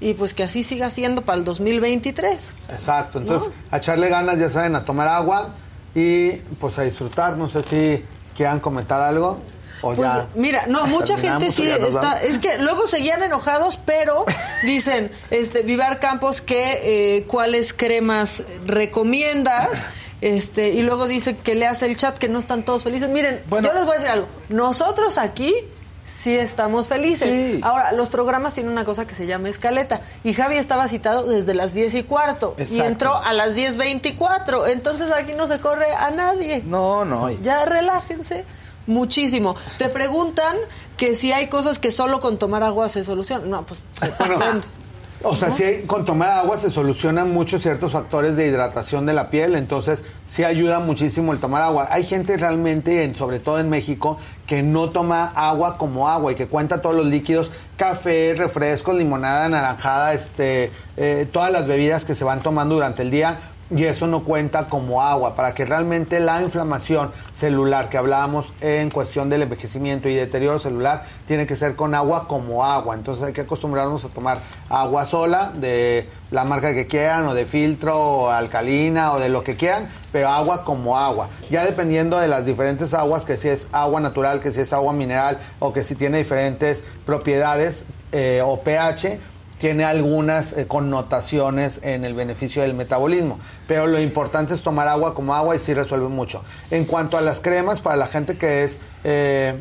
[SPEAKER 1] y pues que así siga siendo para el 2023.
[SPEAKER 9] Exacto, entonces a echarle ganas, ya saben, a tomar agua y pues a disfrutar. No sé si quieran comentar algo o
[SPEAKER 1] Pues
[SPEAKER 9] ya.
[SPEAKER 1] mira, no, mucha gente sí está, es que luego seguían enojados, pero dicen, este, Vivar Campos, que eh, cuáles cremas recomiendas, este, y luego dicen que le hace el chat que no están todos felices. Miren,
[SPEAKER 2] Bueno.
[SPEAKER 1] yo les voy a decir algo, nosotros aquí sí estamos felices.
[SPEAKER 2] Sí.
[SPEAKER 1] Ahora, los programas tienen una cosa que se llama escaleta. Y Javi estaba citado desde las 10 y cuarto. Y entró a las 10.24. Entonces aquí no se corre a nadie.
[SPEAKER 2] No, no.
[SPEAKER 1] Ya relájense muchísimo. Te preguntan que si hay cosas que solo con tomar agua se solucionan. No, pues depende.
[SPEAKER 9] O sea, si hay- con tomar agua se solucionan muchos ciertos factores de hidratación de la piel, entonces sí ayuda muchísimo el tomar agua. Hay gente realmente, en- sobre todo en México, que no toma agua como agua y que cuenta todos los líquidos, café, refrescos, limonada, naranjada, este, eh, todas las bebidas que se van tomando durante el día y eso no cuenta como agua, para que realmente la inflamación celular que hablábamos en cuestión del envejecimiento y deterioro celular tiene que ser con agua como agua. Entonces hay que acostumbrarnos a tomar agua sola de la marca que quieran o de filtro o alcalina o de lo que quieran, pero agua como agua. Ya dependiendo de las diferentes aguas, que si es agua natural, que si es agua mineral o que si tiene diferentes propiedades eh, o pH, tiene algunas eh, connotaciones en el beneficio del metabolismo, pero lo importante es tomar agua como agua y sí resuelve mucho. En cuanto a las cremas, para la gente que es, eh,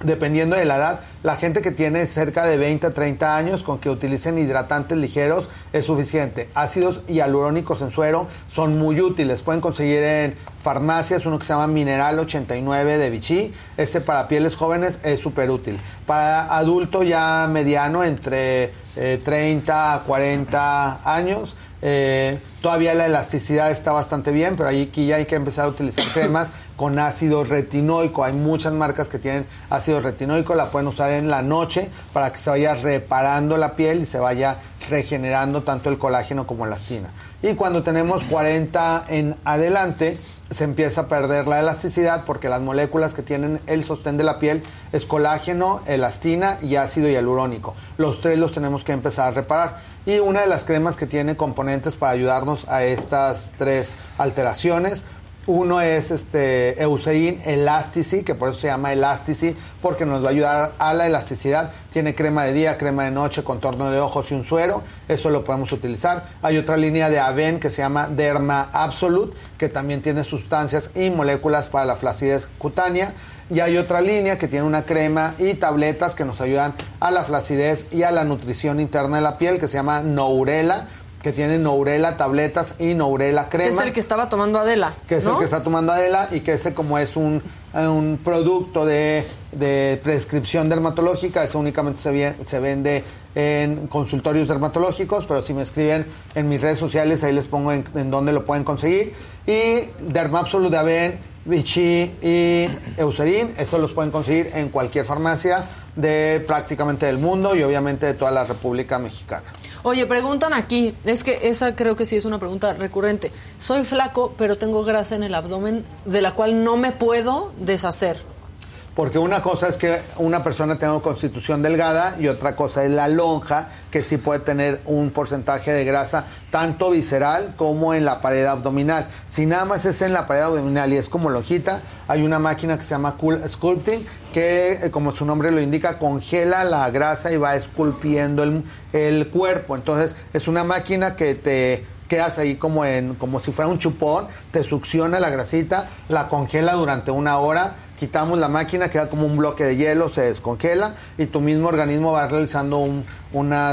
[SPEAKER 9] dependiendo de la edad, la gente que tiene cerca de 20 a 30 años con que utilicen hidratantes ligeros es suficiente. Ácidos hialurónicos en suero son muy útiles, pueden conseguir en farmacias uno que se llama Mineral 89 de Vichy, este para pieles jóvenes es súper útil. Para adulto ya mediano, entre eh, 30 a 40 años, eh, todavía la elasticidad está bastante bien, pero ahí aquí ya hay que empezar a utilizar cremas con ácido retinoico. Hay muchas marcas que tienen ácido retinoico, la pueden usar en la noche para que se vaya reparando la piel y se vaya regenerando tanto el colágeno como la elastina. Y cuando tenemos 40 en adelante, se empieza a perder la elasticidad porque las moléculas que tienen el sostén de la piel es colágeno, elastina y ácido hialurónico. Los tres los tenemos que empezar a reparar. Y una de las cremas que tiene componentes para ayudarnos a estas tres alteraciones uno es este Eucerin Elastici, que por eso se llama Elastici, porque nos va a ayudar a la elasticidad. Tiene crema de día, crema de noche, contorno de ojos y un suero. Eso lo podemos utilizar. Hay otra línea de Aven que se llama Derma Absolute, que también tiene sustancias y moléculas para la flacidez cutánea. Y hay otra línea que tiene una crema y tabletas que nos ayudan a la flacidez y a la nutrición interna de la piel, que se llama Nourela que tiene Nourela tabletas y Nourela
[SPEAKER 1] Que
[SPEAKER 9] crema
[SPEAKER 1] es el que estaba tomando Adela.
[SPEAKER 9] que es el que está tomando Adela y que ese como es un, un producto de, de prescripción dermatológica, ese únicamente se, se vende en consultorios dermatológicos, pero si me escriben en mis redes sociales, ahí les pongo en, en dónde lo pueden conseguir. Y Dermabsolute de Aven, Vichy y Eucerin, eso los pueden conseguir en cualquier farmacia de prácticamente del mundo y obviamente de toda la República Mexicana.
[SPEAKER 1] Oye, preguntan aquí, es que esa creo que sí es una pregunta recurrente. Soy flaco, pero tengo grasa en el abdomen de la cual no me puedo deshacer.
[SPEAKER 9] Porque una cosa es que una persona tenga una constitución delgada y otra cosa es la lonja, que sí puede tener un porcentaje de grasa tanto visceral como en la pared abdominal. Si nada más es en la pared abdominal y es como lonjita, hay una máquina que se llama Cool Sculpting que, eh, como su nombre lo indica, congela la grasa y va esculpiendo el, el cuerpo. Entonces es una máquina que te quedas ahí como en como si fuera un chupón, te succiona la grasita, la congela durante una hora, quitamos la máquina, queda como un bloque de hielo, se descongela y tu mismo organismo va realizando un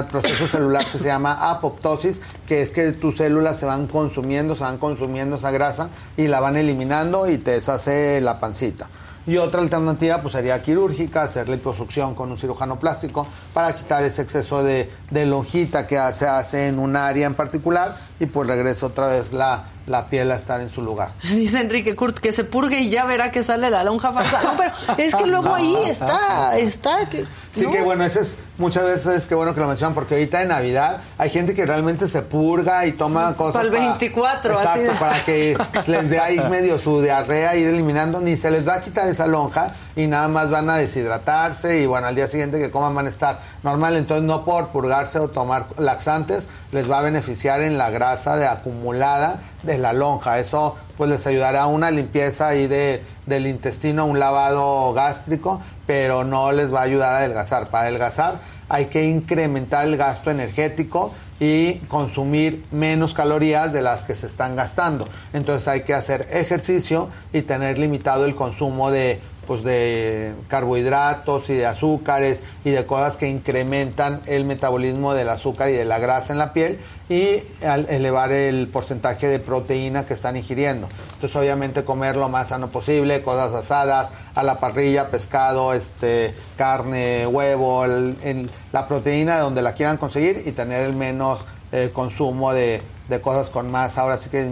[SPEAKER 9] proceso celular que se llama apoptosis, que es que tus células se van consumiendo, se van consumiendo esa grasa y la van eliminando y te deshace la pancita. Y otra alternativa pues sería quirúrgica, hacer liposucción con un cirujano plástico para quitar ese exceso de, de lonjita que se hace en un área en particular y pues regresa otra vez la, la piel a estar en su lugar.
[SPEAKER 1] Dice Enrique Kurt que se purgue y ya verá que sale la lonja falsa. No, pero es que luego ahí está, está. Que,
[SPEAKER 9] Sí,
[SPEAKER 1] ¿no?
[SPEAKER 9] que bueno, eso es muchas veces que bueno que lo mencionan, porque ahorita en Navidad hay gente que realmente se purga y toma cosas.
[SPEAKER 1] Para el 24, así
[SPEAKER 9] Exacto, para que les dé ahí medio su diarrea, ir eliminando, ni se les va a quitar esa lonja y nada más van a deshidratarse y bueno, al día siguiente que coman van a estar normal. Entonces, no por purgarse o tomar laxantes les va a beneficiar en la grasa de acumulada de la lonja. Eso pues les ayudará una limpieza ahí de, del intestino, un lavado gástrico, pero no les va a ayudar a adelgazar. Para adelgazar hay que incrementar el gasto energético y consumir menos calorías de las que se están gastando. Entonces hay que hacer ejercicio y tener limitado el consumo de pues de carbohidratos y de azúcares y de cosas que incrementan el metabolismo del azúcar y de la grasa en la piel y al elevar el porcentaje de proteína que están ingiriendo. Entonces obviamente comer lo más sano posible, cosas asadas, a la parrilla, pescado, este, carne, huevo, el- el- la proteína de donde la quieran conseguir y tener el menos eh, consumo de, de cosas con más, ahora sí que.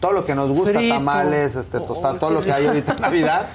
[SPEAKER 9] Todo lo que nos gusta,
[SPEAKER 1] Frito.
[SPEAKER 9] tamales, este, tostadas,
[SPEAKER 1] Ay,
[SPEAKER 9] todo lo que hay ahorita en Navidad.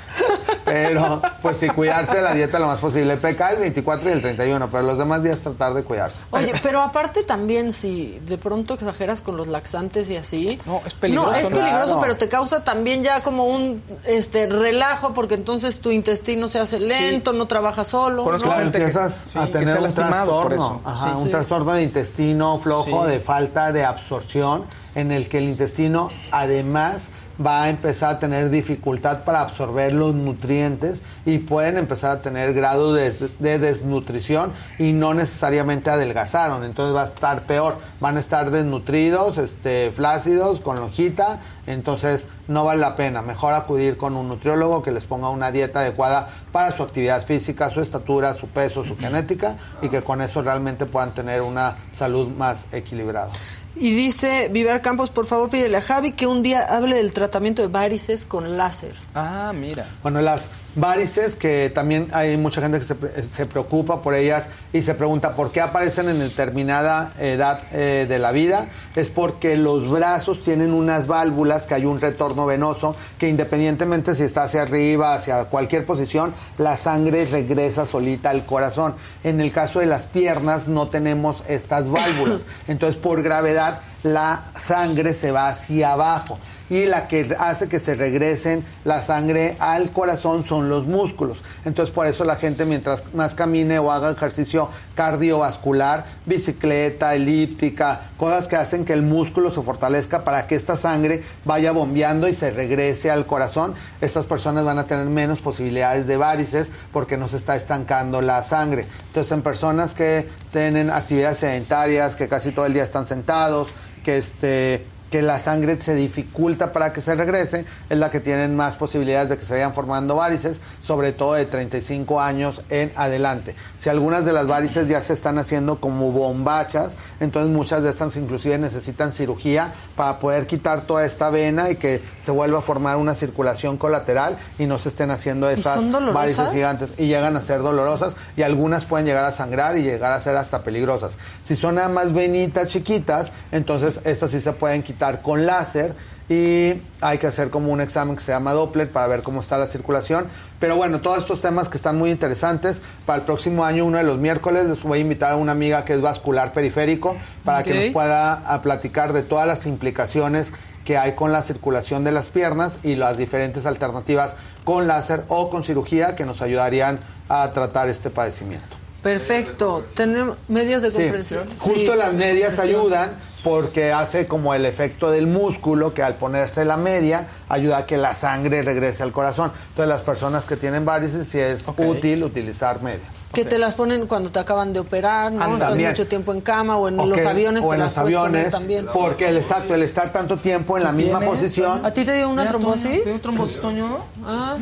[SPEAKER 9] Pero, pues sí, cuidarse de la dieta lo más posible. Peca el 24 y el 31, pero los demás días tratar de cuidarse.
[SPEAKER 1] Oye, pero aparte también si de pronto exageras con los laxantes y así. No, es
[SPEAKER 2] peligroso,
[SPEAKER 1] No, es peligroso,
[SPEAKER 9] claro.
[SPEAKER 1] pero te causa también ya como un este relajo porque entonces tu intestino se hace lento, no trabaja solo.
[SPEAKER 2] Conozco
[SPEAKER 1] ¿no?
[SPEAKER 9] Claro,
[SPEAKER 2] gente que-
[SPEAKER 9] empiezas
[SPEAKER 2] sí,
[SPEAKER 9] a tener un
[SPEAKER 2] por
[SPEAKER 9] trastorno,
[SPEAKER 2] eso.
[SPEAKER 9] ajá,
[SPEAKER 2] Sí.
[SPEAKER 9] un
[SPEAKER 2] Sí.
[SPEAKER 9] trastorno de intestino flojo,
[SPEAKER 2] Sí.
[SPEAKER 9] de falta de absorción, en el que el intestino además va a empezar a tener dificultad para absorber los nutrientes y pueden empezar a tener grado de, de desnutrición y no necesariamente adelgazaron, entonces va a estar peor, van a estar desnutridos, este, flácidos, con lonjita, entonces no vale la pena, mejor acudir con un nutriólogo que les ponga una dieta adecuada para su actividad física, su estatura, su peso, su genética y que con eso realmente puedan tener una salud más equilibrada.
[SPEAKER 1] Y dice Vivar Campos, por favor, pídele a Javi que un día hable del tratamiento de varices con láser.
[SPEAKER 2] Ah, mira.
[SPEAKER 9] Bueno, las varices, que también hay mucha gente que se, se preocupa por ellas y se pregunta por qué aparecen en determinada edad eh, de la vida, es porque los brazos tienen unas válvulas, que hay un retorno venoso, que independientemente si está hacia arriba, hacia cualquier posición, la sangre regresa solita al corazón. En el caso de las piernas no tenemos estas válvulas, entonces por gravedad la sangre se va hacia abajo y la que hace que se regresen la sangre al corazón son los músculos. Entonces por eso la gente mientras más camine o haga ejercicio cardiovascular, bicicleta, elíptica, cosas que hacen que el músculo se fortalezca para que esta sangre vaya bombeando y se regrese al corazón, estas personas van a tener menos posibilidades de varices porque no se está estancando la sangre. Entonces en personas que tienen actividades sedentarias, que casi todo el día están sentados, que este que la sangre se dificulta para que se regrese, es la que tienen más posibilidades de que se vayan formando varices, sobre todo de 35 años en adelante. Si algunas de las varices ya se están haciendo como bombachas, entonces muchas de estas inclusive necesitan cirugía para poder quitar toda esta vena y que se vuelva a formar una circulación colateral y no se estén haciendo esas varices gigantes y llegan a ser dolorosas y algunas pueden llegar a sangrar y llegar a ser hasta peligrosas. Si son nada más venitas chiquitas, entonces estas sí se pueden quitar con láser y hay que hacer como un examen que se llama Doppler para ver cómo está la circulación. Pero bueno, todos estos temas que están muy interesantes, para el próximo año, uno de los miércoles, les voy a invitar a una amiga que es vascular periférico para que nos pueda a platicar de todas las implicaciones que hay con la circulación de las piernas y las diferentes alternativas con láser o con cirugía que nos ayudarían a tratar este padecimiento.
[SPEAKER 1] Perfecto. Tenemos medios de
[SPEAKER 9] Sí,
[SPEAKER 1] comprensión.
[SPEAKER 9] Justo
[SPEAKER 1] Sí,
[SPEAKER 9] las medias
[SPEAKER 1] compresión.
[SPEAKER 9] ayudan porque hace como el efecto del músculo que al ponerse la media ayuda a que la sangre regrese al corazón. Entonces las personas que tienen varices sí es útil utilizar medias.
[SPEAKER 1] Que te las ponen cuando te acaban de operar, ¿no?
[SPEAKER 9] Ah,
[SPEAKER 1] Estás
[SPEAKER 9] también.
[SPEAKER 1] mucho tiempo en cama o en los aviones
[SPEAKER 9] o
[SPEAKER 1] te
[SPEAKER 9] en
[SPEAKER 1] las
[SPEAKER 9] los aviones,
[SPEAKER 1] también.
[SPEAKER 9] porque el exacto, el estar tanto tiempo en la misma
[SPEAKER 2] ¿Tienes?
[SPEAKER 9] posición.
[SPEAKER 1] ¿A ti te dio una trombosis?
[SPEAKER 2] ¿te dio trombosis, Toño?
[SPEAKER 1] Ah,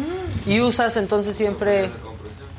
[SPEAKER 1] y usas entonces siempre,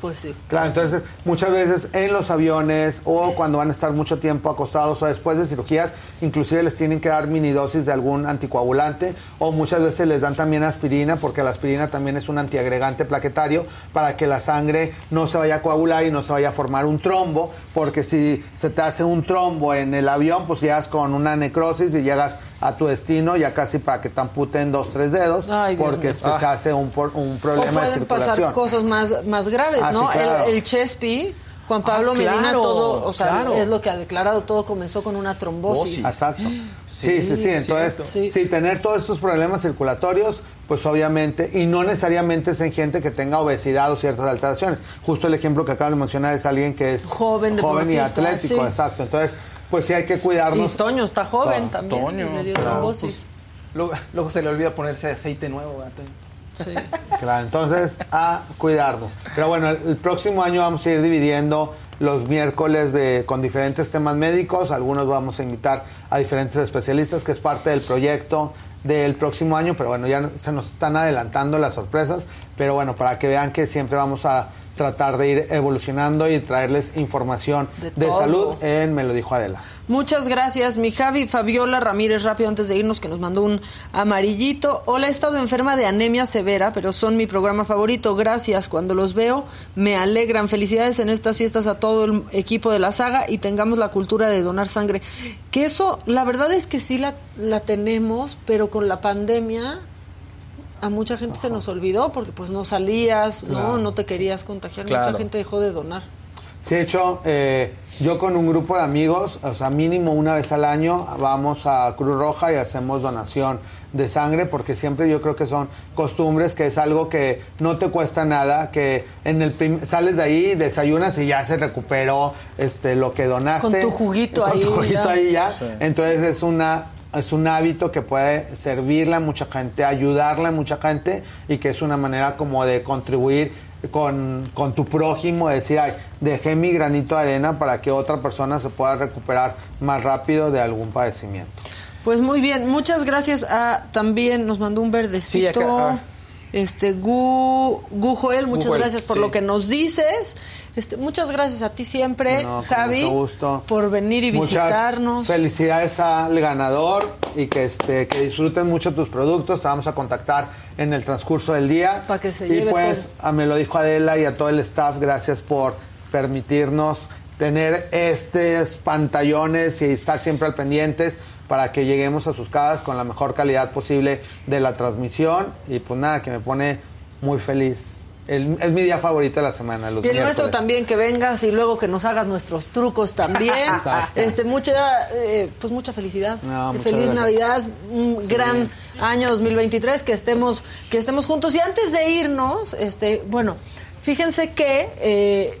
[SPEAKER 1] pues sí.
[SPEAKER 9] Claro, entonces muchas veces en los aviones o cuando van a estar mucho tiempo acostados o después de cirugías, inclusive les tienen que dar mini dosis de algún anticoagulante o muchas veces les dan también aspirina porque la aspirina también es un antiagregante plaquetario para que la sangre no se vaya a coagular y no se vaya a formar un trombo, porque si se te hace un trombo en el avión, pues llegas con una necrosis y llegas a tu destino ya casi para que te amputen dos, tres dedos,
[SPEAKER 1] Ay,
[SPEAKER 9] porque este, se hace un, un
[SPEAKER 1] O
[SPEAKER 9] problema de
[SPEAKER 1] pueden
[SPEAKER 9] circulación.
[SPEAKER 1] pasar cosas más, más graves, ¿no?
[SPEAKER 9] sí, claro.
[SPEAKER 1] El, el Chespi, Juan Pablo
[SPEAKER 2] Ah,
[SPEAKER 1] Medina,
[SPEAKER 2] claro,
[SPEAKER 1] todo, o sea,
[SPEAKER 2] claro.
[SPEAKER 1] es lo que ha declarado, todo comenzó con una trombosis.
[SPEAKER 9] Exacto. Sí, sí, sí. Entonces, sí. tener todos estos problemas circulatorios, pues obviamente, y no necesariamente es en gente que tenga obesidad o ciertas alteraciones. Justo el ejemplo que acabas de mencionar es alguien que es
[SPEAKER 1] Joven,
[SPEAKER 9] y
[SPEAKER 1] deportista,
[SPEAKER 9] atlético,
[SPEAKER 1] sí.
[SPEAKER 9] exacto. Entonces, pues sí hay que
[SPEAKER 1] Y
[SPEAKER 9] cuidarnos.
[SPEAKER 1] Toño está joven
[SPEAKER 9] Claro,
[SPEAKER 1] también,
[SPEAKER 2] Toño,
[SPEAKER 1] y le dio
[SPEAKER 2] claro,
[SPEAKER 1] trombosis.
[SPEAKER 2] Luego, luego se le olvida ponerse aceite nuevo, ¿verdad, Toño?
[SPEAKER 1] Sí.
[SPEAKER 9] Claro, entonces a cuidarnos. Pero bueno, el, el próximo año vamos a ir dividiendo los miércoles de, con diferentes temas médicos. Algunos vamos a invitar a diferentes especialistas, que es parte del proyecto del próximo año, pero bueno, ya se nos están adelantando las sorpresas, pero bueno, para que vean que siempre vamos a tratar de ir evolucionando y traerles información
[SPEAKER 1] De
[SPEAKER 9] salud en Me lo dijo Adela.
[SPEAKER 1] Muchas gracias, mi Javi Fabiola Ramírez, rápido antes de irnos, que nos mandó un amarillito. Hola, he estado enferma de anemia severa, pero son mi programa favorito. Gracias, cuando los veo me alegran. Felicidades en estas fiestas a todo el equipo de la saga y tengamos la cultura de donar sangre. Que eso, la verdad es que sí la, la tenemos, pero con la pandemia a mucha gente se nos olvidó porque pues no salías, no,
[SPEAKER 9] Claro.
[SPEAKER 1] no te querías contagiar,
[SPEAKER 9] Claro.
[SPEAKER 1] mucha gente dejó de donar.
[SPEAKER 9] Sí, de hecho, eh, yo con un grupo de amigos, o sea, mínimo una vez al año, vamos a Cruz Roja y hacemos donación de sangre, porque siempre yo creo que son costumbres, que es algo que no te cuesta nada, que en el prim- sales de ahí, desayunas y ya se recuperó este lo que donaste.
[SPEAKER 1] Con tu juguito
[SPEAKER 9] Con
[SPEAKER 1] ahí,
[SPEAKER 9] tu juguito
[SPEAKER 1] ya.
[SPEAKER 9] ahí ya.
[SPEAKER 1] Sí.
[SPEAKER 9] Entonces es una es un hábito que puede servirle a mucha gente, ayudarle a mucha gente y que es una manera como de contribuir con, con tu prójimo, decir, ay, dejé mi granito de arena para que otra persona se pueda recuperar más rápido de algún padecimiento.
[SPEAKER 1] Pues muy bien, muchas gracias a también nos mandó un verdecito.
[SPEAKER 9] Sí, acá, ah.
[SPEAKER 1] Este Gu, Gu Joel, muchas gracias por
[SPEAKER 9] sí.
[SPEAKER 1] lo que nos dices. Este, muchas gracias a ti siempre,
[SPEAKER 9] No,
[SPEAKER 1] Javi,
[SPEAKER 9] gusto.
[SPEAKER 1] por venir y
[SPEAKER 9] Muchas
[SPEAKER 1] visitarnos.
[SPEAKER 9] Felicidades al ganador y que este que disfruten mucho tus productos. Te vamos a contactar en el transcurso del día.
[SPEAKER 1] Para que se
[SPEAKER 9] y
[SPEAKER 1] lleve
[SPEAKER 9] pues
[SPEAKER 1] todo.
[SPEAKER 9] a me lo dijo Adela y a todo el staff, gracias por permitirnos tener estos pantallones y estar siempre al pendientes para que lleguemos a sus casas con la mejor calidad posible de la transmisión y pues nada, que me pone muy feliz. El- es mi día favorito de la semana, los
[SPEAKER 1] Y el nuestro también, que vengas y luego que nos hagas nuestros trucos también. Este, mucha, eh, pues mucha felicidad.
[SPEAKER 9] No,
[SPEAKER 1] Feliz
[SPEAKER 9] gracias.
[SPEAKER 1] Navidad, un
[SPEAKER 9] Sí.
[SPEAKER 1] gran año 2023, que estemos, que estemos juntos. Y antes de irnos, este, bueno, fíjense que eh,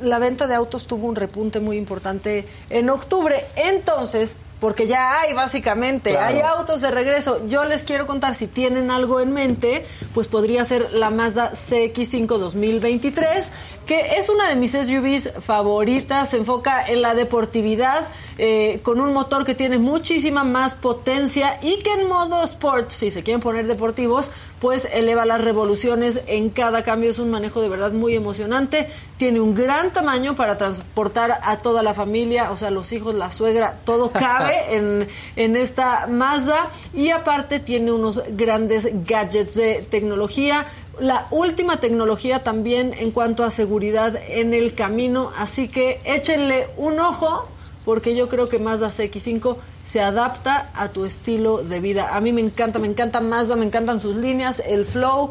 [SPEAKER 1] la venta de autos tuvo un repunte muy importante en octubre. Entonces, porque ya hay básicamente,
[SPEAKER 10] Claro.
[SPEAKER 1] hay autos de regreso. Yo les quiero contar si tienen algo en mente, pues podría ser la Mazda CX5 2023, que es una de mis SUVs favoritas, se enfoca en la deportividad, eh, con un motor que tiene muchísima más potencia y que en modo sport, si se quieren poner deportivos, pues eleva las revoluciones en cada cambio. Es un manejo de verdad muy emocionante. Tiene un gran tamaño para transportar a toda la familia, o sea, los hijos, la suegra, todo cabe en, en esta Mazda. Y aparte tiene unos grandes gadgets de tecnología. La última tecnología también en cuanto a seguridad en el camino. Así que échenle un ojo porque yo creo que Mazda CX5 se adapta a tu estilo de vida. A mí me encanta, me encanta Mazda, me encantan sus líneas, el flow.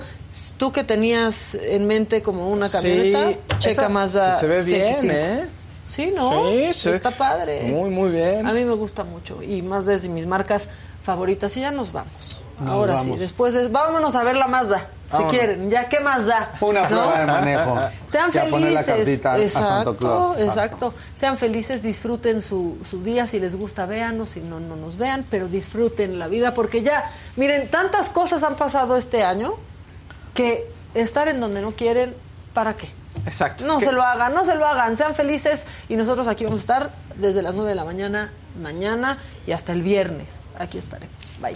[SPEAKER 1] Tú que tenías en mente como una
[SPEAKER 2] Sí,
[SPEAKER 1] camioneta, checa Mazda
[SPEAKER 2] se ve bien,
[SPEAKER 1] CX5.
[SPEAKER 2] ¿eh?
[SPEAKER 1] Sí, ¿no?
[SPEAKER 2] Sí, sí.
[SPEAKER 1] Está padre.
[SPEAKER 2] Muy, muy bien.
[SPEAKER 1] A mí me gusta mucho y Mazda es de mis marcas favoritas. Y ya nos vamos.
[SPEAKER 9] Nos
[SPEAKER 1] Ahora sí, después es, vámonos a ver la Mazda,
[SPEAKER 9] Vámonos.
[SPEAKER 1] si quieren. Ya, ¿qué más da?
[SPEAKER 9] Una
[SPEAKER 1] ¿No?
[SPEAKER 9] prueba de manejo.
[SPEAKER 1] Sean
[SPEAKER 9] la
[SPEAKER 1] felices. exacto,
[SPEAKER 9] Claus.
[SPEAKER 1] exacto. Sean felices, disfruten su, su día. Si les gusta, véanos. Si no, no nos vean. Pero disfruten la vida porque ya, miren, tantas cosas han pasado este año que estar en donde no quieren, ¿para qué?
[SPEAKER 2] Exacto.
[SPEAKER 1] No
[SPEAKER 2] ¿Qué?
[SPEAKER 1] se lo hagan, no se lo hagan, sean felices y nosotros aquí vamos a estar desde las 9 de la mañana, mañana y hasta el viernes. Aquí estaremos. Bye.